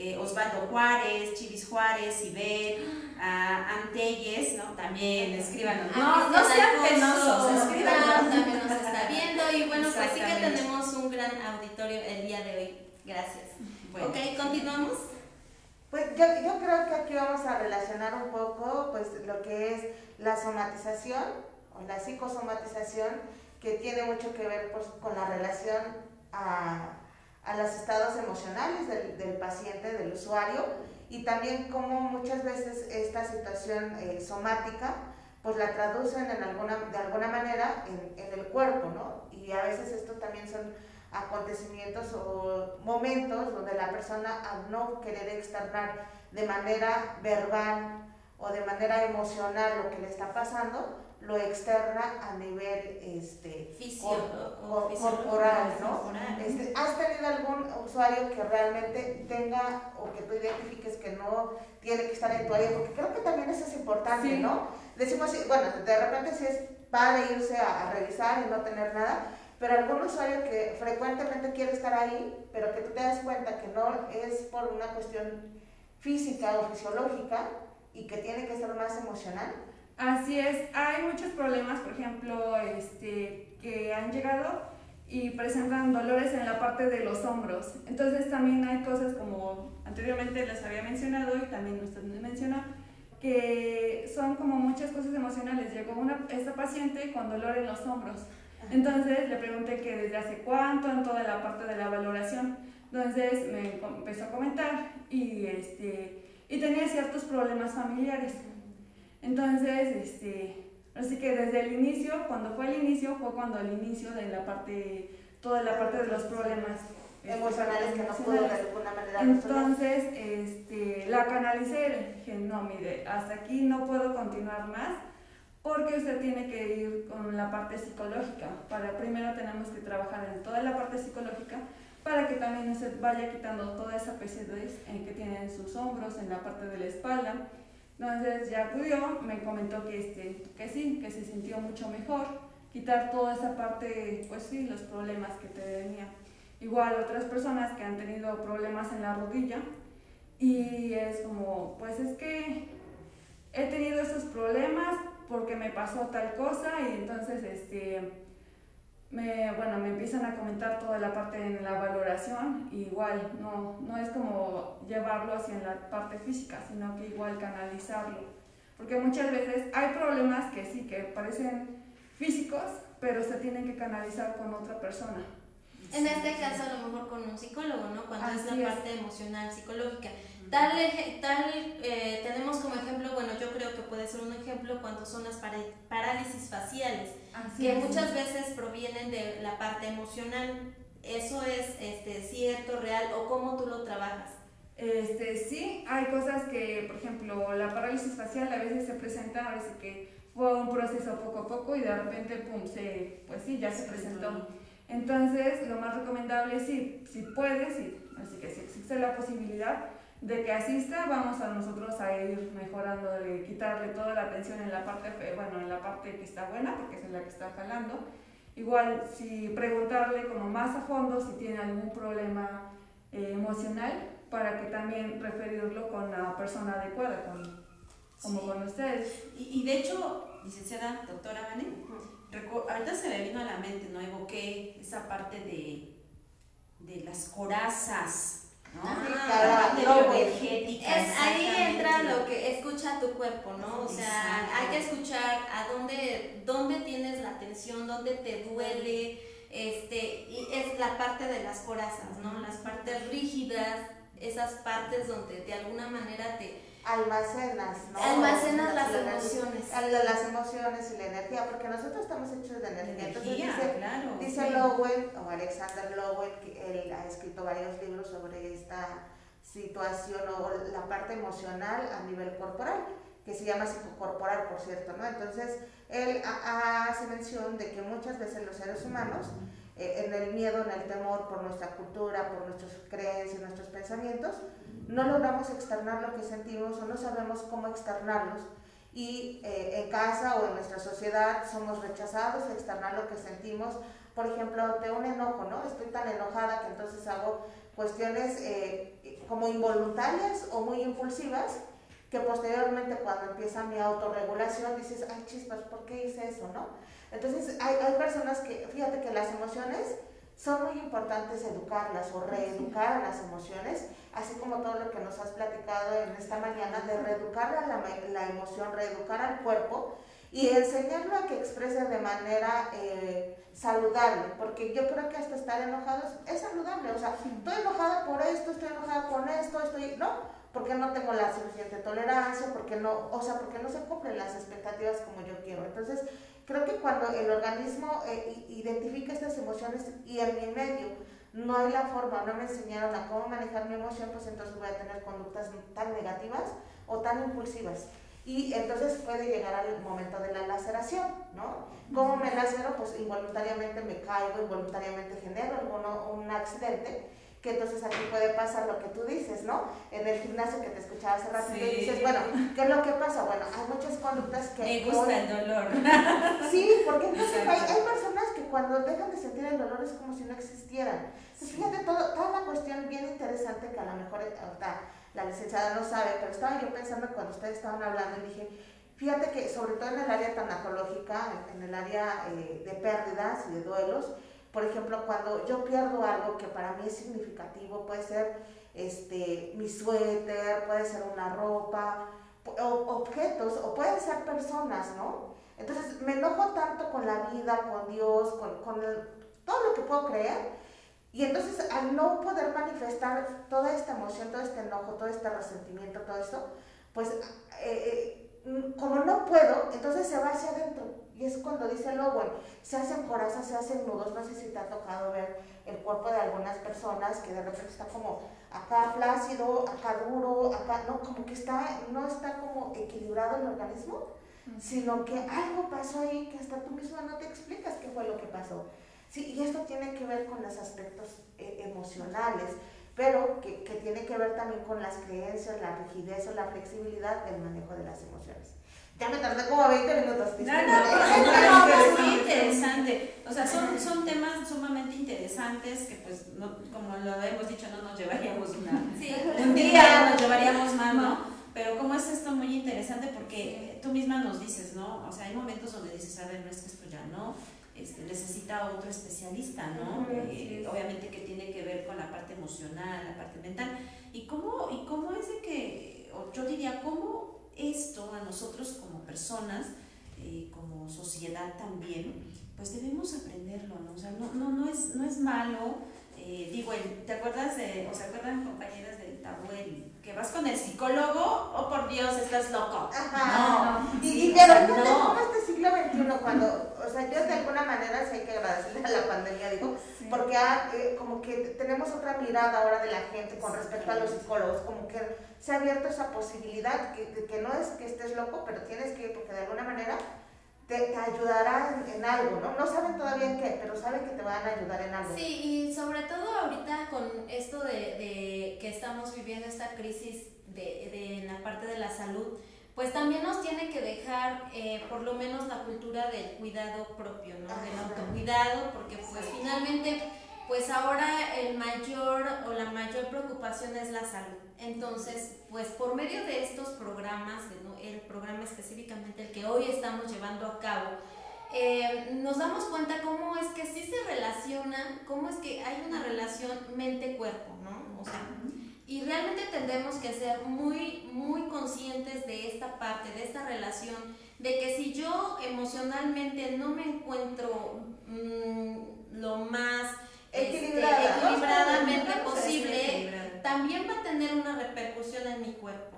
eh, Osvaldo Juárez, Chivis Juárez, Ibel, a Antelles, ¿no? También escríbanos. No, no sean penosos, escríbanos. También nos está viendo y bueno, pues sí que tenemos un gran auditorio el día de hoy. Gracias. Ok, continuamos. Pues yo, yo creo que aquí vamos a relacionar un poco pues lo que es la somatización o la psicosomatización que tiene mucho que ver pues, con la relación a, a los estados emocionales del, paciente, del usuario y también como muchas veces esta situación eh, somática pues la traducen de alguna manera en, el cuerpo, ¿no? Y a veces esto también son acontecimientos o momentos donde la persona al no querer externar de manera verbal o de manera emocional lo que le está pasando, lo externa a nivel este, corporal, ¿no? Este, ¿Has tenido algún usuario que realmente tenga o que tú identifiques que no tiene que estar en tu área? Porque creo que también eso es importante, ¿no? Decimos, bueno, de repente si es padre irse a revisar y no tener nada, pero algún usuario que frecuentemente quiere estar ahí, pero que tú te das cuenta que no es por una cuestión física o fisiológica y que tiene que ser más emocional. Así es, hay muchos problemas, por ejemplo, este, que han llegado y presentan dolores en la parte de los hombros. Entonces también hay cosas como anteriormente les había mencionado y también usted me mencionó, que son como muchas cosas emocionales. Llegó una, esta paciente con dolor en los hombros entonces le pregunté que desde hace cuánto en toda la parte de la valoración. Entonces me empezó a comentar y, este, y tenía ciertos problemas familiares. Entonces, este, así que desde el inicio, cuando fue el inicio, fue cuando el inicio de la parte, toda la parte de los problemas emocionales que no pudo de alguna manera Entonces, este, la canalicé, dije, no, mire, hasta aquí no puedo continuar más porque usted tiene que ir con la parte psicológica. Para primero tenemos que trabajar en toda la parte psicológica para que también usted vaya quitando toda esa pesadez que tiene en sus hombros, en la parte de la espalda. Entonces ya acudió, me comentó que, este, que sí, que se sintió mucho mejor, quitar toda esa parte, pues sí, los problemas que te venía. Igual otras personas que han tenido problemas en la rodilla y es como, pues es que he tenido esos problemas, porque me pasó tal cosa y entonces este, me, bueno, me empiezan a comentar toda la parte en la valoración igual no, no es como llevarlo hacia la parte física, sino que igual canalizarlo. Porque muchas veces hay problemas que sí, que parecen físicos, pero se tienen que canalizar con otra persona. En este caso, a lo mejor con un psicólogo, ¿no? Cuando es la parte emocional, psicológica. Tal, tal eh, tenemos como ejemplo, bueno, yo creo que puede ser un ejemplo cuando son las parálisis faciales, que muchas veces provienen de la parte emocional. ¿Eso es este, cierto, real o cómo tú lo trabajas? Este, sí, hay cosas que, por ejemplo, la parálisis facial a veces se presenta, a veces que fue un proceso poco a poco y de repente, pum, se, pues sí, ya se presentó. Entonces, lo más recomendable es, si, si puedes, así que si existe la posibilidad de que asista, vamos a nosotros a ir mejorando, de quitarle toda la atención en la parte, bueno, en la parte que está buena, porque es la que está jalando. Igual, si preguntarle como más a fondo si tiene algún problema eh, emocional, para que también referirlo con la persona adecuada, con, como con ustedes. Y, y, de hecho, licenciada doctora Vane, ahorita se me vino a la mente, ¿no? Evoqué esa parte de, de las corazas, ¿no? Ah, es, ahí entra lo que escucha tu cuerpo, ¿no? O sea, hay que escuchar a dónde, dónde tienes la tensión, dónde te duele, este, y es la parte de las corazas, ¿no? Las partes rígidas, esas partes donde de alguna manera te almacenas, ¿no? Almacenas las, emociones. Las emociones y la energía, porque nosotros estamos hechos de energía. Entonces dice, dice Lowell, o Alexander Lowell, que él ha escrito varios libros sobre esta situación o la parte emocional a nivel corporal, que se llama psicocorporal, por cierto, ¿no? Entonces, él hace mención de que muchas veces los seres humanos, eh, en el miedo, en el temor por nuestra cultura, por nuestras creencias, nuestros pensamientos, no logramos externar lo que sentimos o no sabemos cómo externarlos. Y eh, en casa o en nuestra sociedad somos rechazados a externar lo que sentimos. Por ejemplo, ante un enojo, ¿no? Estoy tan enojada que entonces hago cuestiones eh, como involuntarias o muy impulsivas que posteriormente cuando empieza mi autorregulación dices, ay chispas, ¿por qué hice eso, no? Entonces, hay, hay personas que, fíjate que las emociones son muy importantes educarlas o reeducar las emociones, así como todo lo que nos has platicado en esta mañana de reeducar la, la emoción, reeducar al cuerpo y enseñarlo a que exprese de manera eh, saludable, porque yo creo que hasta estar enojado es, saludable, o sea, estoy enojada por esto, estoy enojada con esto, estoy, ¿no? Porque no tengo la suficiente tolerancia, porque no, o sea, porque no se cumplen las expectativas como yo quiero. Entonces, Creo que cuando el organismo eh, identifica estas emociones y en mi medio no hay la forma, no me enseñaron a cómo manejar mi emoción, pues entonces voy a tener conductas tan negativas o tan impulsivas. Y entonces puede llegar al momento de la laceración, ¿no? ¿Cómo me lacero? Pues involuntariamente me caigo, involuntariamente genero un accidente que entonces aquí puede pasar lo que tú dices, ¿no? En el gimnasio que te escuchaba hace rato, y dices, bueno, ¿qué es lo que pasa? Bueno, hay muchas conductas que... Me gusta el dolor. Sí, porque entonces hay, hay, personas que cuando dejan de sentir el dolor es como si no existieran. Entonces, fíjate, todo, toda una cuestión bien interesante que a lo mejor ahorita la licenciada no sabe, pero estaba yo pensando cuando ustedes estaban hablando y dije, fíjate que sobre todo en el área tanatológica, en el área eh, de pérdidas y de duelos, por ejemplo, cuando yo pierdo algo que para mí es significativo, puede ser este, mi suéter, puede ser una ropa, o, objetos, o pueden ser personas, ¿no? Entonces me enojo tanto con la vida, con Dios, con, con todo lo que puedo creer, y entonces al no poder manifestar toda esta emoción, todo este enojo, todo este resentimiento, todo esto, pues eh, eh, como no puedo, entonces se va hacia adentro. Y es cuando dice bueno, se hacen corazas, se hacen nudos. No sé si te ha tocado ver el cuerpo de algunas personas que de repente está como acá flácido, acá duro, acá, no, como que está, no está como equilibrado el organismo, sino que algo pasó ahí que hasta tú misma no te explicas qué fue lo que pasó. Sí, y esto tiene que ver con los aspectos eh, emocionales, pero que, que tiene que ver también con las creencias, la rigidez o la flexibilidad del manejo de las emociones. Ya me tardé como 20 minutos. No, no, no, es muy interesante. O sea, son, son temas sumamente interesantes que, pues, no, como lo hemos dicho, no nos llevaríamos una, sí. un día, nos llevaríamos más, ¿no? Pero como es esto muy interesante porque tú misma nos dices, ¿no? O sea, hay momentos donde dices, a ver, no es que esto ya no, este, necesita otro especialista, ¿no? Eh, obviamente que tiene que ver con la parte emocional, la parte mental. ¿Y cómo, y cómo es de que, yo diría, cómo esto a nosotros como personas, eh, como sociedad también, pues debemos aprenderlo, ¿no? O sea, no, no, no, es, no es malo. Eh, digo, ¿te acuerdas de, o se acuerdan compañeras del tabú, que vas con el psicólogo, oh por Dios, estás loco? Ajá. No, y, y pero no. este siglo XXI, cuando, o sea, yo de alguna manera sí hay que agradecerle a la pandemia, digo, porque que ha, eh, como que tenemos otra mirada ahora de la gente con respecto a los psicólogos, como que se ha abierto esa posibilidad, que, que no es que estés loco, pero tienes que ir porque de alguna manera te, te ayudará en, algo, ¿no? No saben todavía en qué, pero saben que te van a ayudar en algo. Sí, y sobre todo ahorita con esto de, de que estamos viviendo esta crisis de, de, en la parte de la salud, pues también nos tiene que dejar eh, por lo menos la cultura del cuidado propio, ¿no? Del autocuidado, porque pues finalmente, pues ahora el mayor o la mayor preocupación es la salud. Entonces, pues por medio de estos programas, el programa específicamente el que hoy estamos llevando a cabo, eh, nos damos cuenta cómo es que sí se relaciona, cómo es que hay una relación mente-cuerpo, ¿no? O sea, y realmente tendremos que ser muy, muy conscientes de esta parte, de esta relación, de que si yo emocionalmente no me encuentro mm, lo más este, equilibradamente posible, también va a tener una repercusión en mi cuerpo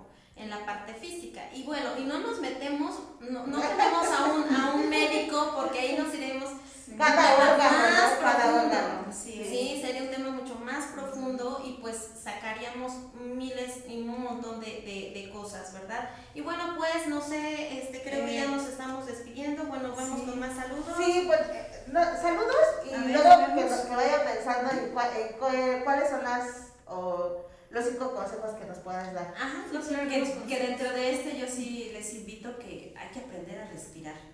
en la parte física. Y bueno, y no nos metemos, no, no tenemos a un, a un médico porque ahí nos iremos cada órgano, cada órgano. Sí, sería un tema mucho más profundo y pues sacaríamos miles y un montón de, de, de cosas, ¿verdad? Y bueno, pues no sé, este creo que ya nos estamos despidiendo. Bueno, vamos con más saludos. Sí, pues eh, saludos y luego que, que, vaya pensando en, cuáles son las o los cinco consejos que nos puedas dar. Ajá, que, que dentro de este yo sí les invito que hay que aprender a respirar.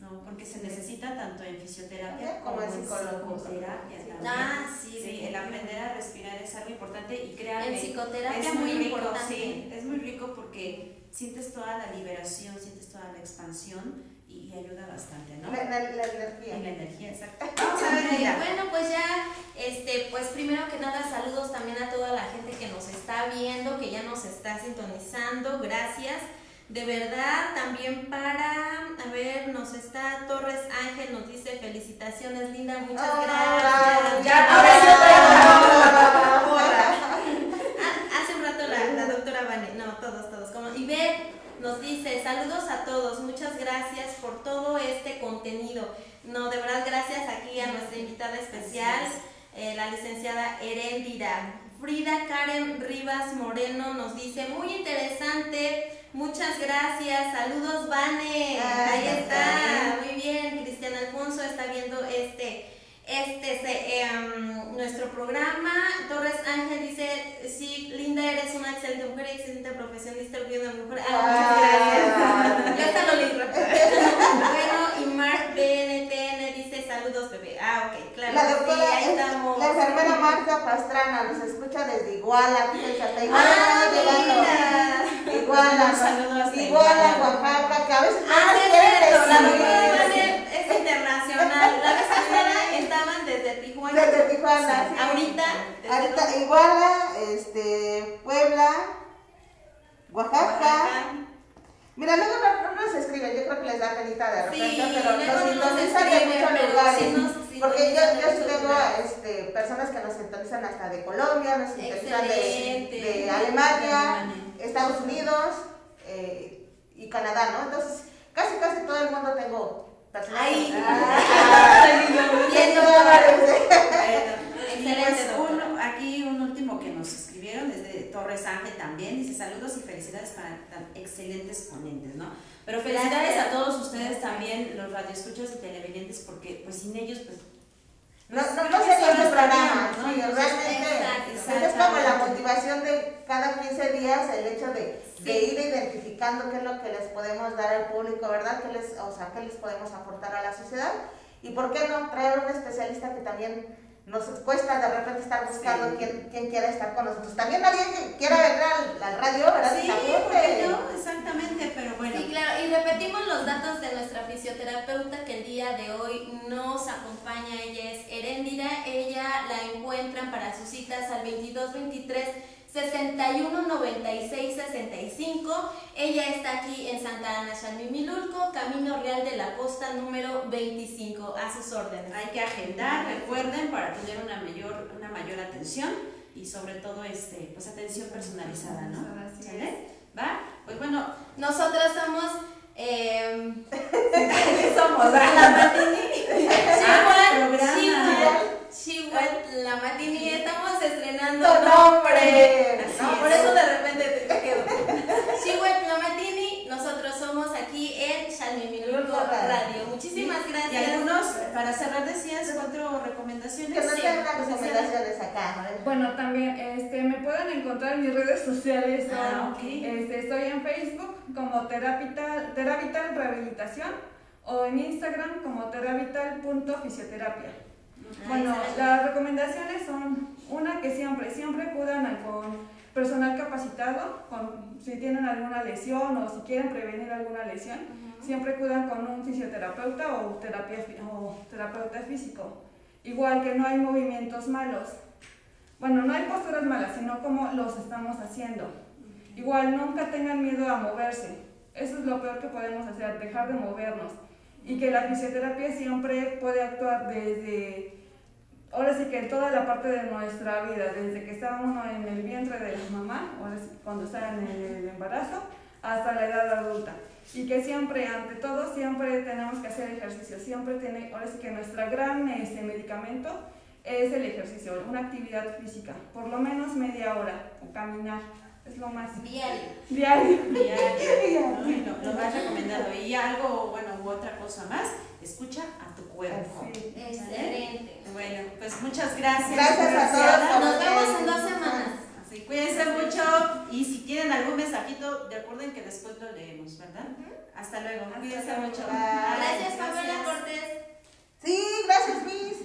¿no? Porque se necesita tanto en fisioterapia como, en psicoterapia Ah, sí, sí el aprender a respirar es algo importante y créanme, en psicoterapia es muy, rico, importante. Sí, es muy rico porque sientes toda la liberación, sientes toda la expansión y, ayuda bastante, ¿no? La, energía. la energía, exacto. Vamos a ver, Bueno, pues ya, este, pues primero que nada, saludos también a toda la gente que nos está viendo, que ya nos está sintonizando, gracias. De verdad, también para, a ver, nos está Torres Ángel, nos dice felicitaciones, Linda, muchas gracias. Ya, Hace un rato la, la doctora Vane, no, todos, todos. Como, y ver, nos dice, saludos a todos, muchas gracias por todo este contenido. No, de verdad, gracias aquí a nuestra invitada especial, eh, la licenciada Erendira. Frida Karen Rivas Moreno nos dice, muy interesante Muchas gracias, saludos Vane, ahí está, muy bien, Cristian Alfonso está viendo este, este, em, nuestro programa, Torres Ángel dice, sí, Linda, eres una excelente mujer y excelente profesionista, de mujer, ah, muchas gracias, ya está lo lindo. bueno, y Mark BNTN dice, saludos bebé, ah, ok, claro, la doctora, sí. La enfermera Marta Pastrana nos escucha desde Iguala, hasta Iguala, ah, Iguala, Iguala, Oaxaca, que a veces ah, es cierto, la doctora es internacional. La vez pasada estaban desde Tijuana. Tijuana. Sí. Ahorita. Ahorita Iguala, este, Puebla, Oaxaca. Oaxaca. Mira, luego no, no, nos escriben, yo creo que les da penita de repente, sí, pero nos sintonizan de muchos lugares. Sí porque yo, yo tengo este, personas que nos sintonizan hasta de Colombia, nos sintonizan de, de, Alemania, Estados Unidos eh, y Canadá, ¿no? Entonces, casi casi todo el mundo tengo Pues, aquí un último que nos escribieron desde Torres Ángel también, dice saludos y felicidades para tan excelentes ponentes, ¿no? Pero felicidades a todos ustedes también, los radioescuchas y televidentes, porque pues sin ellos pues no, no, no sería el programa, ¿no? Sí, realmente es como la motivación de cada 15 días el hecho de, de, ir identificando qué es lo que les podemos dar al público, ¿verdad? ¿Qué les, o sea, qué les podemos aportar a la sociedad. Y por qué no traer un especialista que también nos cuesta de repente estar buscando quién, quién quiera estar con nosotros. También nadie quiera venir al, al radio, ¿verdad? Sí, porque yo, exactamente, pero bueno. Sí, claro, y repetimos los datos de nuestra fisioterapeuta que el día de hoy nos acompaña. Ella es Herendira, ella la encuentran para sus citas al 2223 61 96 65. Ella está aquí en Santa Ana, Xalmimilulco, Camino Real de la Costa número 25. A sus órdenes. Hay que agendar, recuerden, para tener una mayor, una mayor atención y sobre todo este, pues atención personalizada, ¿no? ¿Va? Pues bueno, nosotras somos eh, ¿Qué somos? La Matini. Chihuahua, la Matini. Estamos estrenando. Por eso de repente te quedo. Chihuahua, la Matini Muchísimas gracias. Y algunos, para cerrar, decías cuatro recomendaciones. Pues, bueno, también este, me pueden encontrar en mis redes sociales. Este, estoy en Facebook como Terapital, Terapital Rehabilitación o en Instagram como terapital.fisioterapia. Ah, bueno, las recomendaciones son una que siempre, siempre acudan al con personal capacitado, con, si tienen alguna lesión o si quieren prevenir alguna lesión, siempre acudan con un fisioterapeuta o, terapia, o terapeuta físico. Igual que no hay movimientos malos. Bueno, no hay posturas malas, sino como los estamos haciendo. Igual nunca tengan miedo a moverse. Eso es lo peor que podemos hacer, dejar de movernos. Y que la fisioterapia siempre puede actuar desde, ahora sí que en toda la parte de nuestra vida, desde que está uno en el vientre de la mamá, ahora sí, cuando está en el embarazo, hasta la edad adulta. Y que siempre, ante todo, siempre tenemos que hacer ejercicio. Siempre tiene, ahora sí que nuestra gran este, medicamento es el ejercicio, una actividad física, por lo menos media hora, o caminar, es lo más Diario. diario. Diario, lo, lo más recomendado. Y algo, bueno, u otra cosa más, escucha a tu cuerpo. Sí. Excelente. Bueno, pues muchas gracias. Gracias a todos. Nos vemos en dos semanas. Así, cuídense mucho y si tienen algún mensajito, recuerden que después lo leemos, ¿verdad? Hasta luego. Hasta cuídense mucho. Gracias, Pamela Cortés. Sí, gracias, Miss.